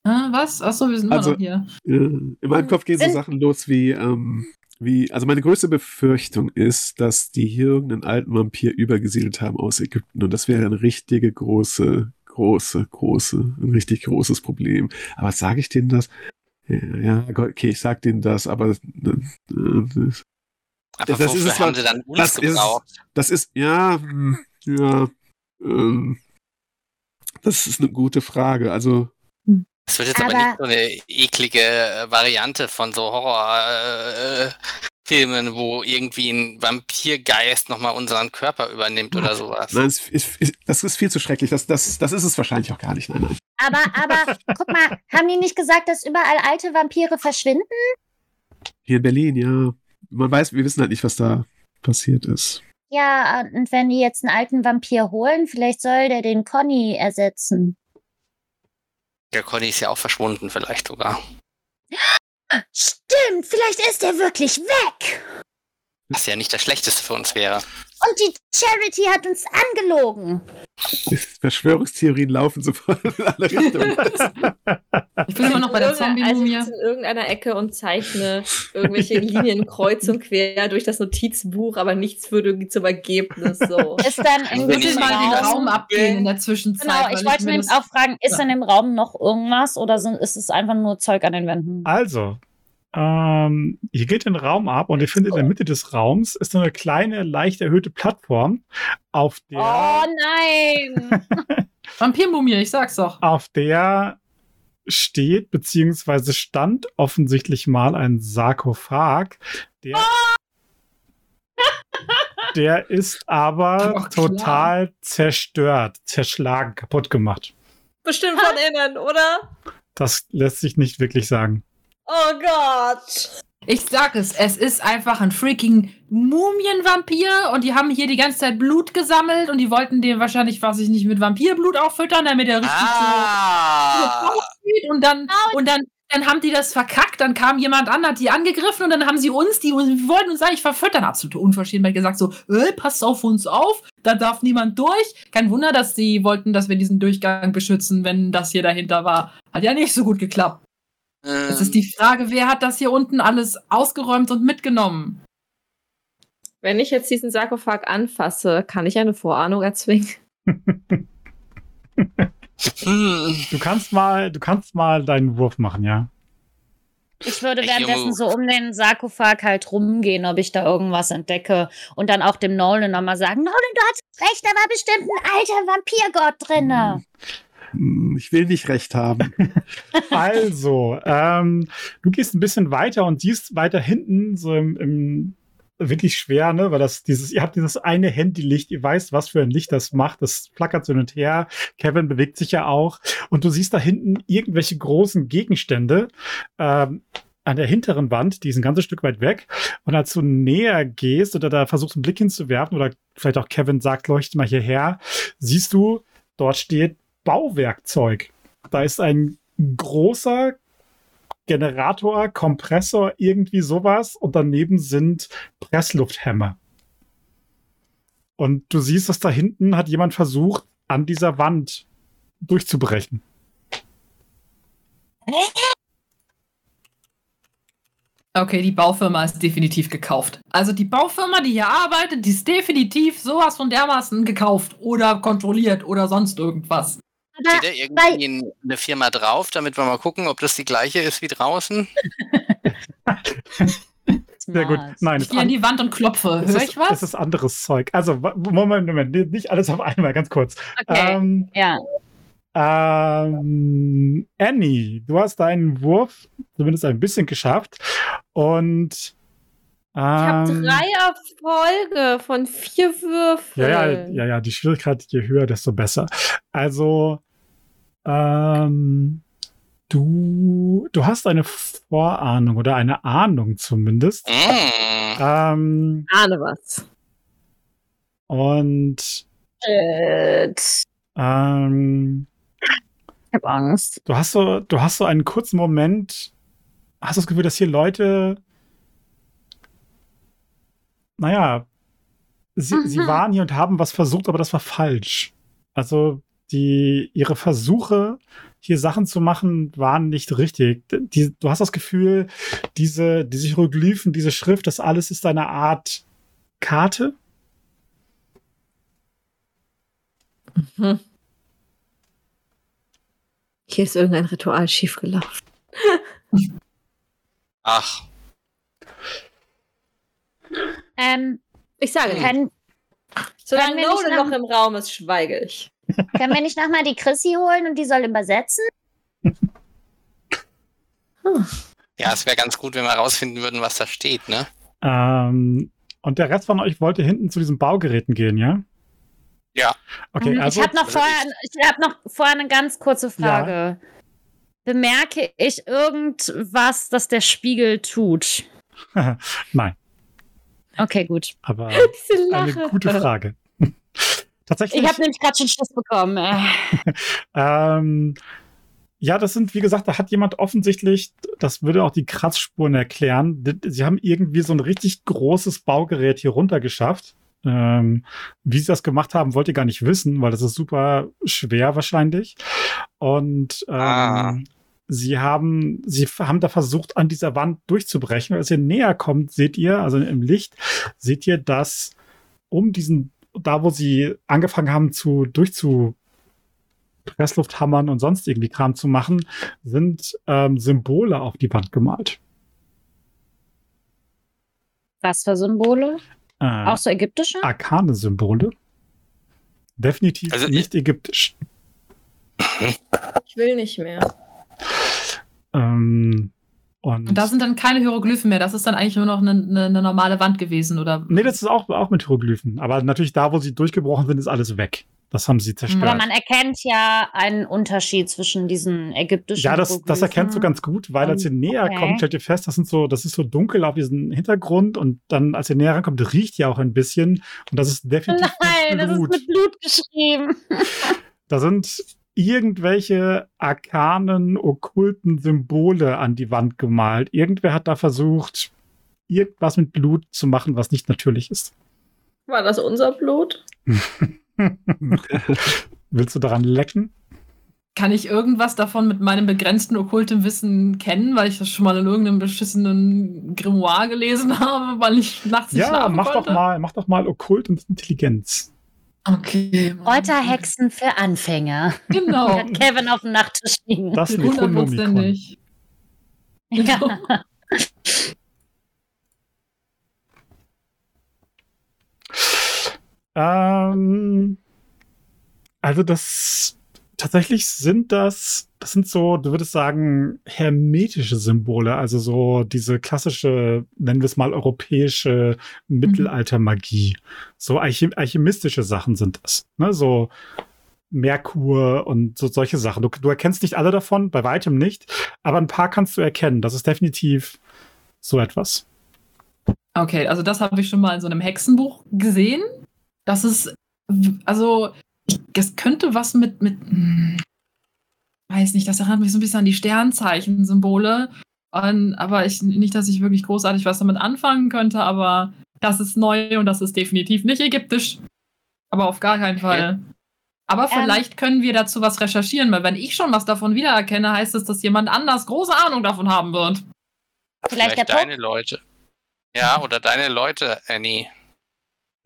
Ah, was? Achso, wir sind immer Also- noch hier. Ja, in meinem Kopf gehen so Sind- Sachen los wie, ähm, wie, also meine größte Befürchtung ist, dass die hier irgendeinen alten Vampir übergesiedelt haben aus Ägypten und das wäre eine richtige große, große, große, ein richtig großes Problem. Aber sage ich denen das? Ja, okay, ich sag denen das, aber äh, das, Aber Das ist es haben sie dann uns das ist- gebraucht? das ist, ja, hm, ja, ähm, das ist eine gute Frage. Also, Das wird jetzt aber, Aber- nicht so eine eklige äh, Variante von so Horrorfilmen, äh, wo irgendwie ein Vampirgeist nochmal unseren Körper übernimmt oder sowas. nein, es ist, ist, das ist viel zu schrecklich. Das, das, das ist es wahrscheinlich auch gar nicht. Nein, nein. Aber, aber, guck mal, haben die nicht gesagt, dass überall alte Vampire verschwinden? Hier in Berlin, ja. Man weiß, wir wissen halt nicht, was da passiert ist. Ja, und wenn die jetzt einen alten Vampir holen, vielleicht soll der den Conny ersetzen. Der Conny ist ja auch verschwunden, vielleicht sogar. Stimmt, vielleicht ist er wirklich weg. Was ja nicht das Schlechteste für uns wäre. Und die Charity hat uns angelogen. Verschwörungstheorien laufen sofort in alle Richtungen. Ich bin immer noch bei der Also Zombie-Mumie. sitze in irgendeiner Ecke und zeichne irgendwelche Linien kreuz und quer durch das Notizbuch, aber nichts führt irgendwie zum Ergebnis. So. Ist dann in Wenn Muss ich mal den Raum. Abgehen in der Zwischenzeit. Genau, ich wollte nämlich auch fragen, ist Ja. in dem Raum noch irgendwas oder sind, ist es einfach nur Zeug an den Wänden? Also, ähm, ihr geht den Raum ab und ihr findet in der Mitte des Raums ist so eine kleine, leicht erhöhte Plattform, auf der, Oh nein! Vampirmumie, ich sag's doch. auf der steht, beziehungsweise stand offensichtlich mal ein Sarkophag, der, der ist aber Ach, total zerstört, zerschlagen, kaputt gemacht. Bestimmt von innen, oder? Das lässt sich nicht wirklich sagen. Oh Gott. Ich sag es, es ist einfach ein freaking Mumienvampir und die haben hier die ganze Zeit Blut gesammelt und die wollten den wahrscheinlich, was ich nicht, mit Vampirblut auffüttern, damit er richtig Ah! so aussieht und dann, und dann dann haben die das verkackt, dann kam jemand an, hat die angegriffen und dann haben sie uns, die wollten uns eigentlich verfüttern, absolute Unverschämtheit gesagt, so, äh, passt auf uns auf, da darf niemand durch. Kein Wunder, dass sie wollten, dass wir diesen Durchgang beschützen, wenn das hier dahinter war. Hat ja nicht so gut geklappt. Es ist die Frage, wer hat das hier unten alles ausgeräumt und mitgenommen? Wenn ich jetzt diesen Sarkophag anfasse, kann ich eine Vorahnung erzwingen. Hm. Du kannst mal, du kannst mal deinen Wurf machen, ja. Ich würde währenddessen so um den Sarkophag halt rumgehen, ob ich da irgendwas entdecke. Und dann auch dem Nolan nochmal sagen, Nolan, du hattest recht, da war bestimmt ein alter Vampirgott drinne. Hm, Ich will nicht recht haben. Also, ähm, du gehst ein bisschen weiter und siehst weiter hinten, so im, im wirklich schwer, ne? Weil das dieses, ihr habt dieses eine Handylicht, ihr weißt, was für ein Licht das macht. Das flackert so hin und her. Kevin bewegt sich ja auch. Und du siehst da hinten irgendwelche großen Gegenstände. Ähm, an der hinteren Wand, die ist ein ganzes Stück weit weg. Und als du näher gehst oder da versuchst, einen Blick hinzuwerfen, oder vielleicht auch Kevin sagt, leuchte mal hierher, siehst du, dort steht Bauwerkzeug. Da ist ein großer Generator, Kompressor, irgendwie sowas. Und daneben sind Presslufthämmer. Und du siehst, dass da hinten hat jemand versucht, an dieser Wand durchzubrechen. Okay, die Baufirma ist definitiv gekauft. Also die Baufirma, die hier arbeitet, die ist definitiv sowas von dermaßen gekauft oder kontrolliert oder sonst irgendwas. Steht da irgendwie in eine Firma drauf, damit wir mal gucken, ob das die gleiche ist wie draußen? Sehr gut. Nein, Ich gehe an die Wand und klopfe. Höre ist, ich was? es ist anderes Zeug. Also, Moment, Moment, nicht alles auf einmal, ganz kurz. Okay. Ähm, ja. ähm, Annie, du hast deinen Wurf zumindest ein bisschen geschafft. Und Ich habe ähm, drei Erfolge von vier Würfeln. Ja, ja, ja, ja, die Schwierigkeit, je höher, desto besser. Also, ähm, du, du hast eine Vorahnung oder eine Ahnung zumindest. Mm. Ähm, Ahne was. und Shit. ähm, Ich hab Angst. du hast so, du hast so einen kurzen Moment, hast du das Gefühl, dass hier Leute, naja, sie, sie Mhm. waren hier und haben was versucht, aber das war falsch. Also die, ihre Versuche, hier Sachen zu machen, waren nicht richtig. Die, du hast das Gefühl, diese, diese Hieroglyphen, diese Schrift, das alles ist eine Art Karte. Hm. Hier ist irgendein Ritual schiefgelaufen. Ach, Ähm, Ich sage nicht. Solange Nolan noch im Raum ist, schweige ich. Können wir nicht nochmal die Chrissy holen und die soll übersetzen? ja, es wäre ganz gut, wenn wir rausfinden würden, was da steht, ne? Ähm, und der Rest von euch wollte hinten zu diesen Baugeräten gehen, ja? Ja. Okay, Mhm, also. ich habe noch, vorher, ich hab noch vorher eine ganz kurze Frage. Bemerke ich irgendwas, das der Spiegel tut? Nein, Okay, gut. aber Diese eine gute Frage. Tatsächlich. Ich habe nämlich gerade schon Schiss bekommen. Äh. Ähm, ja, das sind, wie gesagt, da hat jemand offensichtlich, das würde auch die Kratzspuren erklären, sie haben irgendwie so ein richtig großes Baugerät hier runtergeschafft. Ähm, wie sie das gemacht haben, wollt ihr gar nicht wissen, weil das ist super schwer wahrscheinlich. Und ähm, Ah. sie haben, sie haben da versucht, an dieser Wand durchzubrechen. Als ihr näher kommt, seht ihr, also im Licht, seht ihr, dass um diesen, da wo sie angefangen haben zu durchzu Presslufthammern und sonst irgendwie Kram zu machen, sind ähm, Symbole auf die Wand gemalt. Was für Symbole? Äh, Auch so ägyptische? arkane Symbole. Definitiv Also ich- nicht ägyptisch. Ich will nicht mehr. Ähm, und Und da sind dann keine Hieroglyphen mehr. Das ist dann eigentlich nur noch eine, eine, eine normale Wand gewesen, oder? nee, das ist auch, auch mit Hieroglyphen. Aber natürlich da, wo sie durchgebrochen sind, ist alles weg. Das haben sie zerstört. Aber man erkennt ja einen Unterschied zwischen diesen ägyptischen Ja, das, das erkennst du ganz gut, weil als ihr näher Okay. kommt, stellt ihr fest, das sind so, das ist so dunkel auf diesem Hintergrund und dann, als ihr näher rankommt, riecht ihr auch ein bisschen und das ist definitiv Nein, mit das ist mit Blut geschrieben. Da sind irgendwelche arkanen, okkulten Symbole an die Wand gemalt. Irgendwer hat da versucht, irgendwas mit Blut zu machen, was nicht natürlich ist. War das unser Blut? Willst du daran lecken? Kann ich irgendwas davon mit meinem begrenzten okkulten Wissen kennen, weil ich das schon mal in irgendeinem beschissenen Grimoire gelesen habe, weil ich nachts nicht Ja, schlafen mach konnte? doch mal, mach doch mal okkult und Intelligenz. Okay. Kräuterhexen für Anfänger. Genau. Hat Kevin auf dem Nachttisch liegen. Das Necronomicon. Hundertprozentig. Ja. Ähm, also das tatsächlich sind das, das sind so, du würdest sagen, hermetische Symbole, also so diese klassische, nennen wir es mal, europäische Mittelaltermagie. So alchem alchemistische Sachen sind das. Ne? So Merkur und so solche Sachen. Du, du erkennst nicht alle davon, bei weitem nicht, aber ein paar kannst du erkennen. Das ist definitiv so etwas. Okay, also das habe ich schon mal in so einem Hexenbuch gesehen. Das ist, also, ich, es könnte was mit, mit, hm, weiß nicht, das erinnert mich so ein bisschen an die Sternzeichen-Symbole. Und, aber ich, nicht, dass ich wirklich großartig was damit anfangen könnte, aber das ist neu und das ist definitiv nicht ägyptisch. Aber auf gar keinen Fall. Aber vielleicht können wir dazu was recherchieren, weil wenn ich schon was davon wiedererkenne, heißt es, dass jemand anders große Ahnung davon haben wird. Vielleicht der deine Leute. Ja, oder deine Leute, Annie.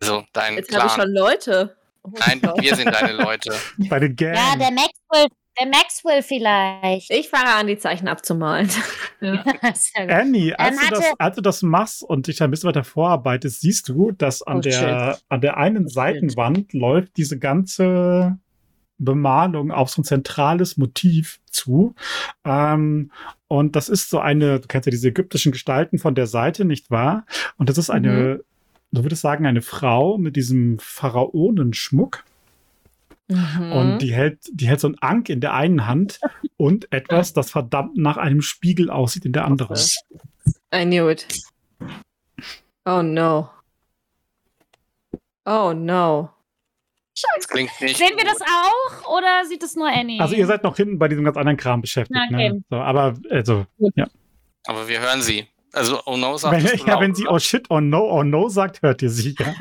So, dein Jetzt habe ich schon Leute. Oh Nein, Gott. wir sind deine Leute. Bei den Gang. Ja, der Maxwell, der Maxwell vielleicht. Ich fange an, die Zeichen abzumalen. Ja. Annie, als, Ähm, du das, als du das machst und dich da ein bisschen weiter vorarbeitest, siehst du, dass an, Oh, der, an der einen Seitenwand läuft diese ganze Bemalung auf so ein zentrales Motiv zu. Ähm, und das ist so eine, du kennst ja diese ägyptischen Gestalten von der Seite, nicht wahr? Und das ist eine, du würdest sagen, eine Frau mit diesem Pharaonenschmuck. Mhm. Und die hält, die hält so ein Ank in der einen Hand und etwas, das verdammt nach einem Spiegel aussieht in der anderen. I knew it. Oh no. Oh no. Das klingt nicht Sehen wir das auch oder sieht es nur Annie? Also ihr seid noch hinten bei diesem ganz anderen Kram beschäftigt. Okay. Ne? So, aber also, Aber wir hören sie. Also, oh no, wenn, sagtest du ja, laut, wenn sie oder? oh shit, oh no, oh no sagt, hört ihr sie. Ja.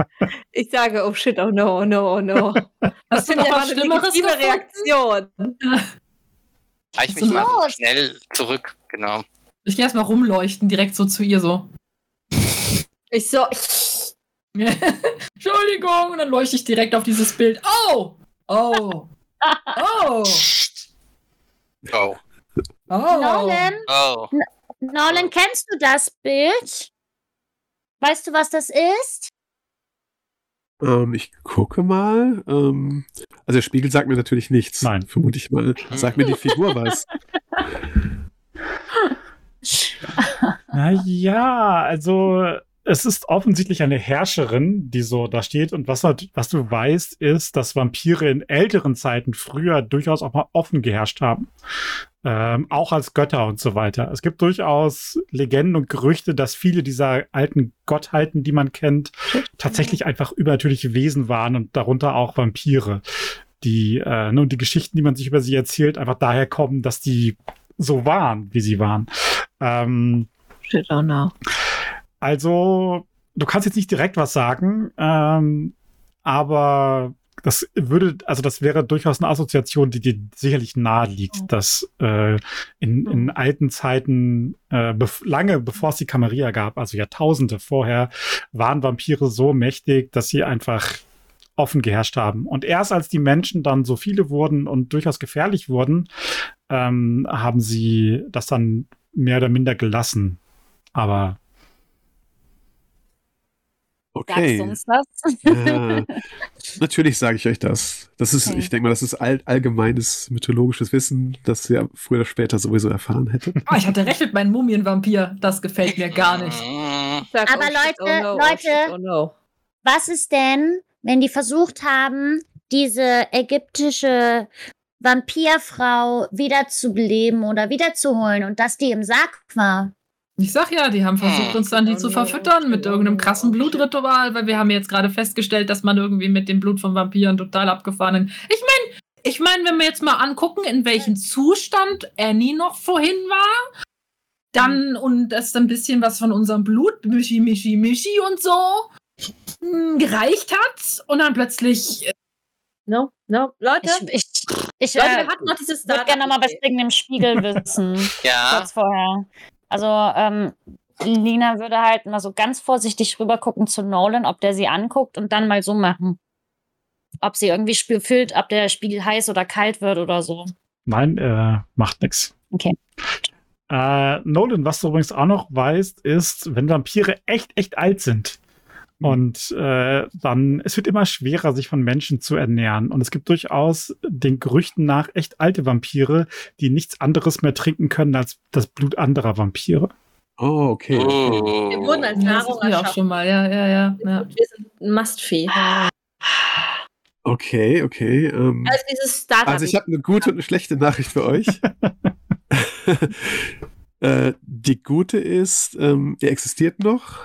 Ich sage, oh shit, oh no, oh no, oh no. Finde noch ja eine gefunden? Reaktion. Reich mich mal los? schnell zurück. Genau. Ich gehe erstmal rumleuchten, direkt so zu ihr so. Ich so, Entschuldigung, und dann leuchte ich direkt auf dieses Bild. Oh! Oh! Oh! Oh. Oh! Nolan, Oh. Nolan, kennst du das Bild? Weißt du, was das ist? Ähm, ich gucke mal. Ähm, also der Spiegel sagt mir natürlich nichts. Nein. Vermute ich mal. Sagt mir die Figur was. Naja, also es ist offensichtlich eine Herrscherin, die so da steht. Und was, halt- was du weißt, ist, dass Vampire in älteren Zeiten früher durchaus auch mal offen geherrscht haben. Ähm, auch als Götter und so weiter. Es gibt durchaus Legenden und Gerüchte, dass viele dieser alten Gottheiten, die man kennt, tatsächlich einfach übernatürliche Wesen waren und darunter auch Vampire. Die, äh, nun, die Geschichten, die man sich über sie erzählt, einfach daher kommen, dass die so waren, wie sie waren. Ähm, shit, oh no. Also, du kannst jetzt nicht direkt was sagen, ähm, aber das würde, also das wäre durchaus eine Assoziation, die dir sicherlich nahe liegt, dass äh, in, in alten Zeiten, äh, bef lange bevor es die Camarilla gab, also Jahrtausende vorher, waren Vampire so mächtig, dass sie einfach offen geherrscht haben. Und erst als die Menschen dann so viele wurden und durchaus gefährlich wurden, ähm, haben sie das dann mehr oder minder gelassen. Aber Okay. Sagst du uns das? Ja, natürlich sage ich euch das. Das ist, Okay. ich denke mal, das ist all, allgemeines mythologisches Wissen, das ihr früher oder später sowieso erfahren hättet. Oh, ich hatte recht mit meinem Mumienvampir. Das gefällt mir gar nicht. Ich sag, Aber oh shit, Leute, oh no, Leute. Oh shit, oh no. Was ist denn, wenn die versucht haben, diese ägyptische Vampirfrau wiederzubeleben oder wiederzuholen und dass die im Sarg war? Ich sag ja, die haben versucht, uns dann die Oh zu verfüttern mit oh irgendeinem krassen Blutritual, weil wir haben jetzt gerade festgestellt, dass man irgendwie mit dem Blut von Vampiren total abgefahren ist. Ich meine, ich meine, wenn wir jetzt mal angucken, in welchem Zustand Annie noch vorhin war, dann und das ein bisschen was von unserem Blut, Mischi, Mischi, Mischi und so, mh, gereicht hat und dann plötzlich. äh, No, no. Leute, Ich, ich, ich Leute äh, wir hatten noch dieses würde gerne noch mal was wegen dem Spiegel wissen. Ja, kurz vorher. Also, ähm, Lina würde halt mal so ganz vorsichtig rübergucken zu Nolan, ob der sie anguckt und dann mal so machen. Ob sie irgendwie spür- fühlt, ob der Spiegel heiß oder kalt wird oder so. Nein, äh, macht nix. Okay. Äh, Nolan, was du übrigens auch noch weißt, ist, wenn Vampire echt, echt alt sind. Und äh, dann, es wird immer schwerer, sich von Menschen zu ernähren. Und es gibt durchaus den Gerüchten nach echt alte Vampire, die nichts anderes mehr trinken können als das Blut anderer Vampire. Oh, okay. okay. Oh. Wir wurden als Ja, das Nahrung wir auch erschaffen. schon mal, ja, ja, ja. ja. Wir sind ein Must-Fee. Okay, okay. Ähm, Also dieses Startup. also ich habe eine gute und eine schlechte Nachricht für euch. äh, die gute ist, ähm, ihr existiert noch.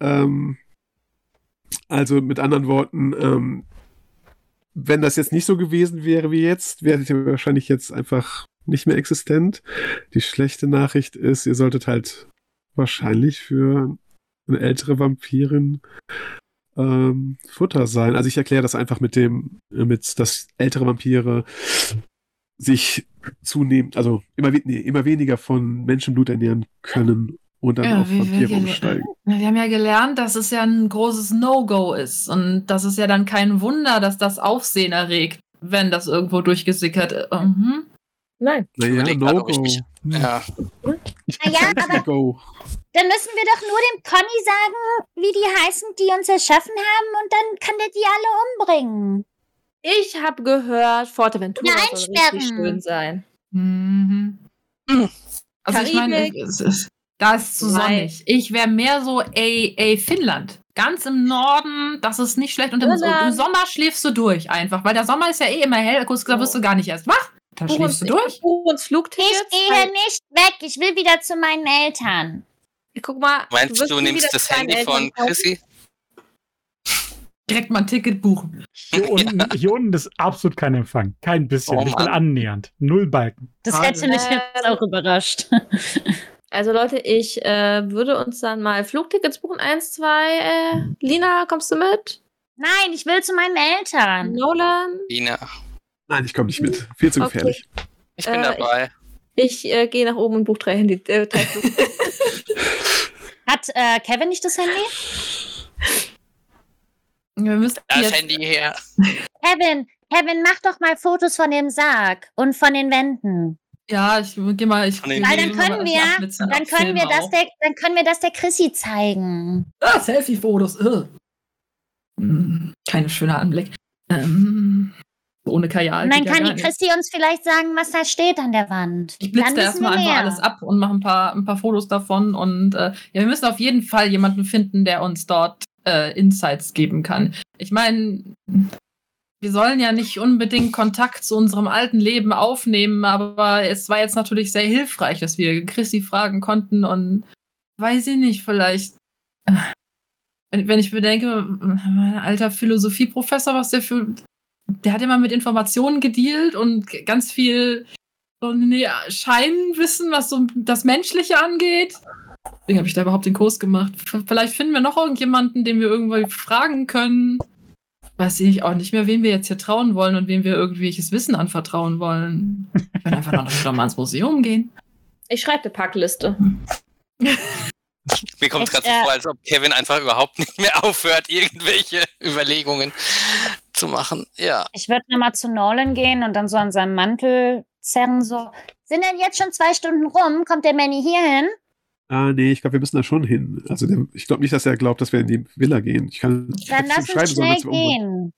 Ähm, also mit anderen Worten, ähm, wenn das jetzt nicht so gewesen wäre wie jetzt, wäret ihr wahrscheinlich jetzt einfach nicht mehr existent. Die schlechte Nachricht ist, ihr solltet halt wahrscheinlich für eine ältere Vampirin ähm, Futter sein. Also ich erkläre das einfach mit dem, mit dass ältere Vampire sich zunehmend, also immer, nee, immer weniger von Menschenblut ernähren können und dann Ja, auf Vampire wie- umsteigen. Wir haben ja gelernt, dass es ja ein großes No-Go ist. Und das ist ja dann kein Wunder, dass das Aufsehen erregt, wenn das irgendwo durchgesickert ist. Mhm. Nein. Naja, no go. mich- Ja, Naja, aber go. dann müssen wir doch nur dem Conny sagen, wie die heißen, die uns erschaffen haben und dann kann der die alle umbringen. Ich habe gehört, Forteventura soll richtig schön sein. Mhm. Hm. Also ich meine, Karibik. es ist, da ist zu sonnig. Ich wäre mehr so, ey, ey, Finnland. Ganz im Norden, das ist nicht schlecht. Und im, im Sommer schläfst du durch einfach, weil der Sommer ist ja eh immer hell. Kurz gesagt, wirst du gar nicht erst wach. Da Buch schläfst uns, du durch. buch uns Ich gehe nicht weg. Ich will wieder zu meinen Eltern. Guck mal, meinst du, nie nimmst das Handy von. Chrissy? Direkt mal ein Ticket buchen. Hier unten, hier unten ist absolut kein Empfang. Kein bisschen. Oh, nicht mal annähernd. Null Balken. Das hätte mich jetzt auch überrascht. Also Leute, ich äh, würde uns dann mal Flugtickets buchen. Eins, zwei. Äh, Lina, kommst du mit? Nein, ich will zu meinen Eltern. Nolan? Ina, Nein, ich komme nicht mit. Viel zu Okay. gefährlich. ich bin Äh, dabei. Ich äh, gehe nach oben und buche drei Handy. Äh, drei Flugtickets. Hat äh, Kevin nicht das Handy? Wir müssen Das jetzt, Handy her. Kevin, Kevin, mach doch mal Fotos von dem Sarg und von den Wänden. Ja, ich geh mal. Ich, Weil dann können wir, dann können wir das der, dann können wir das der Chrissy zeigen. Ah, Selfie-Fotos. Hm, Kein schöner Anblick. Ähm, ohne Kajal. Und dann ja kann gar die. Chrissy uns vielleicht sagen, was da steht an der Wand. Ich blitze erstmal einfach alles ab und mache ein paar, ein paar Fotos davon. Und äh, ja, wir müssen auf jeden Fall jemanden finden, der uns dort äh, Insights geben kann. Ich meine, wir sollen ja nicht unbedingt Kontakt zu unserem alten Leben aufnehmen, aber es war jetzt natürlich sehr hilfreich, dass wir Chrissy fragen konnten und weiß ich nicht, vielleicht. äh, Wenn, wenn ich bedenke, mein alter Philosophieprofessor, was der für. Der hat immer mit Informationen gedealt und ganz viel so nee, Scheinwissen, was so das Menschliche angeht. Deswegen habe ich da überhaupt den Kurs gemacht. Vielleicht finden wir noch irgendjemanden, den wir irgendwie fragen können. Weiß ich auch nicht mehr, wen wir jetzt hier trauen wollen und wem wir irgendwelches Wissen anvertrauen wollen. Wir können einfach noch mal ins Museum gehen. Ich schreibe eine Packliste. Mir kommt es Ich, gerade so äh, vor, als ob Kevin einfach überhaupt nicht mehr aufhört, irgendwelche Überlegungen zu machen. Ja. Ich würde nochmal zu Nolan gehen und dann so an seinem Mantel zerren, so. Sind denn jetzt schon zwei Stunden rum? Kommt der Manny hier hin? Ah, nee, ich glaube, wir müssen da schon hin. Also der, ich glaube nicht, dass er glaubt, dass wir in die Villa gehen. Ich kann ich Dann lass uns sollen, schnell irgendwo- gehen.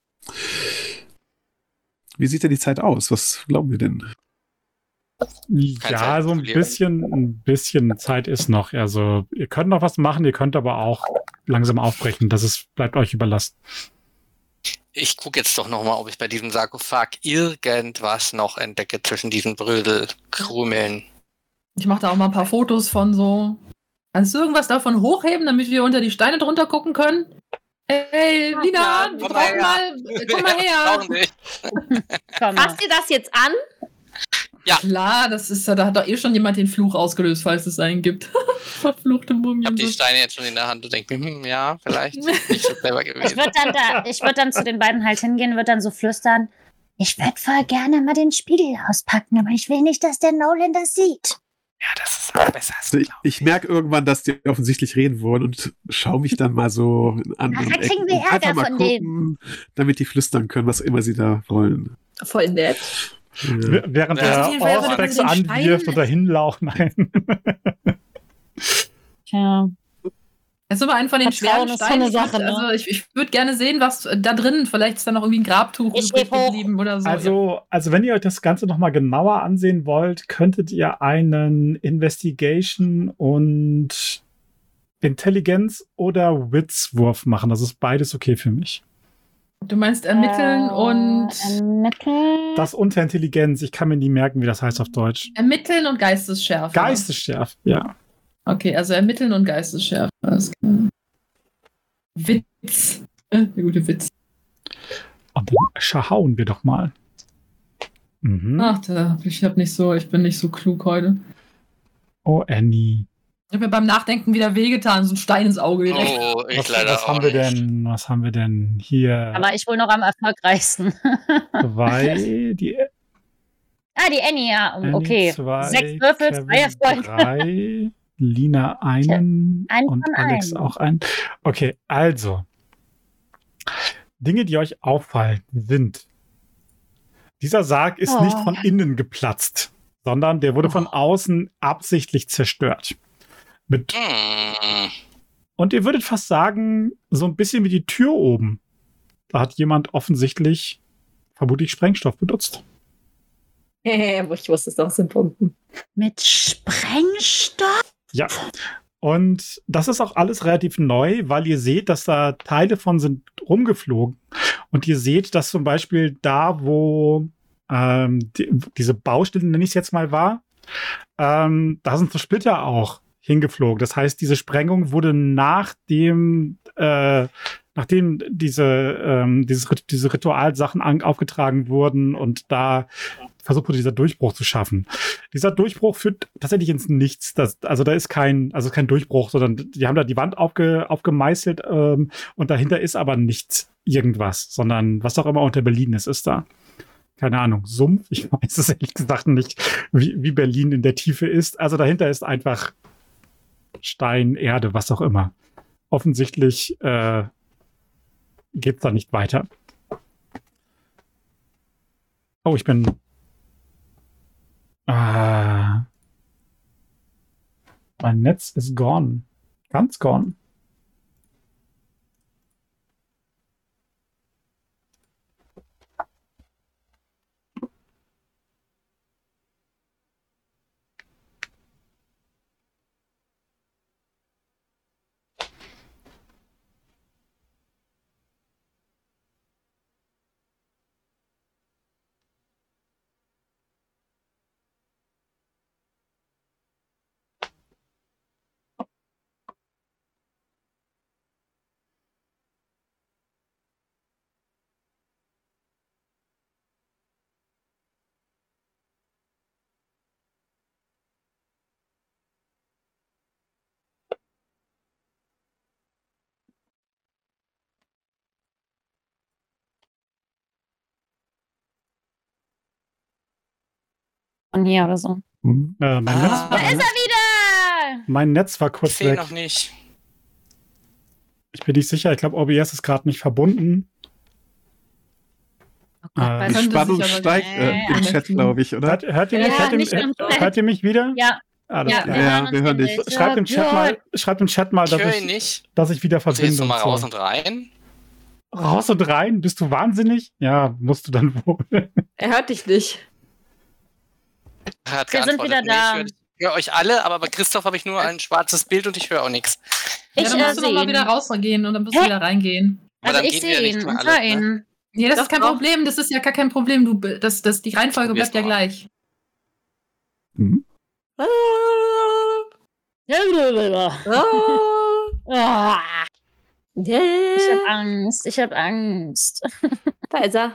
Wie sieht denn die Zeit aus? Was glauben wir denn? Ja, Zeit so ein bisschen, ein bisschen Zeit ist noch. Also, ihr könnt noch was machen, ihr könnt aber auch langsam aufbrechen. Das ist, bleibt euch überlassen. Ich gucke jetzt doch nochmal, ob ich bei diesem Sarkophag irgendwas noch entdecke zwischen diesen Brödelkrümeln. Ich mache da auch mal ein paar Fotos von so. Kannst du irgendwas davon hochheben, damit wir unter die Steine drunter gucken können? Hey, Lina, Ja, wir komm brauchen mal. Komm mal her. Fasst ihr das jetzt an? Klar, das ist ja, da hat doch eh schon jemand den Fluch ausgelöst, falls es einen gibt. Verfluchte Ich Mumien. habe die Steine jetzt schon in der Hand und denke mir, hm, ja, vielleicht Ich würde dann, da, ich würd dann zu den beiden halt hingehen, würde dann so flüstern. Ich würde voll gerne mal den Spiegel auspacken, aber ich will nicht, dass der Nolan das sieht. Ja, das ist auch besser. als Also ich, ich merke irgendwann, dass die offensichtlich reden wollen und schaue mich dann mal so in anderen Ach, da kriegen Ecken wir. Einfach Ärger mal von gucken, damit die flüstern können, was immer sie da wollen. Voll nett. Ja. Während Ja, der den anwirft laufen. Nein. Tja. Es ist aber ein von den Vertrauen schweren ist so Steinen. würd- Sache, ne? Also ich, ich würde gerne sehen, was da drin, vielleicht ist da noch irgendwie ein Grabtuch Ich übrig geblieben oder so. Also, also, wenn ihr euch das Ganze nochmal genauer ansehen wollt, könntet ihr einen Investigation und Intelligenz oder Witzwurf machen. Das ist beides okay für mich. du meinst ermitteln Äh, und Ermitteln. Das unter Intelligenz, ich kann mir nie merken, wie das heißt auf Deutsch. ermitteln und Geistesschärfe. Geistesschärf, ja. Okay, also ermitteln und Geistesschärfe. Witz. Äh, der gute Witz. Und dann schauen wir doch mal. Mhm. Ach, da, ich hab nicht so, ich bin nicht so klug heute. Oh, Annie. Ich habe mir beim Nachdenken wieder wehgetan, so ein Stein ins Auge direkt. Oh, ich Was, leider was auch haben wir nicht. denn? Was haben wir denn hier? Aber ich wohl noch am erfolgreichsten. Zwei, die ah, die Annie, ja. Annie Okay. zwei, Sechs Würfel, Kevin zwei Erfolg. drei, Lina einen Einen und Alex einem. auch einen. Okay, also. Dinge, die euch auffallen, sind. Dieser Sarg ist Oh. nicht von innen geplatzt, sondern der wurde von außen absichtlich zerstört. Mit, Hm. und ihr würdet fast sagen, so ein bisschen wie die Tür oben. Da hat jemand offensichtlich vermutlich Sprengstoff benutzt. ich wusste es doch sind Pumpen. Mit Sprengstoff? Ja. Und das ist auch alles relativ neu, weil ihr seht, dass da Teile von sind rumgeflogen. Und ihr seht, dass zum Beispiel da, wo ähm, die, diese Baustelle, nenne ich es jetzt mal, war, ähm, da sind so Splitter auch hingeflogen. Das heißt, diese Sprengung wurde nach dem, äh, nachdem diese, ähm, dieses, diese Ritualsachen an, aufgetragen wurden und da versucht wurde, dieser Durchbruch zu schaffen. Dieser Durchbruch führt tatsächlich ins Nichts. Das, also da ist kein, also kein Durchbruch, sondern die haben da die Wand aufge, aufgemeißelt ähm, und dahinter ist aber nichts irgendwas, sondern was auch immer unter Berlin ist, ist da. Keine Ahnung, Sumpf. Ich weiß es ehrlich gesagt nicht, wie, wie Berlin in der Tiefe ist. Also dahinter ist einfach Stein, Erde, was auch immer. Offensichtlich äh, geht es da nicht weiter. Oh, ich bin. Ah. Mein Netz ist gone. Ganz gone. Hier oder so. Hm. Äh, mein, Ah. Netz, Da mein, ist er wieder! mein Netz war Ich kurz sehe weg. noch nicht. Ich bin nicht sicher. Ich glaube, OBS ist gerade nicht verbunden. Oh Gott, Äh, Die ich Spannung steigt äh, im Chat, glaube ich, oder? Hört, hört, ihr, Ja, mich, hört, ihr, ganz hört ihr mich wieder? Ja, Alles ja, klar. Ja, hören wir hören dich. Schreibt im Chat Ja, mal, schreibt im Chat mal, Ich dass ich, nicht. dass ich wieder ich verbinde. jetzt so. raus und rein? raus und rein? Bist du wahnsinnig? Ja, musst du dann wohl. Er hört dich nicht. Hat Wir sind wieder nee, da. Ich höre euch alle, aber bei Christoph habe ich nur ein schwarzes Bild und ich höre auch nichts. Ja, Ich dann äh, musst du noch sehe mal ihn. wieder rausgehen und dann musst du wieder reingehen. Aber Also dann ich sehe ihn und höre ne? ihn. Nee, das Doch, ist kein. Problem, das ist ja gar kein Problem. Du, das, das, die Reihenfolge bleibt ja mal. gleich. Hm. Ah, Ah. Ich Yeah. hab Angst, ich hab Angst. Da ist er.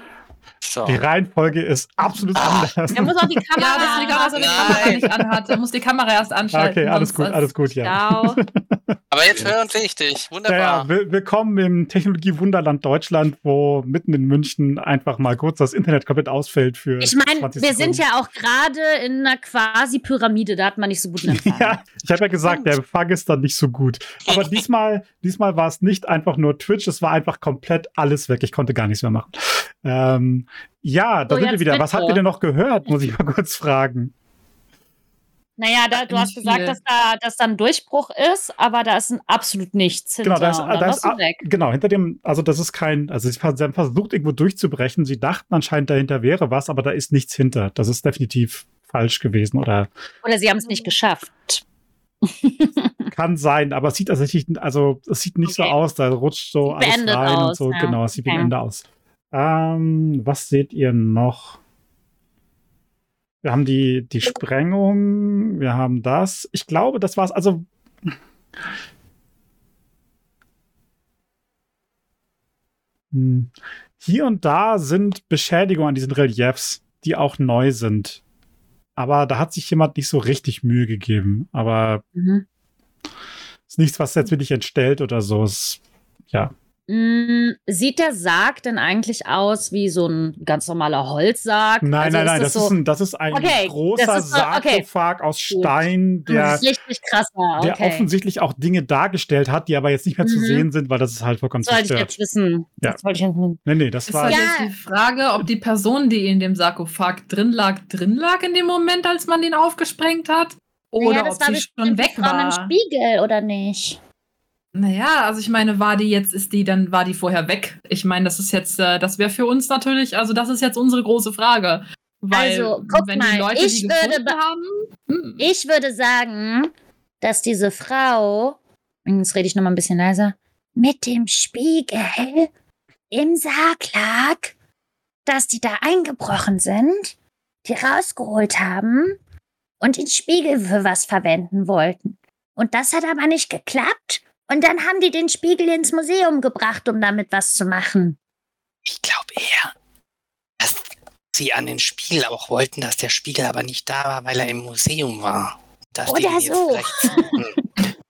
So. Die Reihenfolge ist absolut anders. Er muss auch die Kamera Ja, liegt daran, dass er die. Kamera nicht anhat. Er muss die Kamera erst anschalten. Okay, alles gut, alles gut, ja. Ciao. Aber jetzt höre und sehe ich dich. Wunderbar. ja, will- willkommen im Technologie-Wunderland Deutschland, wo mitten in München einfach mal kurz das Internet komplett ausfällt für. Ich meine, 20 wir sind Sekunden. ja auch gerade in einer quasi Pyramide, da hat man nicht so gut Empfang. Ja, ich habe ja gesagt, der Empfang ist dann nicht so gut. Aber diesmal, diesmal war es nicht einfach nur Twitch, es war einfach komplett alles weg. Ich konnte gar nichts mehr machen. Ähm, ja, da So, sind wir wieder. Was habt ihr denn noch gehört? Muss ich mal kurz fragen. Naja, da, du hast gesagt, dass da, dass da ein Durchbruch ist, aber da ist ein absolut nichts hinter. Genau, da ist, und da ist, weg. genau, hinter dem, also das ist kein, also sie haben versucht, irgendwo durchzubrechen. Sie dachten anscheinend, dahinter wäre was, aber da ist nichts hinter. Das ist definitiv falsch gewesen oder Oder sie haben es nicht geschafft. kann sein, aber es sieht tatsächlich, also es sieht nicht so Okay. aus, da rutscht so Sieht alles rein und aus, so. ja. Genau, es sieht wie ein Okay. Ende aus. Ähm, was seht ihr noch? Wir haben die, die Sprengung, wir haben das. Ich glaube, das war's. Also. Hm. Hier und da sind Beschädigungen an diesen Reliefs, die auch neu sind. Aber da hat sich jemand nicht so richtig Mühe gegeben. Aber Mhm. ist nichts, was jetzt wirklich entstellt oder so. Es, ja. Mm, Sieht der Sarg denn eigentlich aus wie so ein ganz normaler Holzsarg? Nein, Also nein, nein, das das, so, ist ein, das ist ein Okay, großer das ist so- okay. Sarkophag aus Stein, das der, ist richtig krasser. der Okay. offensichtlich auch Dinge dargestellt hat, die aber jetzt nicht mehr zu Mhm. sehen sind, weil das ist halt vollkommen Das wollte ich zerstört. jetzt wissen. Ja. Das wollte ich jetzt wissen. Nee, nee, das Ist war. halt Ja. jetzt die Frage, ob die Person, die in dem Sarkophag drin lag, drin lag in dem Moment, als man den aufgesprengt hat? Oder das ob war sie schon die weg mit dem war? Spiegel, oder nicht? Naja, also ich meine, war die jetzt, ist die, dann war die vorher weg. Ich meine, das ist jetzt, äh, das wäre für uns natürlich, also das ist jetzt unsere große Frage. Weil, Also, guck wenn mal, die Leute ich die würde haben, hm, Ich würde sagen, dass diese Frau, jetzt rede ich noch mal ein bisschen leiser, mit dem Spiegel im Sarg lag, dass die da eingebrochen sind, die rausgeholt haben und den Spiegel für was verwenden wollten. Und das hat aber nicht geklappt. Und dann haben die den Spiegel ins Museum gebracht, um damit was zu machen. Ich glaube eher, dass sie an den Spiegel auch wollten, dass der Spiegel aber nicht da war, weil er im Museum war. Dass die Oder so. vielleicht suchen.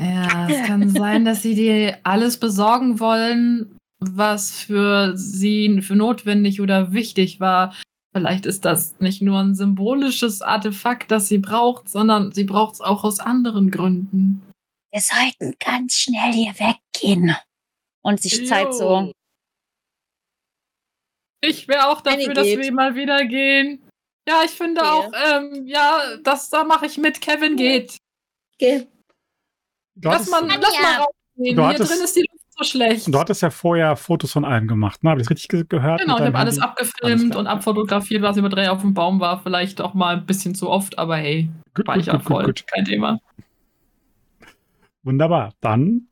Ja, es kann sein, dass sie dir alles besorgen wollen, was für sie für notwendig oder wichtig war. Vielleicht ist das nicht nur ein symbolisches Artefakt, das sie braucht, sondern sie braucht es auch aus anderen Gründen. Wir sollten ganz schnell hier weggehen. Und sie zeigt so. Ich wäre auch dafür, dass wir mal wieder gehen. Ja, ich finde Okay. auch, ähm, ja, das da mache ich mit. Kevin geht. Okay. Du Lass Anja. lass mal rausgehen. Hier drin ist die Luft so schlecht. du hattest ja vorher Fotos von allem gemacht, ne? Habe ich das richtig ge gehört? Genau, ich habe alles abgefilmt Alles und abfotografiert, was über drei auf dem Baum war. Vielleicht auch mal ein bisschen zu oft, aber hey, Gut, gut, Speicher gut, gut, voll. gut. Kein Thema. Wunderbar. Dann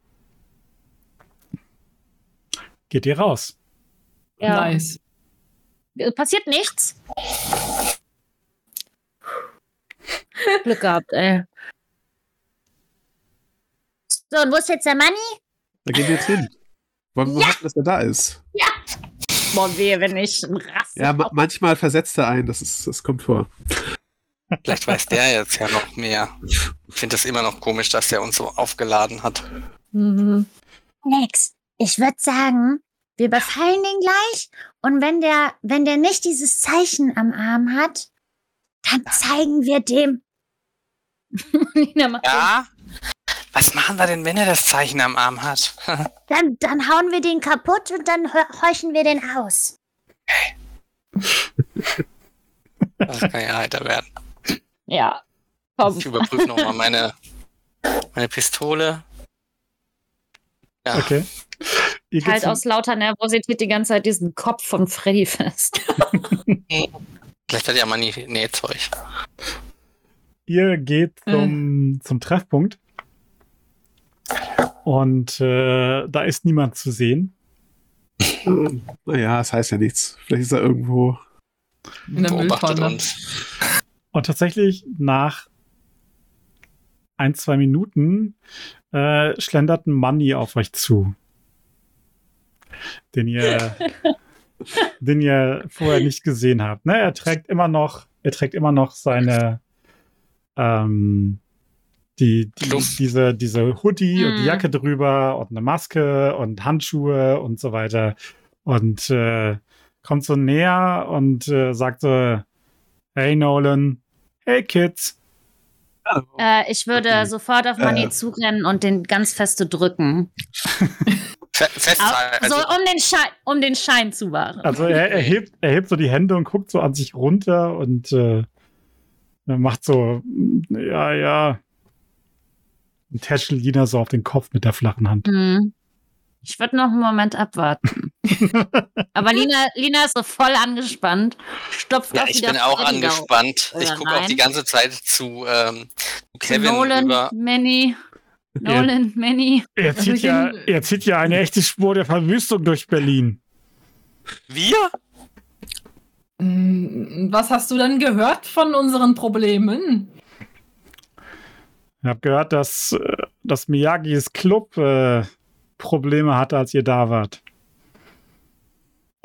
geht ihr raus. Ja. Nice. Passiert nichts. Glück gehabt, ey. So, und wo ist jetzt der Manni? Da gehen wir jetzt hin. Wollen wir hoffen, dass er da ist? Boah, wehe, wenn ich ein Rass. Ja, ma manchmal versetzt er ein, das, ist, das kommt vor. Vielleicht weiß der jetzt ja noch mehr. Ich finde es immer noch komisch, dass der uns so aufgeladen hat. Mhm. Alex, ich würde sagen, wir befallen den gleich. Und wenn der, wenn der nicht dieses Zeichen am Arm hat, dann zeigen wir dem. Ja? Was machen wir denn, wenn er das Zeichen am Arm hat? dann, dann hauen wir den kaputt und dann heuchen wir den aus. Das kann ja heiter werden. Ja. Komm. Ich überprüfe nochmal meine, meine Pistole. Ja, Okay. Geht Halt aus lauter Nervosität die ganze Zeit diesen Kopf von Freddy fest. vielleicht hat ja mal nie Nähzeug. ihr geht zum, zum Treffpunkt. Und äh, da ist niemand zu sehen. Naja, das heißt ja nichts. Vielleicht ist er irgendwo. In der Mülltonne. uns. Und tatsächlich nach ein, zwei Minuten äh, schlendert ein Manni auf euch zu. den ihr, den ihr vorher nicht gesehen habt. Ne, er trägt immer noch, er trägt immer noch seine ähm, die, die, diese, diese Hoodie und die Mhm. Jacke drüber und eine Maske und Handschuhe und so weiter. Und äh, kommt so näher und äh, sagt so, hey Nolan, hey Kids. Äh, ich würde Okay. sofort auf Manny Äh. zurennen und den ganz feste drücken. Fe festhalten. So, Also, um den, Schein, um den Schein zu wahren. Also er, er, hebt, er hebt so die Hände und guckt so an sich runter und äh, macht so, ja, ja. Und tätschelt Lina so auf den Kopf mit der flachen Hand. Hm. Ich würde noch einen Moment abwarten. Aber Lina, Lina ist so voll angespannt. Stopft ja, ich bin auch angespannt. Ich Oder gucke auch die ganze Zeit zu, ähm, zu Kevin Nolan, rüber. Manny, Nolan, Manny. Er zieht, ich ja, er zieht ja eine echte Spur der Verwüstung durch Berlin. Wir? Mm, Was hast du denn gehört von unseren Problemen? Ich habe gehört, dass, äh, dass Miyagis Club äh, Probleme hatte, als ihr da wart.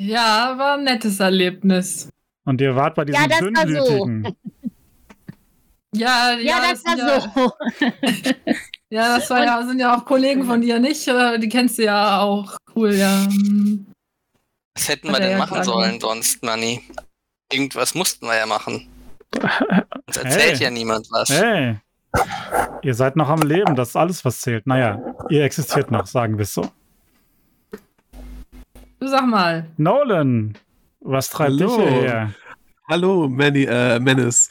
Ja, war ein nettes Erlebnis. Und ihr wart bei diesen Ja, das war so. Dünnblütigen. Ja, Ja, das sind war ja, so. Ja, das war ja, sind ja auch Kollegen von dir, nicht? Äh, Die kennst du ja auch. Cool, ja. Was hätten Hat wir denn ja machen sollen sonst, Manni? Irgendwas mussten wir ja machen. Uns erzählt Hey. ja niemand was. Hey, ihr seid noch am Leben, das ist alles, was zählt. Naja, ihr existiert noch, sagen wir es so. Du sag mal. Nolan, was treibt dich Hallo. hierher? Hallo, Manny, äh, Menace.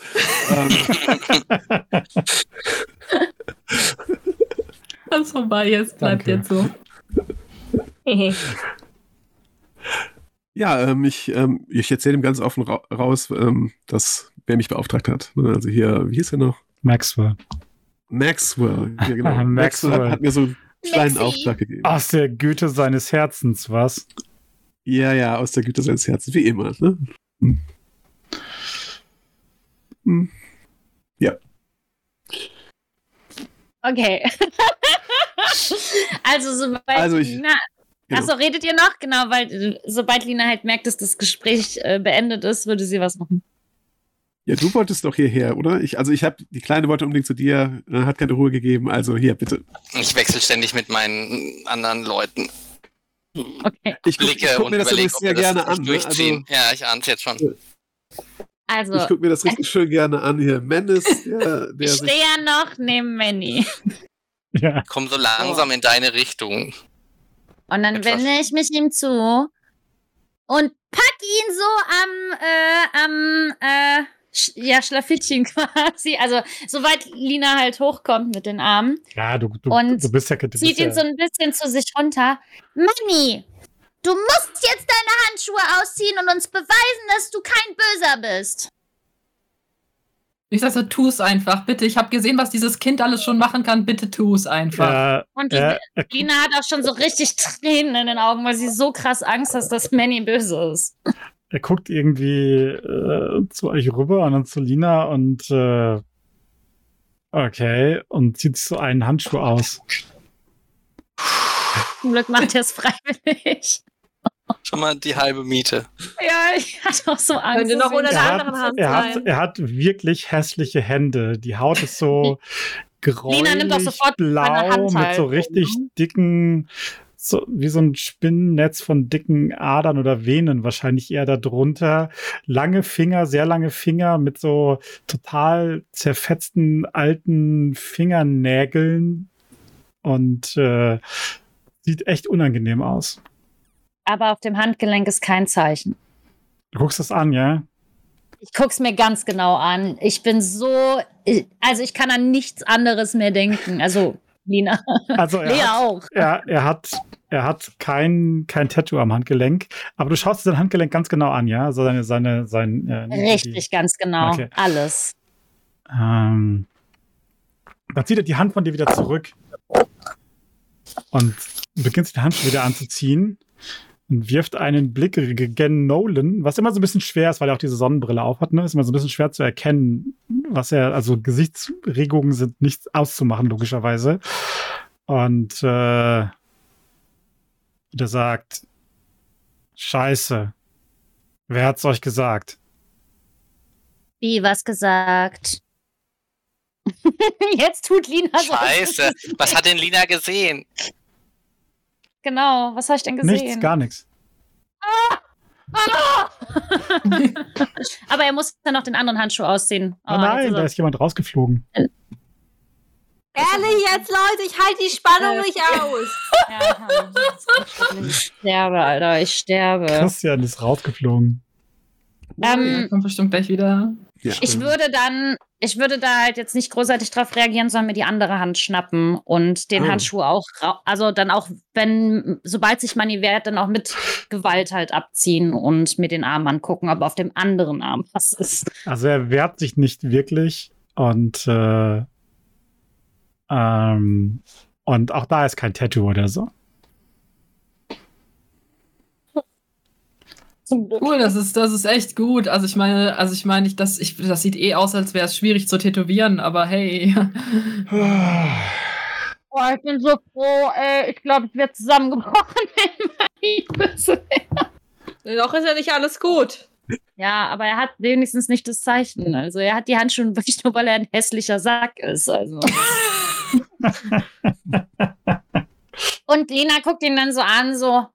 ähm, ist vorbei, jetzt bleibt Danke. jetzt so. ja, ähm, ich, ähm, ich erzähle ihm ganz offen ra raus, ähm, dass wer mich beauftragt hat. Ne, Also hier, wie hieß er noch? Maxwell. Maxwell. Ja, genau. Maxwell. Maxwell hat, mir so einen kleinen Maxi. Auftrag gegeben. Aus der Güte seines Herzens, was? Ja, ja, aus der Güte seines Herzens, wie immer. Ne? Hm. Hm. Okay. also, sobald Also ich- Lina. genau. Achso, redet ihr noch? Genau, weil äh, sobald Lina halt merkt, dass das Gespräch äh, beendet ist, würde sie was machen. Ja, du wolltest doch hierher, oder? Ich, also ich habe die Kleine wollte unbedingt zu dir, äh, hat keine Ruhe gegeben. Also hier, bitte. Ich wechsle ständig mit meinen anderen Leuten. Okay. Ich guck, Blicke ich guck und mir das ob sehr gerne an. Ne? Also, durchziehen. ja, ich ahne es jetzt schon. Also, ich gucke mir das richtig schön gerne an hier. Menace, der, der ich stehe ja noch neben Manny. Ja. Komm so langsam in deine Richtung. Und dann Etwas. wende ich mich ihm zu und pack ihn so am, äh, am, äh, ja, Schlafittchen quasi. Also, soweit Lina halt hochkommt mit den Armen, Ja, du, du, Und du bist ja. Du zieht bist ja ihn so ein bisschen zu sich runter. Manni, du musst jetzt deine Handschuhe ausziehen und uns beweisen, dass du kein Böser bist. Ich sag so, tu es einfach, bitte. Ich habe gesehen, was dieses Kind alles schon machen kann. Bitte tu es einfach. äh, Und Lina hat auch schon so richtig Tränen in den Augen, weil sie so krass Angst hat, dass Manny böse ist. Er guckt irgendwie äh, zu euch rüber und dann zu Lina und äh, okay und zieht so einen Handschuh aus. Zum Glück macht er es freiwillig. Schon mal die halbe Miete. Ja, ich hatte auch so Angst. Könnte noch unter der Er hat, anderen Hand er, hat, sein. er hat wirklich hässliche Hände. Die Haut ist so Lina nimmt sofort meine blau mit so Handhaltung, richtig ne? dicken, so wie so ein Spinnennetz von dicken Adern oder Venen wahrscheinlich eher darunter. Lange Finger, sehr lange Finger mit so total zerfetzten alten Fingernägeln und äh, sieht echt unangenehm aus. Aber auf dem Handgelenk ist kein Zeichen. Du guckst das an, ja? Ich guck's mir ganz genau an. Ich bin so, also ich kann an nichts anderes mehr denken. Also Lina, Also er Lea hat, auch. er, er hat, er hat kein, kein Tattoo am Handgelenk, aber du schaust dir sein Handgelenk ganz genau an, ja? Also seine, seine, sein, äh, Richtig, ganz genau. Okay. Alles. Die, ähm, dann zieht er die Hand von dir wieder zurück und beginnt sich die Handschuhe wieder anzuziehen und wirft einen Blick gegen Nolan, was immer so ein bisschen schwer ist, weil er auch diese Sonnenbrille aufhat, ne? Ist immer so ein bisschen schwer zu erkennen, was er, also Gesichtsregungen sind nicht auszumachen, logischerweise. Und äh, der sagt, Scheiße. Wer hat's euch gesagt? Wie was gesagt? Jetzt tut Lina so. Scheiße. Was hat denn Lina gesehen? Genau, was habe ich denn gesehen? Nichts, gar nichts. Ah! Aber er muss dann noch den anderen Handschuh ausziehen. Oh, jetzt nein, ist da er- ist jemand rausgeflogen. Ehrlich jetzt, Leute, ich halte die Spannung nicht aus. Ja, ich sterbe, Alter, ich sterbe. Christian ist rausgeflogen. Ähm, Ja, kommt bestimmt gleich wieder. Ja. Ich würde dann, ich würde da halt jetzt nicht großartig drauf reagieren, sondern mir die andere Hand schnappen und den Oh. Handschuh auch, also dann auch, wenn, sobald sich Money wehrt, dann auch mit Gewalt halt abziehen und mir den Arm angucken, ob auf dem anderen Arm was ist. Also er wehrt sich nicht wirklich und äh, ähm, und auch da ist kein Tattoo oder so. Zum Glück. Cool, das ist, das ist echt gut. Also ich meine, also ich meine, ich, das, ich, das sieht eh aus, als wäre es schwierig zu tätowieren, aber hey. Oh, ich bin so froh, ey. Ich glaube, ich werde zusammengebrochen, wenn böse wäre. Noch ist ja nicht alles gut. Ja, aber er hat wenigstens nicht das Zeichen. Also er hat die Handschuhe wirklich nur, weil er ein hässlicher Sack ist. Also. Und Lena guckt ihn dann so an, so.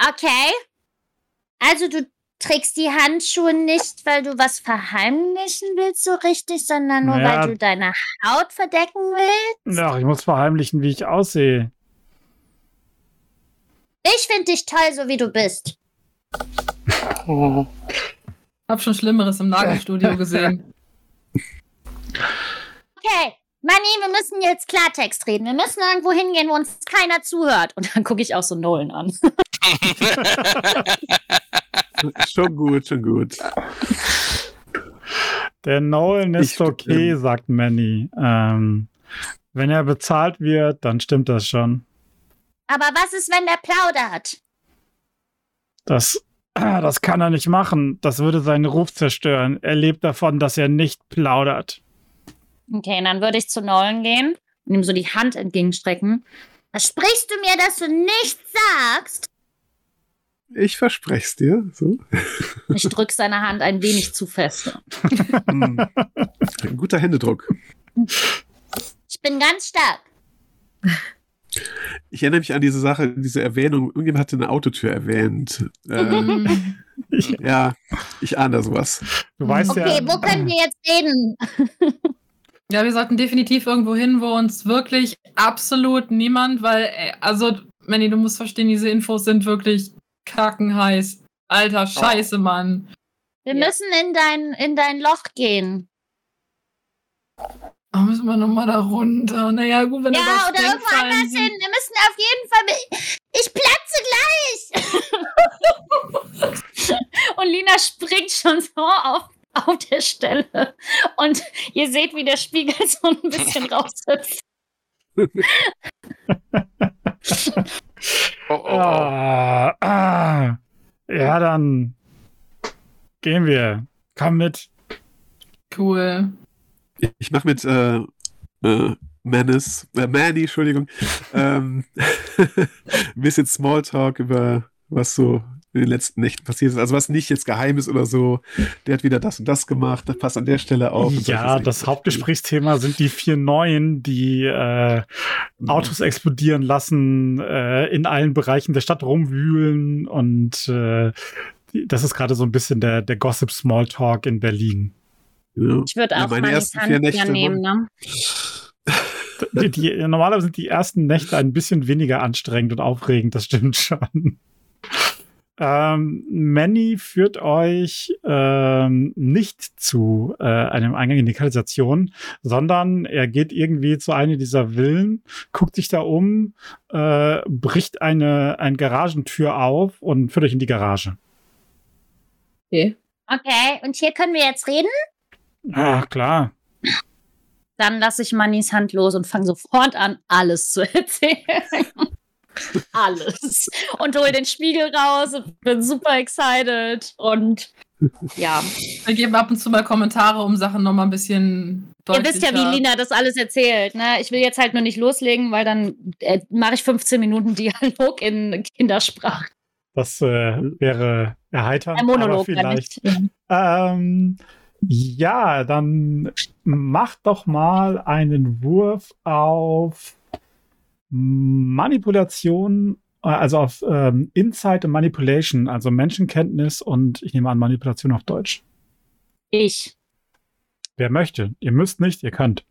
Okay. Also du trägst die Handschuhe nicht, weil du was verheimlichen willst so richtig, sondern nur, Naja. weil du deine Haut verdecken willst? Ach, ich muss verheimlichen, wie ich aussehe. Ich finde dich toll, so wie du bist. Hab schon Schlimmeres im Nagelstudio gesehen. Okay, Manni, wir müssen jetzt Klartext reden. Wir müssen irgendwo hingehen, wo uns keiner zuhört. Und dann gucke ich auch so Nolan an. schon gut, schon gut. Der Nolan ist Ich- okay, sagt Manny. Ähm, wenn er bezahlt wird, dann stimmt das schon. Aber was ist, wenn der plaudert? Das, ah, das kann er nicht machen. Das würde seinen Ruf zerstören. Er lebt davon, dass er nicht plaudert. Okay, dann würde ich zu Nolan gehen und ihm so die Hand entgegenstrecken. Versprichst du mir, dass du nichts sagst? Ich verspreche es dir. So. Ich drück seine Hand ein wenig zu fest. Hm. Ein guter Händedruck. Ich bin ganz stark. Ich erinnere mich an diese Sache, diese Erwähnung. Irgendjemand hatte eine Autotür erwähnt. Ähm, ja, ich ahne da sowas. Du weißt Okay, ja. wo können wir jetzt reden? Ja, wir sollten definitiv irgendwo hin, wo uns wirklich absolut niemand, weil, äh, also, Manny, du musst verstehen, diese Infos sind wirklich kackenheiß. Alter, scheiße, Mann. Wir Ja. müssen in dein, in dein Loch gehen. Oh, müssen wir nochmal da runter. Naja, gut, wenn Ja, da oder irgendwo anders hin. Wir müssen auf jeden Fall. mit- Ich platze gleich! Und Lina springt schon so auf, auf der Stelle. Und ihr seht, wie der Spiegel so ein bisschen raushüpft. Oh, oh, oh. Ah, ah. Ja, dann gehen wir. Komm mit. Cool. Ich, ich mache mit äh, äh, Menace, äh, Manny, Entschuldigung, ähm, ein bisschen Smalltalk über was so in den letzten Nächten passiert ist. Also was nicht jetzt geheim ist oder so. Der hat wieder das und das gemacht, das passt an der Stelle auf. Ja, das. Hauptgesprächsthema sind die vier Neuen, die äh, Autos explodieren lassen, äh, in allen Bereichen der Stadt rumwühlen und äh, das ist gerade so ein bisschen der, der Gossip Smalltalk in Berlin. Ja. Ich würde Ja, auch meine ja Nächte nehmen, ne? Die, die, normalerweise sind die ersten Nächte ein bisschen weniger anstrengend und aufregend, das stimmt schon. Ähm, Manny führt euch ähm, nicht zu äh, einem Eingang in die Kanalisation, sondern er geht irgendwie zu einer dieser Villen, guckt sich da um, äh, bricht eine, eine Garagentür auf und führt euch in die Garage. Okay. Okay, und hier können wir jetzt reden? Ah, klar. Dann lasse ich Mannis Hand los und fange sofort an, alles zu erzählen. alles. Und hole den Spiegel raus und bin super excited. Und ja, Wir geben ab und zu mal Kommentare, um Sachen nochmal ein bisschen ihr deutlicher. wisst ja, wie Lina das alles erzählt. Ne? Ich will jetzt halt nur nicht loslegen, weil dann äh, mache ich 15 Minuten Dialog in Kindersprache. Das äh, wäre erheiternd. Ein Monolog, aber vielleicht. ja nicht. Ja. Ähm, ja, dann mach doch mal einen Wurf auf Manipulation, äh, also auf ähm, Insight und Manipulation, also Menschenkenntnis und ich nehme an Manipulation auf Deutsch. Ich. Wer möchte. Ihr müsst nicht, ihr könnt.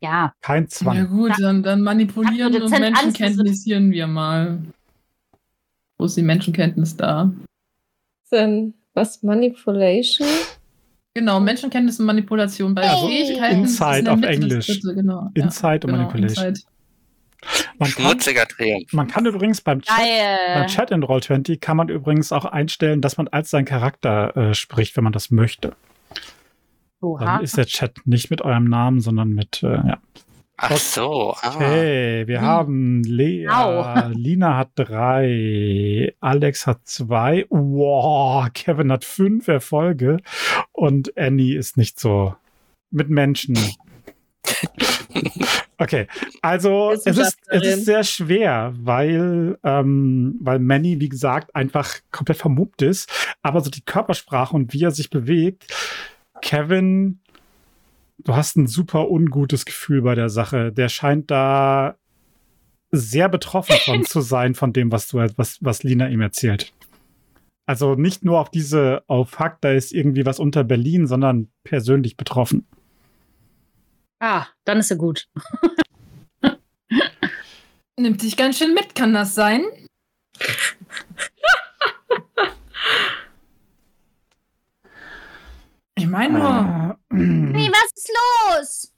Ja. Kein Ja Zwang. gut, dann, dann manipulieren und Menschenkenntnisieren wir mal. Wo ist die Menschenkenntnis da? Dann was? Manipulation? Genau, Menschenkenntnis und Manipulation bei Also Fähigkeiten. Insight auf Englisch. dritte, Genau, ja. Insight und Genau, Manipulation. Insight. Man kann, Schmutziger Triumph. man kann übrigens beim Chat, beim. Chat in Roll20 kann man übrigens auch einstellen, dass man als sein Charakter äh, spricht, wenn man das möchte. Oha. Dann ist der Chat nicht mit eurem Namen, sondern mit, äh, ja. Ach so. Ah. Okay, wir Hm. haben Lea, Au. Lina hat drei, Alex hat zwei, wow, Kevin hat fünf Erfolge und Annie ist nicht so mit Menschen. Okay, also es ist, es ist sehr schwer, weil, ähm, weil Manny, wie gesagt, einfach komplett vermummt ist, aber so die Körpersprache und wie er sich bewegt, Kevin, du hast ein super ungutes Gefühl bei der Sache. Der scheint da sehr betroffen von zu sein, von dem, was du, was, was Lina ihm erzählt. Also nicht nur auf diese, auf Hack, da ist irgendwie was unter Berlin, sondern persönlich betroffen. Ah, dann ist sie gut. Nimmt dich ganz schön mit, kann das sein? Ich meine nur, Ah, Hey, was ist los?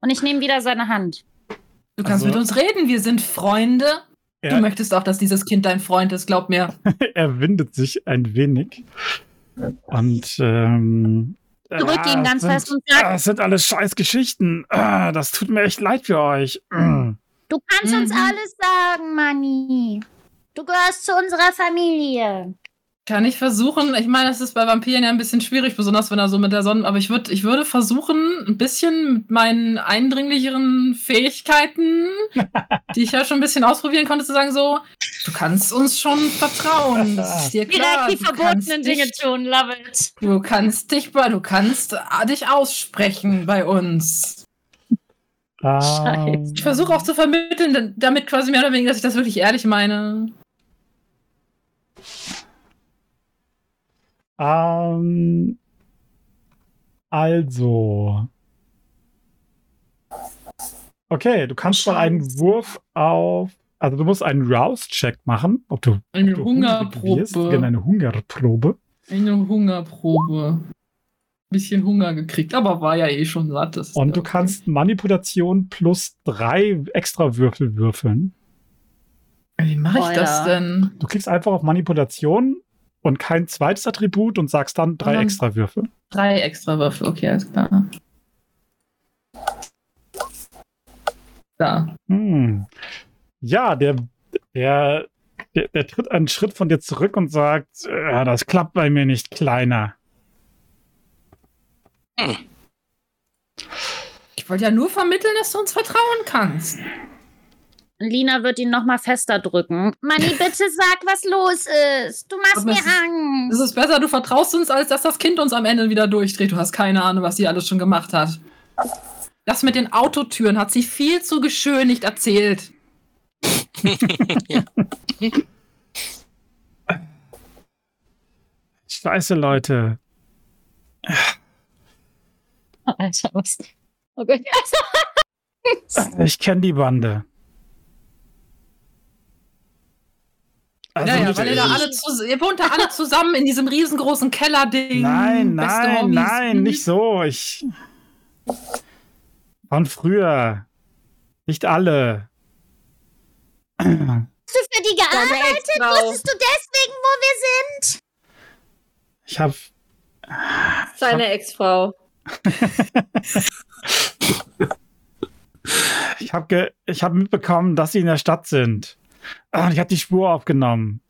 Und ich nehme wieder seine Hand. du kannst also- mit uns reden, wir sind Freunde. Du er, möchtest auch, dass dieses Kind dein Freund ist, glaub mir. er windet sich ein wenig. Und ähm, Drück ah, ihn ganz sind, fest und sag- ah, Das sind alles scheiß Geschichten. Ah, das tut mir echt leid für euch. Mm. Du kannst uns Mhm. alles sagen, Manni. Du gehörst zu unserer Familie. Kann ich versuchen, ich meine, das ist bei Vampiren ja ein bisschen schwierig, besonders wenn er so mit der Sonne, aber ich würde ich würde versuchen, ein bisschen mit meinen eindringlicheren Fähigkeiten, die ich ja schon ein bisschen ausprobieren konnte, zu sagen so, du kannst uns schon vertrauen. Das ist dir klar. Direkt die du kannst verbotenen Dinge dich, tun, love it. Du kannst dich bei, du kannst äh, dich aussprechen bei uns. Ähm, Ich versuche auch zu vermitteln, damit quasi mehr oder weniger, dass ich das wirklich ehrlich meine. Ähm, also. Okay, du kannst mal einen. Wurf auf. Also du musst einen Rouse-Check machen, ob du, Eine ob du. Hungerprobe. Genau, eine Hungerprobe. Eine Hungerprobe. Bisschen Hunger gekriegt, aber war ja eh schon satt. Und du okay. kannst Manipulation plus drei extra Würfel würfeln. Wie mache ich Oh, das ja. denn? Du klickst einfach auf Manipulation und kein zweites Attribut und sagst dann drei dann- extra Würfel. Drei extra Würfel, okay, alles klar. Da. Hm. Ja, der, der, der, der tritt einen Schritt von dir zurück und sagt, äh, das klappt bei mir nicht, Kleiner. Ich wollte ja nur vermitteln, dass du uns vertrauen kannst. Lina wird ihn noch mal fester drücken. Manni, bitte sag, was los ist. Du machst Aber mir es ist- Es Angst. ist besser, du vertraust uns, als dass das Kind uns am Ende wieder durchdreht. Du hast keine Ahnung, was sie alles schon gemacht hat. Das mit den Autotüren hat sie viel zu geschönigt erzählt. Scheiße, Leute. Alter, was? Oh Gott. Ich kenne die Bande. Also ja, weil ihr da alle zu, ihr wohnt da alle zusammen in diesem riesengroßen Kellerding. Nein, nein, nein, nicht so. Ich. Von früher. Nicht alle. Hast du für die gearbeitet? Wusstest du deswegen, wo wir sind? Ich habe Seine Ex-Frau. ich hab ge ich hab mitbekommen, dass sie in der Stadt sind. Und ich habe die Spur aufgenommen.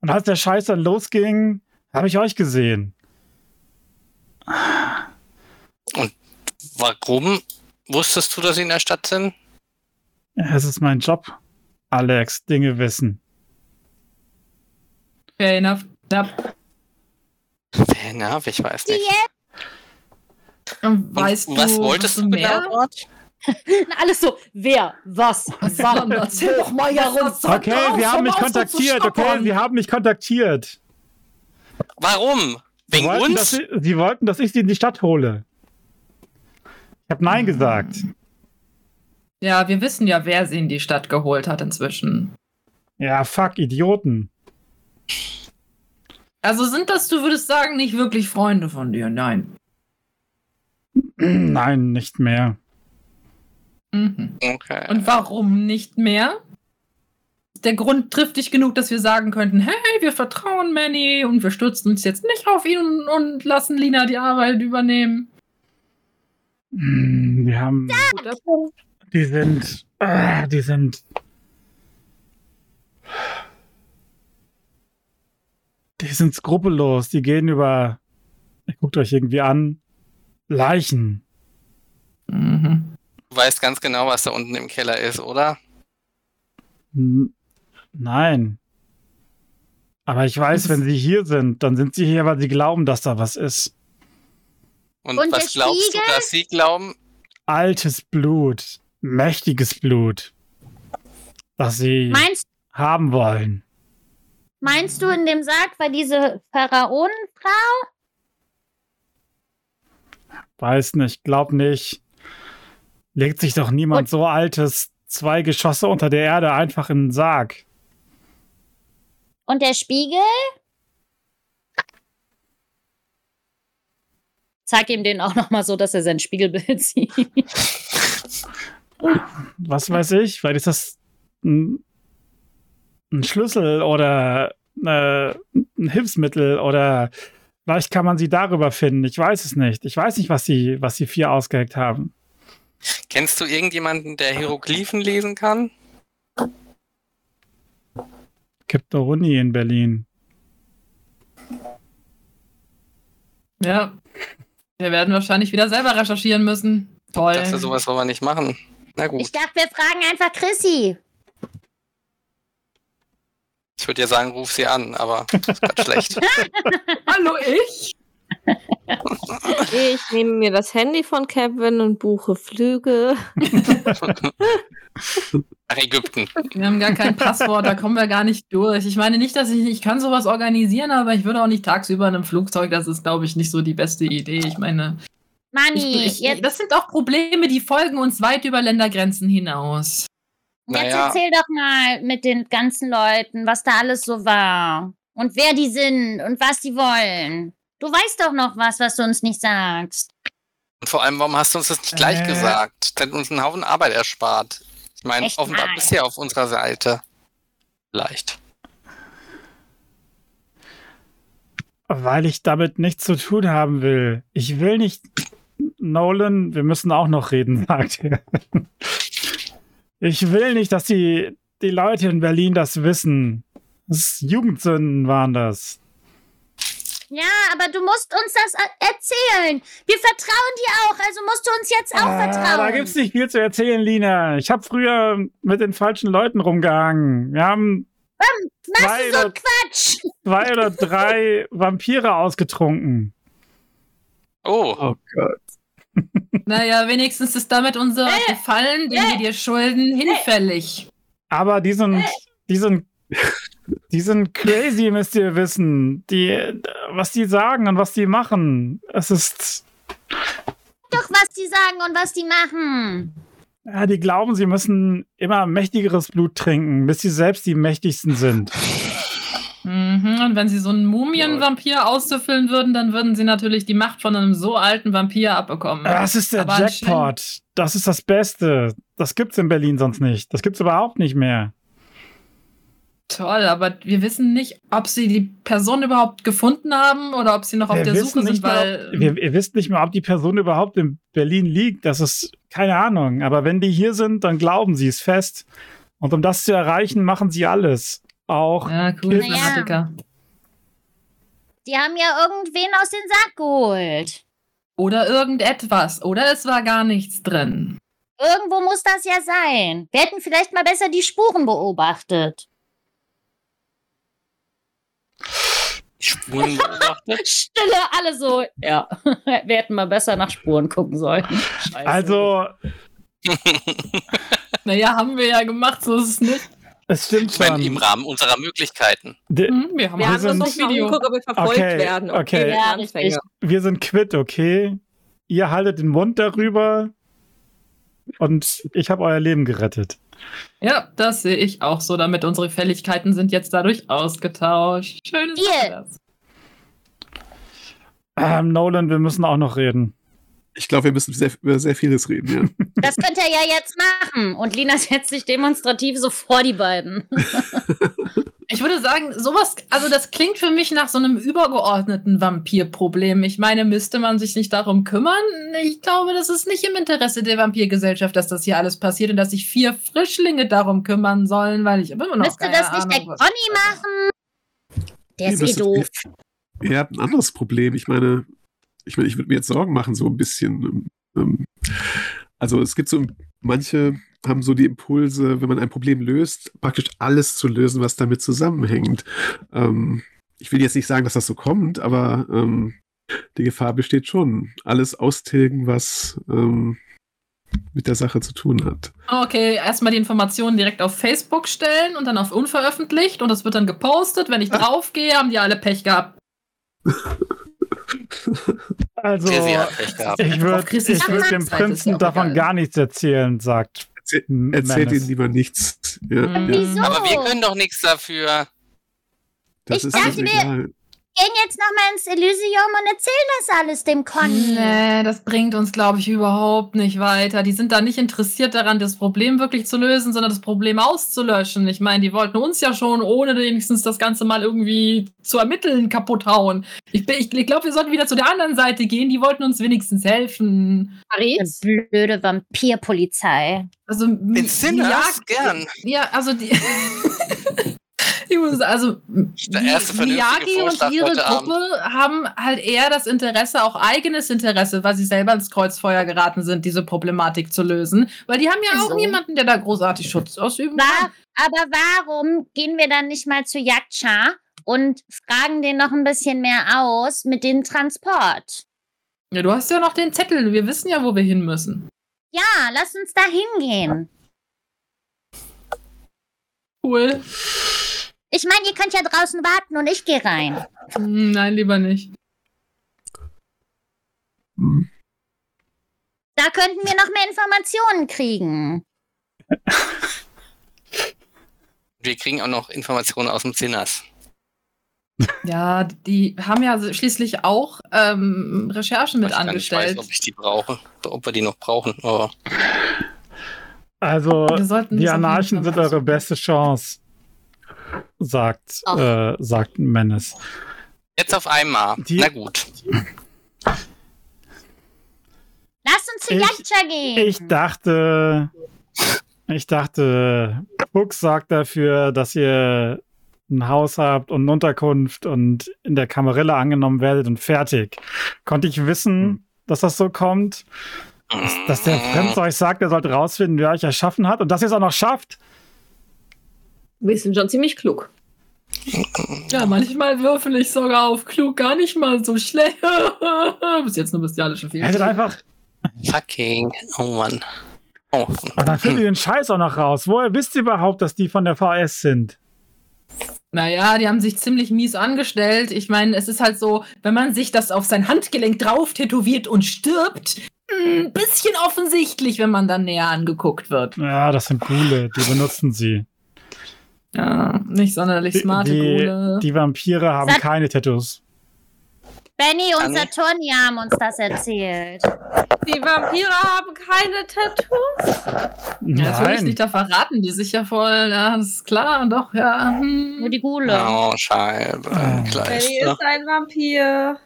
Und als der Scheiß dann losging, habe ich euch gesehen. Warum wusstest du, dass sie in der Stadt sind? Es ist mein Job. Alex, Dinge wissen. Fair enough. Fair enough, ich weiß nicht. Und weißt Und du, was wolltest du mehr? genau dort? Na, Alles so, wer, was, wann. Erzähl doch mal ja uns. Okay, sie haben mich kontaktiert. Okay, sie haben mich kontaktiert. Warum? Sie Wegen wollten, dass uns? ich, sie wollten, dass ich sie in die Stadt hole. Ich habe Nein gesagt. Ja, wir wissen ja, wer sie in die Stadt geholt hat inzwischen. Ja, fuck, Idioten. Also sind das, du würdest sagen, nicht wirklich Freunde von dir? Nein. Nein, nicht mehr. Mhm. Okay. Und warum nicht mehr? Ist der Grund triftig genug, dass wir sagen könnten, hey, wir vertrauen Manny und wir stürzen uns jetzt nicht auf ihn und, und lassen Lina die Arbeit übernehmen. Hm, Die haben. Die sind. ah, die sind. Die sind skrupellos. Die gehen über. Guckt euch irgendwie an. Leichen. Mhm. Du weißt ganz genau, was da unten im Keller ist, oder? Hm, Nein. Aber ich weiß, wenn sie hier sind, dann sind sie hier, weil sie glauben, dass da was ist. Und, Und was glaubst Spiegel? du, dass sie glauben? Altes Blut. Mächtiges Blut. Das sie Meinst, haben wollen. meinst du, in dem Sarg war diese Pharaonenfrau? Weiß nicht, glaub nicht. Legt sich doch niemand Und- so altes zwei Geschosse unter der Erde einfach in den Sarg. Und der Spiegel? Zeig ihm den auch nochmal so, dass er sein Spiegelbild sieht. Was weiß ich? Vielleicht ist das ein, ein Schlüssel oder äh, ein Hilfsmittel oder vielleicht kann man sie darüber finden. Ich weiß es nicht. Ich weiß nicht, was sie, was sie vier ausgeheckt haben. Kennst du irgendjemanden, der Hieroglyphen lesen kann? Gibt eine Uni in Berlin. Ja. Wir werden wahrscheinlich wieder selber recherchieren müssen. Toll. Ich dachte, sowas wollen wir nicht machen. Na gut, Ich dachte, wir fragen einfach Chrissy. ich würde ja sagen, ruf sie an, aber das ist grad schlecht. Hallo, ich? Ich nehme mir das Handy von Kevin und buche Flüge. Nach Ägypten. Wir haben gar kein Passwort, da kommen wir gar nicht durch. Ich meine nicht, dass ich, ich kann sowas organisieren, aber ich würde auch nicht tagsüber in einem Flugzeug, das ist, glaube ich, nicht so die beste Idee. Ich meine, Manni, ich, ich, jetzt, das sind auch Probleme, die folgen uns weit über Ländergrenzen hinaus. jetzt Naja. erzähl doch mal mit den ganzen Leuten, was da alles so war. Und wer die sind und was die wollen. Du weißt doch noch was, was du uns nicht sagst. Und vor allem, warum hast du uns das nicht gleich Äh. gesagt? Das hat uns einen Haufen Arbeit erspart. Ich meine, Echt offenbar mal. bist du ja auf unserer Seite. Vielleicht. Weil ich damit nichts zu tun haben will. Ich will nicht. Nolan, wir müssen auch noch reden, sagt er. Ich will nicht, dass die, die Leute in Berlin das wissen. Das ist Jugendsünden waren das. Ja, aber du musst uns das erzählen. Wir vertrauen dir auch, also musst du uns jetzt auch Ah, vertrauen. da gibt's nicht viel zu erzählen, Lina. Ich habe früher mit den falschen Leuten rumgehangen. Wir haben Machst zwei du so oder, Quatsch? zwei oder drei Vampire ausgetrunken. Oh, Oh Gott. Naja, wenigstens ist damit unser Gefallen, den wir dir schulden, hinfällig. Aber die sind, die sind, die sind crazy, müsst ihr wissen. Die, was die sagen und was die machen. Es ist, Doch, was die sagen und was die machen. ja, die glauben, sie müssen immer mächtigeres Blut trinken, bis sie selbst die mächtigsten sind. Mhm. Und wenn sie so einen Mumienvampir auszufüllen würden, dann würden sie natürlich die Macht von einem so alten Vampir abbekommen. Das ist der Aber Jackpot. Das ist das Beste. Das gibt's in Berlin sonst nicht. Das gibt's überhaupt nicht mehr. Toll, aber wir wissen nicht, ob sie die Person überhaupt gefunden haben oder ob sie noch auf Wir der wissen Suche sind, weil. ob, wir, ihr wisst nicht mal, ob die Person überhaupt in Berlin liegt. Das ist keine Ahnung. Aber wenn die hier sind, dann glauben sie es fest. Und um das zu erreichen, machen sie alles. Auch ja, cool, Naja. Die haben ja irgendwen aus dem Sack geholt. Oder irgendetwas. Oder es war gar nichts drin. Irgendwo muss das ja sein. Wir hätten vielleicht mal besser die Spuren beobachtet. Spuren beobachtet. Stille, alle so. Ja, wir hätten mal besser nach Spuren gucken sollen. Scheiße. Also, Naja, haben wir ja gemacht, so ist es nicht. es stimmt meine, schon. im Rahmen unserer Möglichkeiten. Die- Hm, wir haben Wir haben sind- das noch Video. Gucken, ob wir verfolgt Okay, werden. okay. wir Ja, richtig. Wir sind quitt, okay? Ihr haltet den Mund darüber und ich habe euer Leben gerettet. Ja, das sehe ich auch so, damit unsere Fälligkeiten sind jetzt dadurch ausgetauscht. Schönes das. Ähm, Nolan, wir müssen auch noch reden. Ich glaube, wir müssen sehr, über sehr vieles reden, ja. Das könnt ihr ja jetzt machen. Und Lina setzt sich demonstrativ so vor die beiden. Ich würde sagen, sowas, also das klingt für mich nach so einem übergeordneten Vampirproblem. Ich meine, müsste man sich nicht darum kümmern? Ich glaube, das ist nicht im Interesse der Vampirgesellschaft, dass das hier alles passiert und dass sich vier Frischlinge darum kümmern sollen, weil ich immer noch Müsste keine das nicht der Ahnung, was- Conny machen? Der ist eh doof. Ihr, ihr habt ein anderes Problem. Ich meine, ich meine, ich würde mir jetzt Sorgen machen, so ein bisschen. Ähm, also es gibt so manche haben so die Impulse, wenn man ein Problem löst, praktisch alles zu lösen, was damit zusammenhängt. Ähm, ich will jetzt nicht sagen, dass das so kommt, aber ähm, die Gefahr besteht schon. Alles austilgen, was ähm, mit der Sache zu tun hat. Okay, erstmal die Informationen direkt auf Facebook stellen und dann auf unveröffentlicht und das wird dann gepostet. Wenn ich draufgehe, haben die alle Pech gehabt. Also, ich würde würd dem Prinzen davon gar nichts erzählen, sagt Erzähl, erzählt ihnen lieber nichts. Ja, Mhm. ja. Wieso? Aber wir können doch nichts dafür. Das Ich ist dachte, egal. Gehen jetzt nochmal ins Elysium und erzählen das alles dem Conny. Nee, das bringt uns, glaube ich, überhaupt nicht weiter. Die sind da nicht interessiert daran, das Problem wirklich zu lösen, sondern das Problem auszulöschen. Ich meine, die wollten uns ja schon, ohne wenigstens das Ganze mal irgendwie zu ermitteln, kaputt hauen. Ich, ich, ich glaube, wir sollten wieder zu der anderen Seite gehen. Die wollten uns wenigstens helfen. Paris? Blöde Vampirpolizei. Also, Den Sinners, Jag- gern. Ja, also die. ich muss, also Miyagi und ihre. Gruppe haben halt eher das Interesse, auch eigenes Interesse, weil sie selber ins Kreuzfeuer geraten sind, diese Problematik zu lösen. Weil die haben ja auch Also. niemanden, der da großartig Schutz ausüben War, kann. aber warum gehen wir dann nicht mal zu Yaksha und fragen den noch ein bisschen mehr aus mit dem Transport? Ja, du hast ja noch den Zettel. Wir wissen ja, wo wir hin müssen. Ja, lass uns da hingehen. Cool. Ich meine, ihr könnt ja draußen warten und ich gehe rein. Hm, Nein, lieber nicht. Hm. Da könnten wir noch mehr Informationen kriegen. Wir kriegen auch noch Informationen aus dem Sinners. Ja, die haben ja schließlich auch ähm, Recherchen mit ich gar nicht weiß, angestellt. ob ich die brauche, ob wir die noch brauchen. Aber Also, die Anarchen sind eure beste Chance, sagt, äh, sagt Menace. jetzt auf einmal. Die- Na gut. Lass uns zu Yaksha gehen. Ich dachte, ich dachte, Hook sorgt dafür, dass ihr ein Haus habt und eine Unterkunft und in der Kamarilla angenommen werdet und fertig. Konnte ich wissen, dass das so kommt? Dass, dass der Prinz euch sagt, er sollte rausfinden, wer euch erschaffen hat und dass ihr es auch noch schafft? Wir sind schon ziemlich klug. Ja, manchmal würfel ich sogar auf klug gar nicht mal so schlecht. Bis jetzt nur bestialische Ihr hättet Fehler. einfach. Fucking. Oh Mann. Oh. Und dann findet ihr den Scheiß auch noch raus. Woher wisst ihr überhaupt, dass die von der VS sind? Naja, die haben sich ziemlich mies angestellt. Ich meine, es ist halt so, wenn man sich das auf sein Handgelenk drauf tätowiert und stirbt, ein bisschen offensichtlich, wenn man dann näher angeguckt wird. Ja, das sind Gule, die benutzen sie. Ja, nicht sonderlich Die, smarte die, Gule. die Vampire haben Sag- keine Tattoos. Benny und? Saturnia haben uns das erzählt. Die Vampire haben keine Tattoos. Ja, das will ich Nein. nicht, da verraten die sich ja voll. Ja, das ist klar, doch, ja. Hm. Nur die Gule. Oh, Scheibe. Manny Kleister. ist ein Vampir.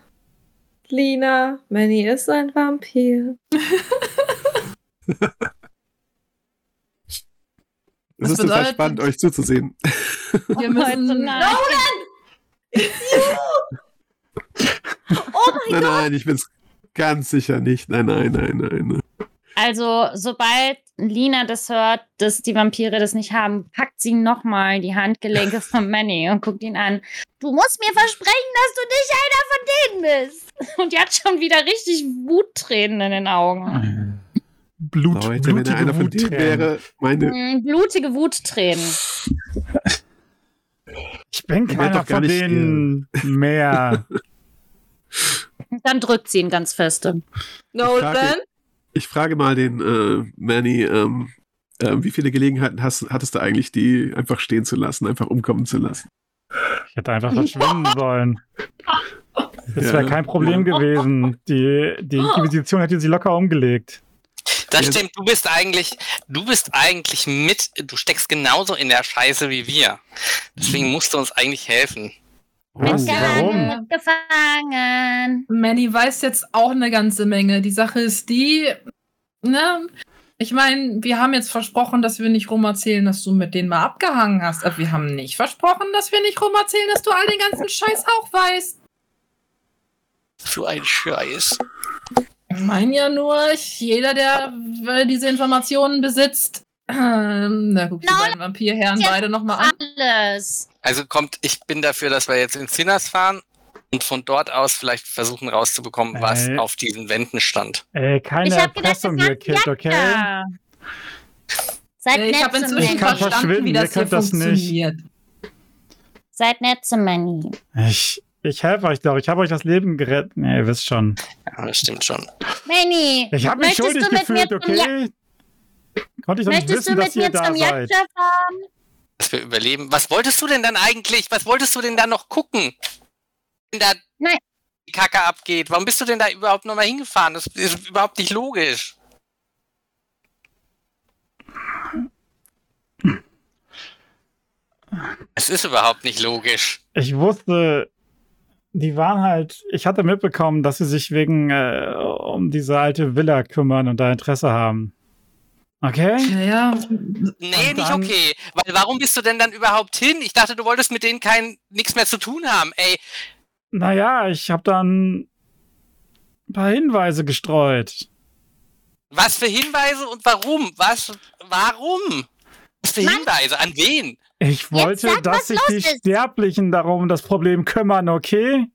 Lina, Manny ist ein Vampir. Es ist total spannend, euch zuzusehen. Wir müssen, Leute, nein. Oh mein Nein, nein, ich bin's ganz sicher nicht. Nein, nein, nein, nein. Also, sobald Lina das hört, dass die Vampire das nicht haben, packt sie nochmal die Handgelenke von Manny und guckt ihn an. Du musst mir versprechen, dass du nicht einer von denen bist. Und die hat schon wieder richtig Wuttränen in den Augen. Blut, Leute, wenn er einer von denen Wuttränen. wäre, meine, Mm, Blutige Wuttränen. Ich bin keiner von denen mehr. Dann drückt sie ihn ganz feste. Nolan? ich frage mal den äh, Manny, ähm, äh, wie viele Gelegenheiten hast, hattest du eigentlich, die einfach stehen zu lassen, einfach umkommen zu lassen? Ich hätte einfach verschwinden sollen. Das Ja. wäre kein Problem gewesen. Die, die Inquisition hätte sie locker umgelegt. Das Ja. stimmt, du bist eigentlich, du bist eigentlich mit, du steckst genauso in der Scheiße wie wir. Deswegen musst du uns eigentlich helfen. Was? Warum? Mitgefangen, mitgefangen. Manny weiß jetzt auch eine ganze Menge. Die Sache ist die, ne? Ich meine, wir haben jetzt versprochen, dass wir nicht rumerzählen, dass du mit denen mal abgehangen hast. Aber wir haben nicht versprochen, dass wir nicht rumerzählen, dass du all den ganzen Scheiß auch weißt. So ein Scheiß. Ich meine ja nur, jeder, der äh, diese Informationen besitzt. Ähm, na guck die beiden Vampirherren beide nochmal an. Alles. Also kommt, ich bin dafür, dass wir jetzt in Sinners fahren und von dort aus vielleicht versuchen rauszubekommen, was Äh. auf diesen Wänden stand. Ey, keine Erpressung hier, Kid, okay? Ja. Seid Äh, Ich nett habe zu inzwischen Ich kann Manny. verstanden, verschwinden, wie ihr das hier könnt das nicht. funktioniert. Seid nett zu Manny. Ich, ich helfe euch, glaube ich. Ich habe euch das Leben gerettet. Nee, ihr wisst schon. Ja, das stimmt schon. Manny, Ich habe mich möchtest schuldig du mit gefühlt, mir zum Ja- okay? Konnte ich doch nicht möchtest wissen, du dass mit ihr mir da zum seid. Fahren? Dass wir überleben. Was wolltest du denn dann eigentlich? Was wolltest du denn da noch gucken? Wenn da Nein. die Kacke abgeht. Warum bist du denn da überhaupt nochmal hingefahren? Das ist überhaupt nicht logisch. Es ist überhaupt nicht logisch. Ich wusste, die waren halt, ich hatte mitbekommen, dass sie sich wegen äh, um diese alte Villa kümmern und da Interesse haben. Okay? Ja, ja. Nee, nicht okay. Weil warum bist du denn dann überhaupt hin? Ich dachte, du wolltest mit denen kein nichts mehr zu tun haben. Ey, Naja, ich habe dann ein paar Hinweise gestreut. was für Hinweise und warum? Was? Warum? Was für Mann. Hinweise? An wen? Ich wollte, sag, dass sich die ist. Sterblichen darum das Problem kümmern, okay?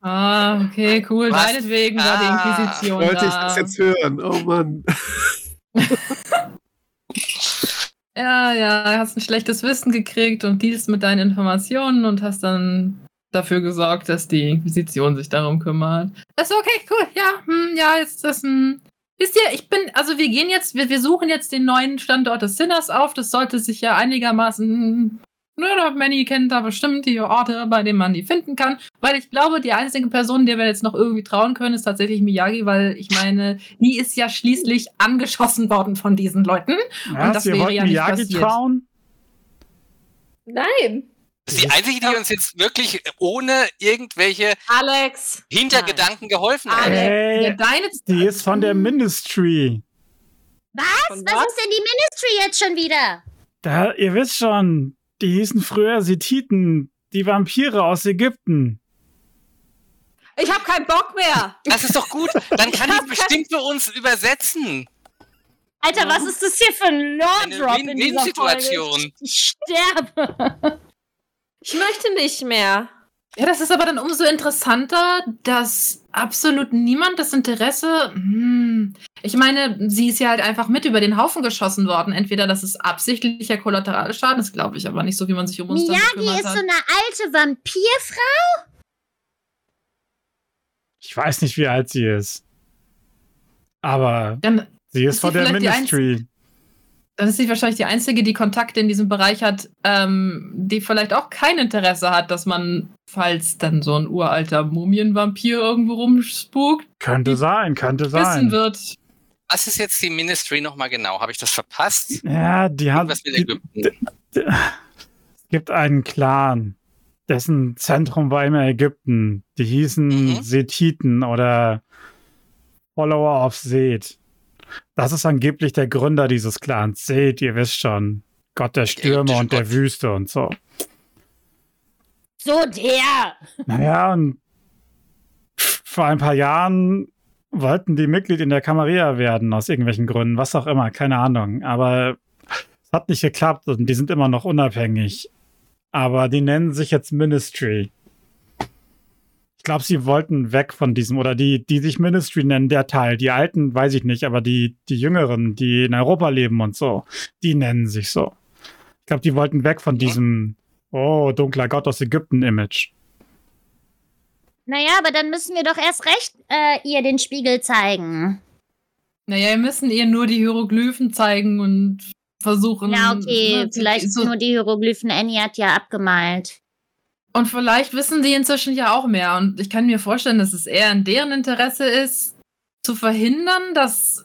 Ah, okay, cool. Was? Deinetwegen war die Ah, Inquisition Wollte ich da. das jetzt hören? Oh Mann. Ja, ja, hast ein schlechtes Wissen gekriegt und dealst mit deinen Informationen und hast dann dafür gesorgt, dass die Inquisition sich darum kümmert. Das ist okay, cool. Ja, hm, ja, jetzt ist das ein. Wisst ihr, ich bin, also wir gehen jetzt, wir, wir suchen jetzt den neuen Standort des Sinners auf. Das sollte sich ja einigermaßen. Der Manny kennt da bestimmt die Orte, bei denen man die finden kann. Weil ich glaube, die einzige Person, der wir jetzt noch irgendwie trauen können, ist tatsächlich Miyagi, weil ich meine, die ist ja schließlich angeschossen worden von diesen Leuten. Was, das ihr wäre ja nicht Miyagi passiert. trauen? Nein. Das ist die einzige, die uns jetzt wirklich ohne irgendwelche Alex. Hintergedanken geholfen Ah, hat. nee. Ey, Ja, deine die ist von der Ministry. Was? Von Was ist denn die Ministry jetzt schon wieder? Da, ihr wisst schon, die hießen früher Sithiten, die Vampire aus Ägypten. Ich habe keinen Bock mehr. Das ist doch gut. Dann kann ich bestimmt für uns übersetzen. Alter, was ist das hier für ein Eine Lore-Drop in dieser Folge? Win-Win-Situation. Ich sterbe. Ich möchte nicht mehr. Ja, das ist aber dann umso interessanter, dass absolut niemand das Interesse. Hm, ich meine, sie ist ja halt einfach mit über den Haufen geschossen worden. Entweder das ist absichtlicher Kollateralschaden, das glaube ich aber nicht so, wie man sich um uns Miyagi gekümmert ist so hat. eine alte Vampirfrau? Ich weiß nicht, wie alt sie ist. Aber Dann, sie ist Ist von der Ministry. Dann ist sie wahrscheinlich die Einzige, die Kontakte in diesem Bereich hat, ähm, die vielleicht auch kein Interesse hat, dass man, falls dann so ein uralter Mumienvampir irgendwo rumspukt, Könnte sein, könnte wissen sein. wird. Was ist jetzt die Ministry nochmal genau? Habe ich das verpasst? Ja, die hat. Was mit Ägypten? es gibt einen Clan, dessen Zentrum war immer Ägypten. Die hießen Mhm. Sethiten oder Follower of Seth. Das ist angeblich der Gründer dieses Clans. Seth, ihr wisst schon. Gott der Stürme ägyptische und der Gott. Wüste und so. So der. Naja, und vor ein paar Jahren wollten die Mitglied in der Camarilla werden, aus irgendwelchen Gründen, was auch immer, keine Ahnung. Aber es hat nicht geklappt und die sind immer noch unabhängig. Aber die nennen sich jetzt Ministry. Ich glaube, sie wollten weg von diesem, oder die, die sich Ministry nennen, der Teil. Die Alten weiß ich nicht, aber die, die Jüngeren, die in Europa leben und so, die nennen sich so. Ich glaube, die wollten weg von diesem, oh, dunkler Gott aus Ägypten-Image. Naja, aber dann müssen wir doch erst recht äh, ihr den Spiegel zeigen. Naja, wir müssen ihr nur die Hieroglyphen zeigen und versuchen. Ja, okay, ne, vielleicht so, nur die Hieroglyphen. Annie hat ja abgemalt. Und vielleicht wissen die inzwischen ja auch mehr. Und ich kann mir vorstellen, dass es eher in deren Interesse ist, zu verhindern, dass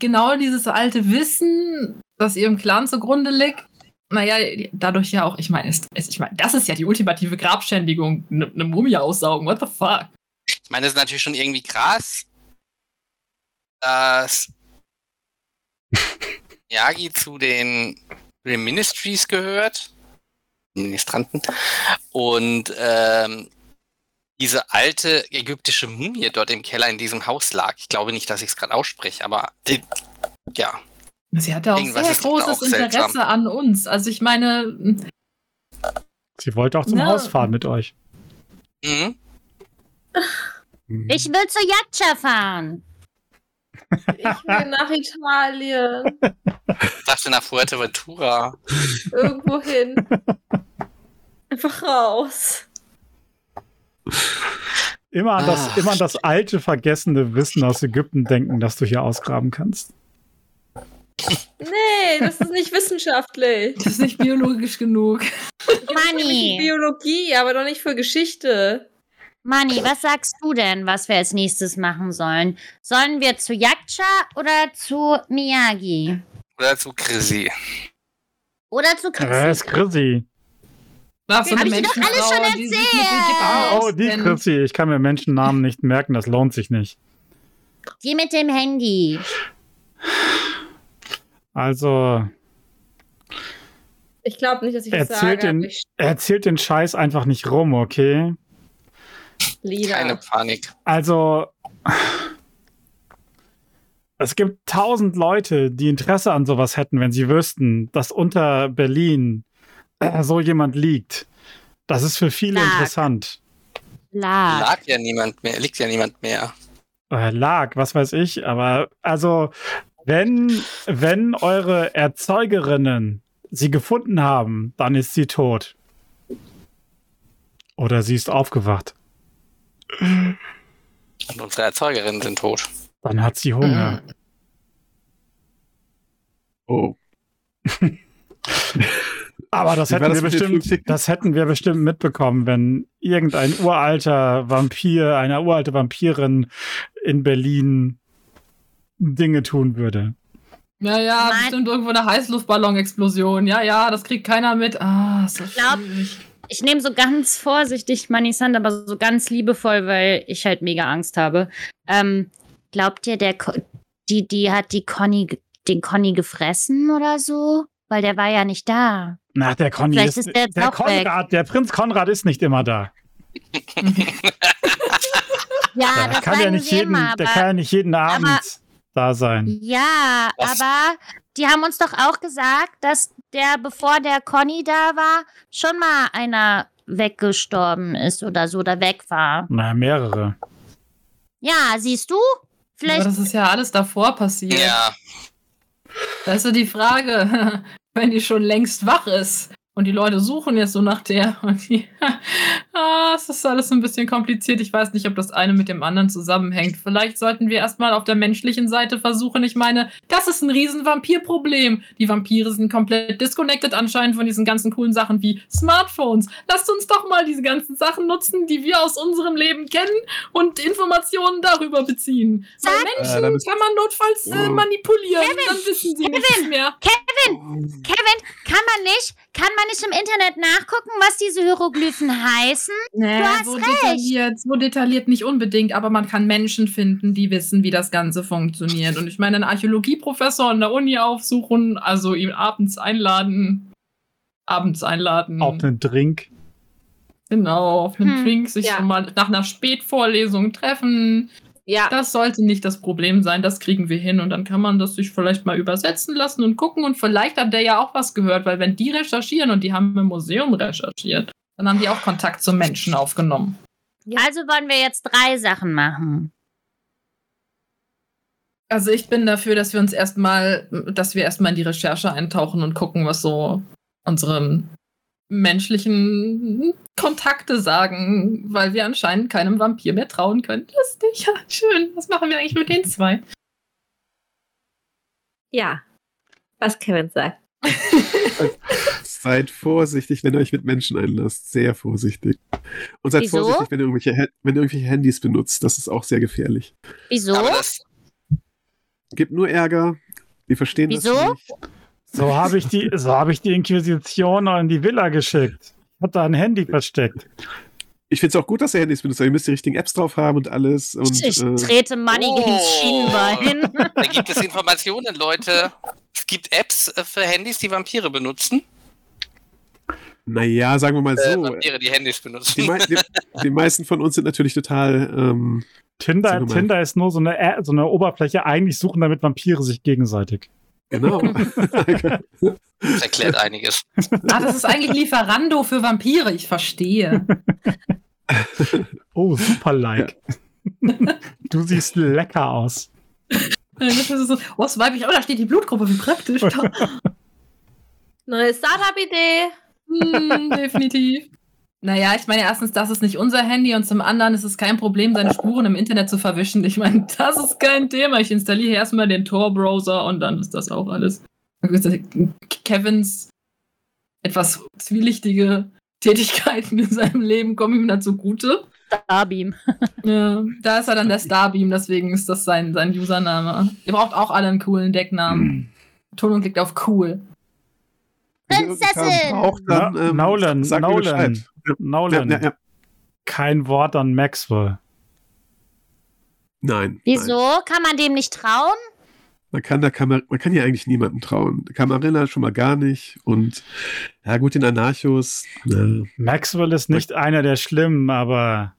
genau dieses alte Wissen, das ihrem Clan zugrunde liegt, naja, dadurch ja auch, ich meine, ich meine, das ist ja die ultimative Grabschändigung, eine ne Mumie aussaugen, what the fuck? Ich meine, das ist natürlich schon irgendwie krass, dass Yagi zu den, zu den Ministries gehört, Ministranten, und ähm, diese alte ägyptische Mumie dort im Keller in diesem Haus lag. Ich glaube nicht, dass ich es gerade ausspreche, aber die, ja, Sie hatte auch Irgendwas sehr großes auch seltsam. Interesse an uns. Also ich meine, Sie wollte auch zum Ja. Haus fahren mit euch. mhm. Ich will zu Yatscha fahren. Ich will nach Italien. Ich dachte nach Fuerteventura. Irgendwo hin. Einfach raus. Immer an, das, Ach, immer an das alte, vergessene Wissen aus Ägypten denken, das du hier ausgraben kannst. Nee, das ist nicht wissenschaftlich. das ist nicht biologisch genug. Manni, Biologie, aber doch nicht für Geschichte. Manni, was sagst du denn, was wir als nächstes machen sollen? Sollen wir zu Yaksha oder zu Miyagi? Oder zu Chrissy. Oder zu Wer ist Chrissy? Chrissy? Ach, so Hab ich dir doch alles schon die erzählt. Ah, oh, die. Chrissy. Ich kann mir Menschennamen nicht merken, das lohnt sich nicht. Die mit dem Handy. Also, Ich glaube nicht, dass ich das erzählt sage. den, ich erzählt den Scheiß einfach nicht rum, okay? Lieder. Keine Panik. Also, es gibt tausend Leute, die Interesse an sowas hätten, wenn sie wüssten, dass unter Berlin äh, so jemand liegt. Das ist für viele Lag. interessant. Lag. Lag ja niemand mehr, liegt ja niemand mehr. Äh, lag, was weiß ich, aber also, wenn, wenn eure Erzeugerinnen sie gefunden haben, dann ist sie tot. Oder sie ist aufgewacht. Und unsere Erzeugerinnen sind tot. Dann hat sie Hunger. Oh. Aber das hätten, das wir bestimmt, das hätten wir bestimmt mitbekommen, wenn irgendein uralter Vampir, eine uralte Vampirin in Berlin Dinge tun würde. Ja, ja, Mein- bestimmt irgendwo eine Heißluftballon-Explosion. Ja, ja, das kriegt keiner mit. Ah, ist das glaub- schwierig. Ich nehme so ganz vorsichtig Mannis Hand, aber so ganz liebevoll, weil ich halt mega Angst habe. Ähm, glaubt ihr, der Ko die, die hat die Conny, den Conny gefressen oder so? Weil der war ja nicht da. Na, der Conny Vielleicht ist, ist der der weg. Konrad, der Prinz Konrad ist nicht immer da. Ja, Der das kann ja nicht jeden, immer, der aber kann ja nicht jeden Abend da sein. Ja, Was? aber die haben uns doch auch gesagt, dass der, bevor der Conny da war, schon mal einer weggestorben ist oder so oder weg war. Na, mehrere. Ja, siehst du? Aber Vielleicht. das ist ja alles davor passiert. Ja, Da ist ja die Frage, wenn die schon längst wach ist und die Leute suchen jetzt so nach der und die, ah, es ist alles ein bisschen kompliziert. Ich weiß nicht, ob das eine mit dem anderen zusammenhängt. Vielleicht sollten wir erstmal auf der menschlichen Seite versuchen. Ich meine, das ist ein riesen Vampirproblem. Die Vampire sind komplett disconnected anscheinend von diesen ganzen coolen Sachen wie Smartphones. Lasst uns doch mal diese ganzen Sachen nutzen, die wir aus unserem Leben kennen und Informationen darüber beziehen. Weil Sag- Menschen Äh, kann man notfalls äh, Oh. manipulieren. Kevin, dann wissen sie nichts mehr. Kevin, kann man nicht, kann man nicht im Internet nachgucken, was diese Hieroglyphen heißen? Nee, Du hast so recht. detailliert, so detailliert nicht unbedingt, aber man kann Menschen finden, die wissen, wie das Ganze funktioniert. Und ich meine, einen Archäologieprofessor an der Uni aufsuchen, also ihn abends einladen. Abends einladen. Auf einen Drink. genau, auf einen Hm, Drink, sich ja. schon mal nach einer Spätvorlesung treffen. Ja, Das sollte nicht das Problem sein, das kriegen wir hin und dann kann man das sich vielleicht mal übersetzen lassen und gucken und vielleicht hat der ja auch was gehört, weil wenn die recherchieren und die haben im Museum recherchiert, dann haben die auch Kontakt zu Menschen aufgenommen. Also wollen wir jetzt drei Sachen machen. Also ich bin dafür, dass wir uns erstmal, dass wir erstmal in die Recherche eintauchen und gucken, was so unsere menschlichen Kontakte sagen, weil wir anscheinend keinem Vampir mehr trauen können. Lustig, ja, schön. Was machen wir eigentlich mit den zwei? ja. Was Kevin sagt. Seid vorsichtig, wenn ihr euch mit Menschen einlasst. Sehr vorsichtig. Und seid Wieso? vorsichtig, wenn ihr, irgendwelche, wenn ihr irgendwelche Handys benutzt. Das ist auch sehr gefährlich. Wieso? Gibt nur Ärger. Die verstehen Wieso? das nicht. So habe ich, die- so hab ich die Inquisition noch in die Villa geschickt. Hat da ein Handy versteckt. Ich finde es auch gut, dass ihr Handys benutzt. aber Ihr müsst die richtigen Apps drauf haben und alles. Und, ich äh, trete Money Oh. ins Schienenbein. da gibt es Informationen, Leute. Es gibt Apps äh, für Handys, die Vampire benutzen. naja, sagen wir mal Äh, so. Vampire, die Handys benutzen. die, mei die, die meisten von uns sind natürlich total. Ähm, Tinder. Tinder ist nur so eine, so eine Oberfläche. Eigentlich suchen damit Vampire sich gegenseitig. Genau. Das erklärt einiges. Ah, das ist eigentlich Lieferando für Vampire, ich verstehe. Oh, super like. du siehst lecker aus. Das ist so, oh, swipe ich, oh, da steht die Blutgruppe, wie praktisch. Neue Startup-Idee. Hm, definitiv. Naja, ich meine, erstens, das ist nicht unser Handy und zum anderen ist es kein Problem, seine Spuren im Internet zu verwischen. Ich meine, das ist kein Thema. Ich installiere erstmal den Tor-Browser und dann ist das auch alles. Kevins etwas zwielichtige Tätigkeiten in seinem Leben kommen ihm dann zugute. Starbeam. Ja, da ist er dann der Starbeam, deswegen ist das sein, sein Username. Ihr braucht auch alle einen coolen Decknamen. Tonung liegt auf cool. Prinzessin! Auch dann, ähm, mir Nolan. Bescheid. Ja, Nolan, ja, ja. kein Wort an Maxwell. Nein. Nein. Wieso? Kann man dem nicht trauen? Man kann, da Kamar man kann ja eigentlich niemandem trauen. Camarilla schon mal gar nicht. Und ja gut, den Anarchos. Na, Maxwell ist nicht einer der Schlimmen, aber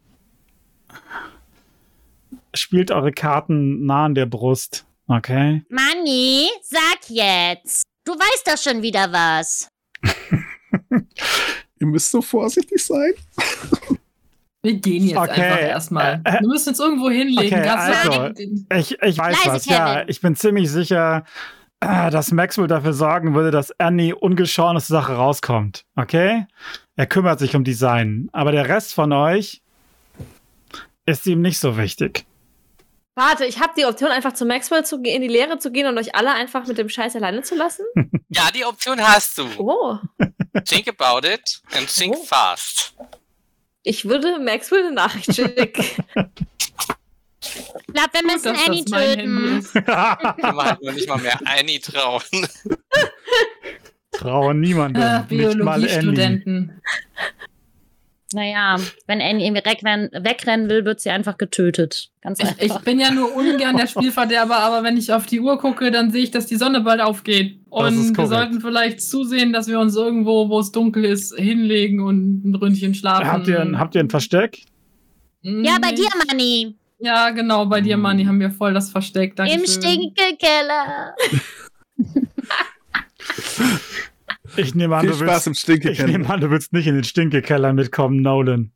spielt eure Karten nah an der Brust. Okay? Manni, sag jetzt. Du weißt doch schon wieder was. ihr müsst so vorsichtig sein. Wir gehen jetzt Okay, einfach erstmal. äh, äh, Wir müssen uns irgendwo hinlegen. okay, also. Ich, ich weiß Leise, was, ja. Kevin. Ich bin ziemlich sicher, äh, dass Maxwell dafür sorgen würde, dass Annie ungeschoren aus der Sache rauskommt. Okay? Er kümmert sich um Design. Aber der Rest von euch ist ihm nicht so wichtig. Warte, ich habe die Option, einfach zu Maxwell zu gehen, in die Lehre zu gehen und euch alle einfach mit dem Scheiß alleine zu lassen. Ja, die Option hast du. Oh. Think about it and think Oh. fast. Ich würde Maxwell eine Nachricht schicken. Ich glaube, wir Gut, müssen dass Annie töten. man halt nur nicht mal mehr Annie trauen. Traue niemandem. Äh, nicht mal Annie. Naja, wenn Annie irgendwie wegrennen, wegrennen will, wird sie einfach getötet. Ganz Ich, einfach. ich bin ja nur ungern der Spielverderber, aber wenn ich auf die Uhr gucke, dann sehe ich, dass die Sonne bald aufgeht. Und wir sollten vielleicht zusehen, dass wir uns irgendwo, wo es dunkel ist, hinlegen und ein Ründchen schlafen. habt, ihr, ein- habt ihr ein Versteck? ja, bei dir, Manni. Ja, genau, bei dir, Manni, haben wir voll das Versteck. Dankeschön. Im Stinkekeller. Ich nehme an, Viel du Spaß willst, im ich nehme an, du willst nicht in den Stinkekeller mitkommen, Nolan.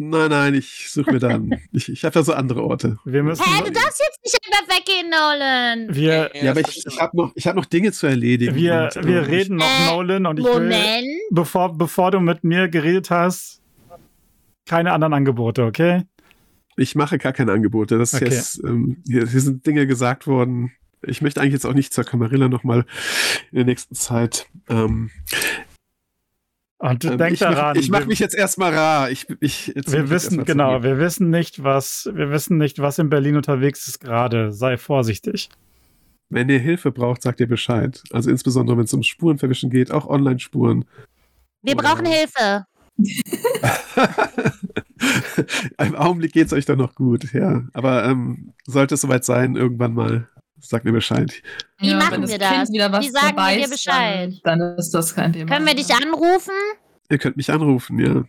Nein, nein, ich suche mir dann. ich ich habe da so andere Orte. Wir müssen. Hä, du darfst jetzt nicht einfach weggehen, Nolan. Wir, Ja, aber ich, ich habe noch, ich hab noch Dinge zu erledigen. wir, Und, wir äh, reden noch, Äh, Nolan, und ich will, Moment. bevor, bevor du mit mir geredet hast, keine anderen Angebote, okay? Ich mache gar keine Angebote. Das ist Okay. jetzt, ähm, hier, hier sind Dinge gesagt worden. Ich möchte eigentlich jetzt auch nicht zur Camarilla nochmal in der nächsten Zeit. Ähm, Und ähm, denk ich mach, daran, ich mache mich jetzt erstmal rar. Ich, ich, jetzt wir wissen, genau, wir wissen nicht, was, wir wissen nicht, was in Berlin unterwegs ist gerade. Sei vorsichtig. Wenn ihr Hilfe braucht, sagt ihr Bescheid. Also insbesondere, wenn es um Spurenverwischen geht, auch Online-Spuren. Wir Oder- brauchen Hilfe. Im Augenblick geht es euch doch noch gut, ja. Aber ähm, sollte es soweit sein, irgendwann mal, sagt mir Bescheid. Wie machen wenn das wir Kind das? Wieder was Wie sagen wir dir Bescheid? Dann, dann ist das kein Thema. Können wir dich anrufen? Ihr könnt mich anrufen, ja.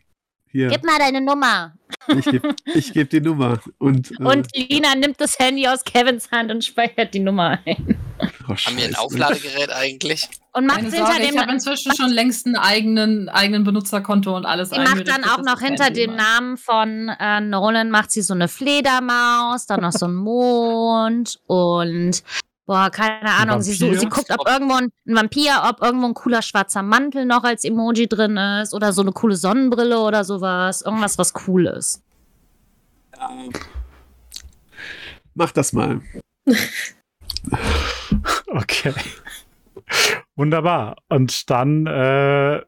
Hier, Gib mal deine Nummer. ich gebe ich geb die Nummer. Und, äh, Und Lina nimmt das Handy aus Kevins Hand und speichert die Nummer ein. oh, Haben wir ein. Aufladegerät eigentlich? Und macht Keine hinter Sorge, ich habe dem. inzwischen schon längst einen eigenen, eigenen Benutzerkonto und alles Sie macht dann auch noch hinter dem. Namen von äh, Nolan macht sie so eine Fledermaus, dann noch so einen Mond und boah, keine Ahnung. Sie, so, sie guckt, ob irgendwo ein, ein Vampir, ob irgendwo ein cooler schwarzer Mantel noch als Emoji drin ist oder so eine coole Sonnenbrille oder sowas. Irgendwas, was cool ist. Mach das mal. Okay. Wunderbar. Und dann äh,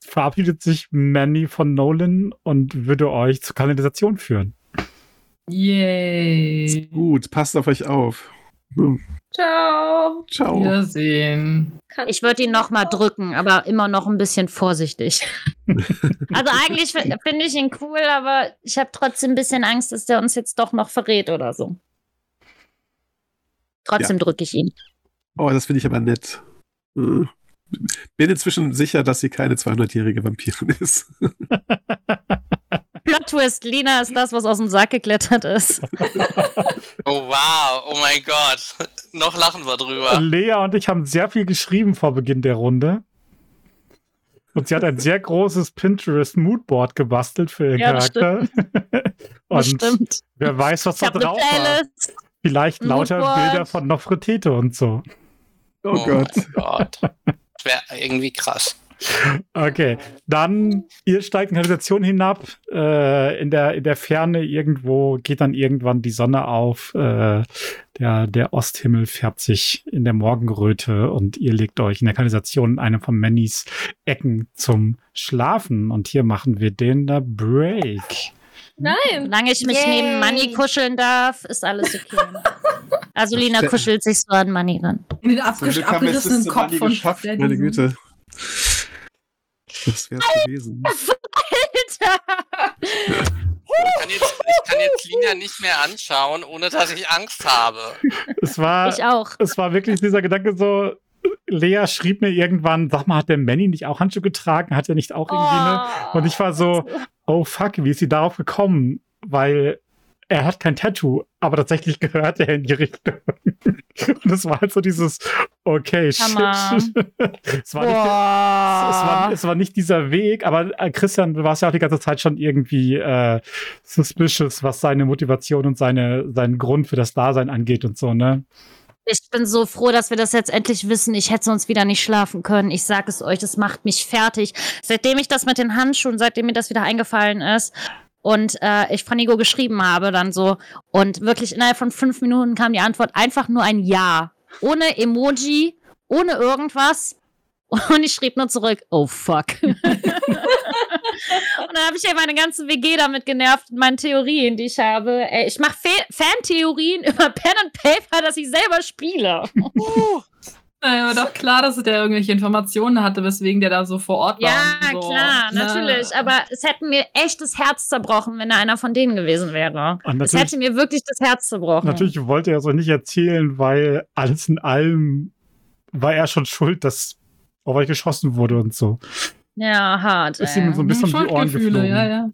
verabschiedet sich Manny von Nolan und würde euch zur Kanalisation führen. Yay. Gut, passt auf euch auf. Hm, Ciao. Ciao. Wiedersehen. Ich würde ihn noch mal drücken, aber immer noch ein bisschen vorsichtig. also eigentlich fi- finde ich ihn cool, aber ich habe trotzdem ein bisschen Angst, dass der uns jetzt doch noch verrät oder so. Trotzdem drücke ich ihn. Oh, das finde ich aber nett. Äh, Bin inzwischen sicher, dass sie keine 200-jährige Vampirin ist. Plot Twist, Lina ist das, was aus dem Sack geklettert ist. Oh wow, oh mein Gott. Noch lachen wir drüber. Lea und ich haben sehr viel geschrieben vor Beginn der Runde. Und sie hat ein sehr großes Pinterest-Moodboard gebastelt für ihren Ja, Charakter. und Stimmt. wer weiß, was Ich da drauf war. Playlist. Vielleicht lauter Moodboard. Bilder von Nofretete und so. Oh, Gott. mein Gott. Das wäre irgendwie krass. Okay, dann ihr steigt in die Kanalisation hinab. Äh, in, der, in der Ferne irgendwo geht dann irgendwann die Sonne auf. Äh, der, der Osthimmel färbt sich in der Morgenröte und ihr legt euch in der Kanalisation in einem von Mannys Ecken zum Schlafen. Und hier machen wir den da Break. Nein. Solange ich mich Yay. neben Manny kuscheln darf, ist alles okay. Also Lina kuschelt sich so an Manny ran. In den Zum abgesch abgerissenen Kopf von geschafft. Meine Güte. Das wär's gewesen. Ich kann, jetzt, ich kann jetzt Lina nicht mehr anschauen, ohne dass ich Angst habe. Es war, Ich auch. es war wirklich dieser Gedanke so. Lea schrieb mir irgendwann, sag mal, hat der Manny nicht auch Handschuhe getragen? Hat er nicht auch irgendwie eine? Und ich war so, oh fuck, wie ist sie darauf gekommen? Weil er hat kein Tattoo, aber tatsächlich gehört er in die Richtung. Und es war halt so dieses, okay, shit. Hammer. es, war nicht, es, war, es war nicht dieser Weg, aber äh, Christian, du warst ja auch die ganze Zeit schon irgendwie äh, suspicious, was seine Motivation und seine, seinen Grund für das Dasein angeht und so, ne? Ich bin so froh, dass wir das jetzt endlich wissen. Ich hätte sonst wieder nicht schlafen können. Ich sag es euch, das macht mich fertig. Seitdem ich das mit den Handschuhen, seitdem mir das wieder eingefallen ist und äh, ich Franigo geschrieben habe, dann so und wirklich innerhalb von fünf Minuten kam die Antwort einfach nur ein Ja. Ohne Emoji, ohne irgendwas. Und ich schrieb nur zurück, oh fuck. und dann habe ich ja meine ganze WG damit genervt, mit meinen Theorien, die ich habe. Ey, ich mache Fan-Theorien über Pen and Paper, dass ich selber spiele. Naja, war doch klar, dass der irgendwelche Informationen hatte, weswegen der da so vor Ort war. Ja, und so. klar, Na, natürlich. Aber es hätte mir echt das Herz zerbrochen, wenn er einer von denen gewesen wäre. Und Es hätte mir wirklich das Herz zerbrochen. natürlich wollte er so nicht erzählen, weil alles in allem war er schon schuld, dass auf euch geschossen wurde und so. Ja, hart. Ist ihm so ein bisschen um die Ohren Schuldgefühle, geflogen. ja, ja.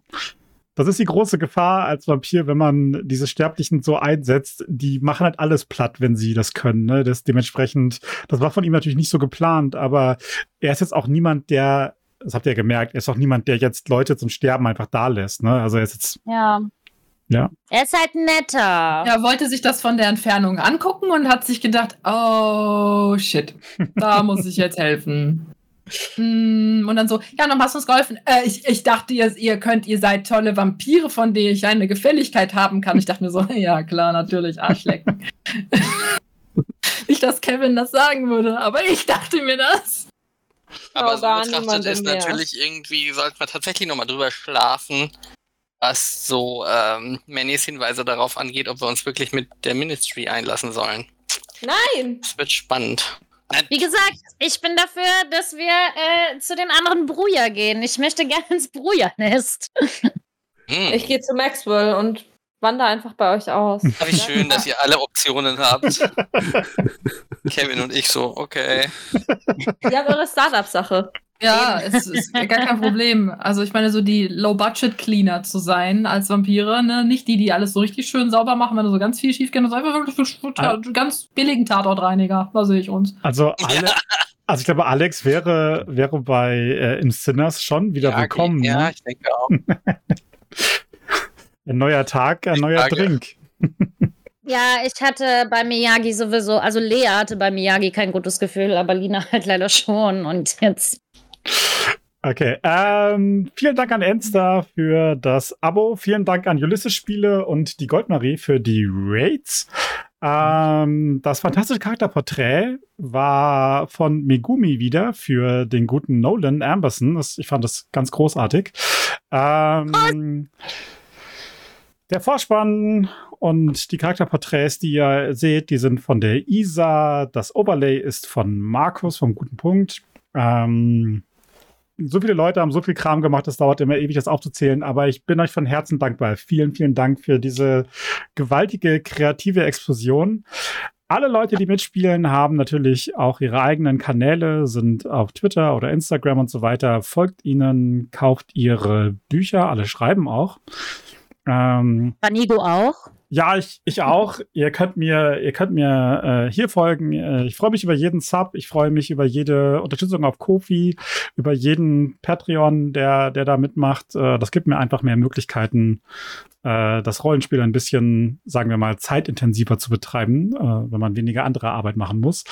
Das ist die große Gefahr als Vampir, wenn man diese Sterblichen so einsetzt. Die machen halt alles platt, wenn sie das können. Ne? Das dementsprechend, das war von ihm natürlich nicht so geplant, aber er ist jetzt auch niemand, der, das habt ihr ja gemerkt, er ist auch niemand, der jetzt Leute zum Sterben einfach da lässt. Ne? Also er ist jetzt, Ja. Ja. Er ist halt netter. Er wollte sich das von der Entfernung angucken und hat sich gedacht, oh shit, da muss ich jetzt helfen. Mm, Und dann so, ja, dann hast du uns geholfen. Äh, ich, ich dachte, ihr, ihr könnt, ihr seid tolle Vampire, von denen ich eine Gefälligkeit haben kann. Ich dachte mir so, ja klar, natürlich, Arschlecken. Nicht, dass Kevin das sagen würde, aber ich dachte mir das. Aber so betrachtet ist mehr. natürlich irgendwie, sollte man tatsächlich nochmal drüber schlafen, was so ähm, Mannys Hinweise darauf angeht, ob wir uns wirklich mit der Ministry einlassen sollen. Nein. Das wird spannend. Wie gesagt, ich bin dafür, dass wir äh, zu den anderen Bruja gehen. Ich möchte gerne ins Bruja-Nest. hm. Ich gehe zu Maxwell und wandere einfach bei euch aus. Ah, Wie schön, dass ihr alle Optionen habt. Kevin und ich so, okay. Ihr habt eure Startup-Sache. Ja, es ist gar kein Problem. Also ich meine, so die Low-Budget-Cleaner zu sein als Vampire, ne? Nicht die, die alles so richtig schön sauber machen, wenn da so ganz viel schief geht, sondern einfach wirklich für Ah. ganz billigen Tatortreiniger. Da sehe ich uns. Also, Ale also ich glaube, Alex wäre, wäre bei äh, im Sinners schon wieder Ja, willkommen. Ja, Ne? ich denke auch. Ein neuer Tag, ein Ich neuer frage. Drink. Ja, ich hatte bei Miyagi sowieso, also Lea hatte bei Miyagi kein gutes Gefühl, aber Lina halt leider schon. Und jetzt Okay, ähm, vielen Dank an Enster für das Abo. Vielen Dank an Ulysses Spiele und die Goldmarie für die Raids. Ähm, das fantastische Charakterporträt war von Megumi wieder für den guten Nolan Amberson. Das, ich fand das ganz großartig. Ähm, der Vorspann und die Charakterporträts, die ihr seht, die sind von der Isa. Das Overlay ist von Markus vom guten Punkt. Ähm, so viele Leute haben so viel Kram gemacht, es dauert immer ewig, das aufzuzählen, aber ich bin euch von Herzen dankbar. Vielen, vielen Dank für diese gewaltige kreative Explosion. Alle Leute, die mitspielen, haben natürlich auch ihre eigenen Kanäle, sind auf Twitter oder Instagram und so weiter. Folgt ihnen, kauft ihre Bücher, alle schreiben auch. Ähm, Vanigo auch. Ja, ich, ich auch. ihr könnt mir, ihr könnt mir äh, hier folgen. Äh, ich freue mich über jeden Sub. Ich freue mich über jede Unterstützung auf Kofi, über jeden Patreon, der, der da mitmacht. Äh, das gibt mir einfach mehr Möglichkeiten, äh, das Rollenspiel ein bisschen, sagen wir mal, zeitintensiver zu betreiben, äh, wenn man weniger andere Arbeit machen muss.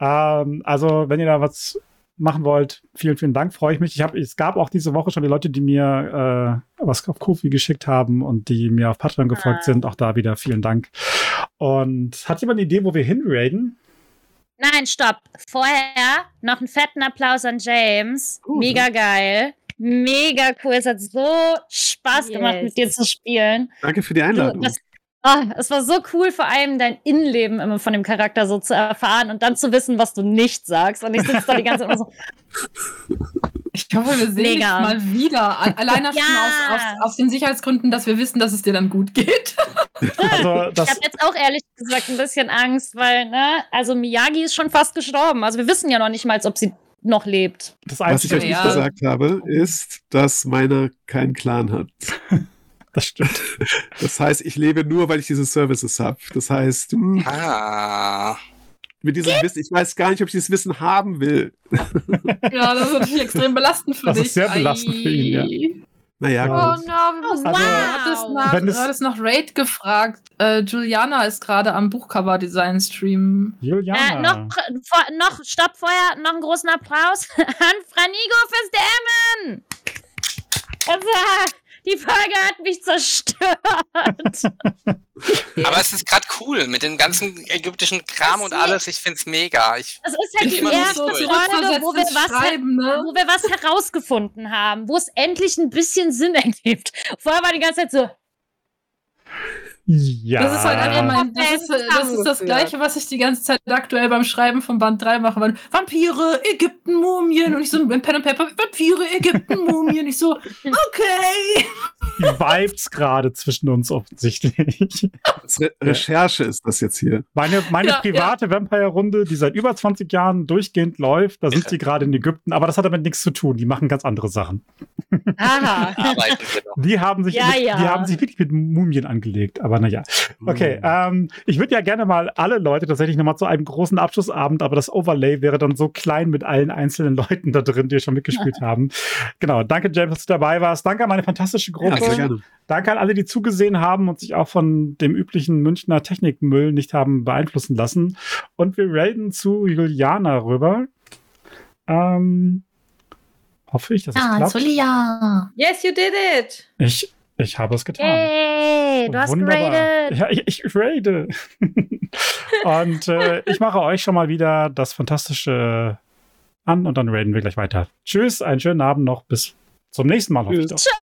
Ähm, also, wenn ihr da was machen wollt, vielen, vielen Dank, freue ich mich. Ich hab, es gab auch diese Woche schon die Leute, die mir äh, was auf Kofi geschickt haben und die mir auf Patreon gefolgt Ah. sind. Auch da wieder vielen Dank. Und hat jemand eine Idee, wo wir hinraiden? Nein, stopp. Vorher noch einen fetten Applaus an James. Cool. Mega geil. Mega cool. Es hat so Spaß gemacht, Yes. mit dir zu spielen. Danke für die Du, Einladung. das, ah, es war so cool, vor allem dein Innenleben immer von dem Charakter so zu erfahren und dann zu wissen, was du nicht sagst. Und ich sitze da die ganze Zeit immer so, Ich hoffe, wir sehen dich mal wieder. Alleine schon Ja. aus, aus, aus den Sicherheitsgründen, dass wir wissen, dass es dir dann gut geht. Also, ich habe jetzt auch ehrlich gesagt ein bisschen Angst, weil, ne, also Miyagi ist schon fast gestorben. Also wir wissen ja noch nicht mal, ob sie noch lebt. das Was ich Einzige, euch nicht Ja. gesagt habe, ist, dass meiner keinen Clan hat. das stimmt. Das heißt, ich lebe nur, weil ich diese Services habe. Das heißt, hm, Ah. mit diesem Wissen, ich weiß gar nicht, ob ich dieses Wissen haben will. ja, das ist natürlich extrem belastend für Das dich. ist sehr belastend für ihn, ja. Naja, Ja. Oh gut. no, wir müssen Also, du hattest nach, wenn du es- hattest nach Raid gefragt. Äh, Juliana ist gerade am Buchcover-Design-Stream. Juliana. Äh, noch, vor, noch, stopp vorher, noch einen großen Applaus an Franigo fürs DMen. Also, die Folge hat mich zerstört. Aber es ist gerade cool mit dem ganzen ägyptischen Kram und alles. Ich find's mega. Ich, Das ist halt die erste durch. Folge, wo wir, was, ne? wo wir was herausgefunden haben, wo es endlich ein bisschen Sinn ergibt. Vorher war die ganze Zeit so, ja. Das ist halt einfach mein, das ist, das ist das. Gleiche, was ich die ganze Zeit aktuell beim Schreiben von Band 3 mache. Weil Vampire, Ägypten, Mumien. Und ich so mit Pen und Paper, Vampire, Ägypten, Mumien. Ich so, okay. die Vibes gerade zwischen uns offensichtlich. Re Recherche ist das jetzt hier. Meine, meine Ja, private Vampire-Runde, die seit über 20 Jahren durchgehend läuft, da sind die gerade in Ägypten, aber das hat damit nichts zu tun. Die machen ganz andere Sachen. aha. Die haben sich, Ja, mit, ja. Die haben sich wirklich mit Mumien angelegt, aber naja. Okay, ähm, ich würde ja gerne mal alle Leute tatsächlich nochmal zu einem großen Abschlussabend, aber das Overlay wäre dann so klein mit allen einzelnen Leuten da drin, die schon mitgespielt haben. Genau, danke James, dass du dabei warst. Danke an meine fantastische Gruppe. Ja, sehr gerne. Danke an alle, die zugesehen haben und sich auch von dem üblichen Münchner Technikmüll nicht haben beeinflussen lassen. Und wir raiden zu Juliana rüber. Ähm, hoffe ich, dass es klappt. Julia. Yes, you did it. Ich, ich habe es getan. Hey, du hast Wunderbar. geradet. Ja, ich, ich raide. und äh, ich mache euch schon mal wieder das Fantastische an und dann raiden wir gleich weiter. Tschüss, einen schönen Abend noch. Bis zum nächsten Mal. hoffe ich Tschüss. doch.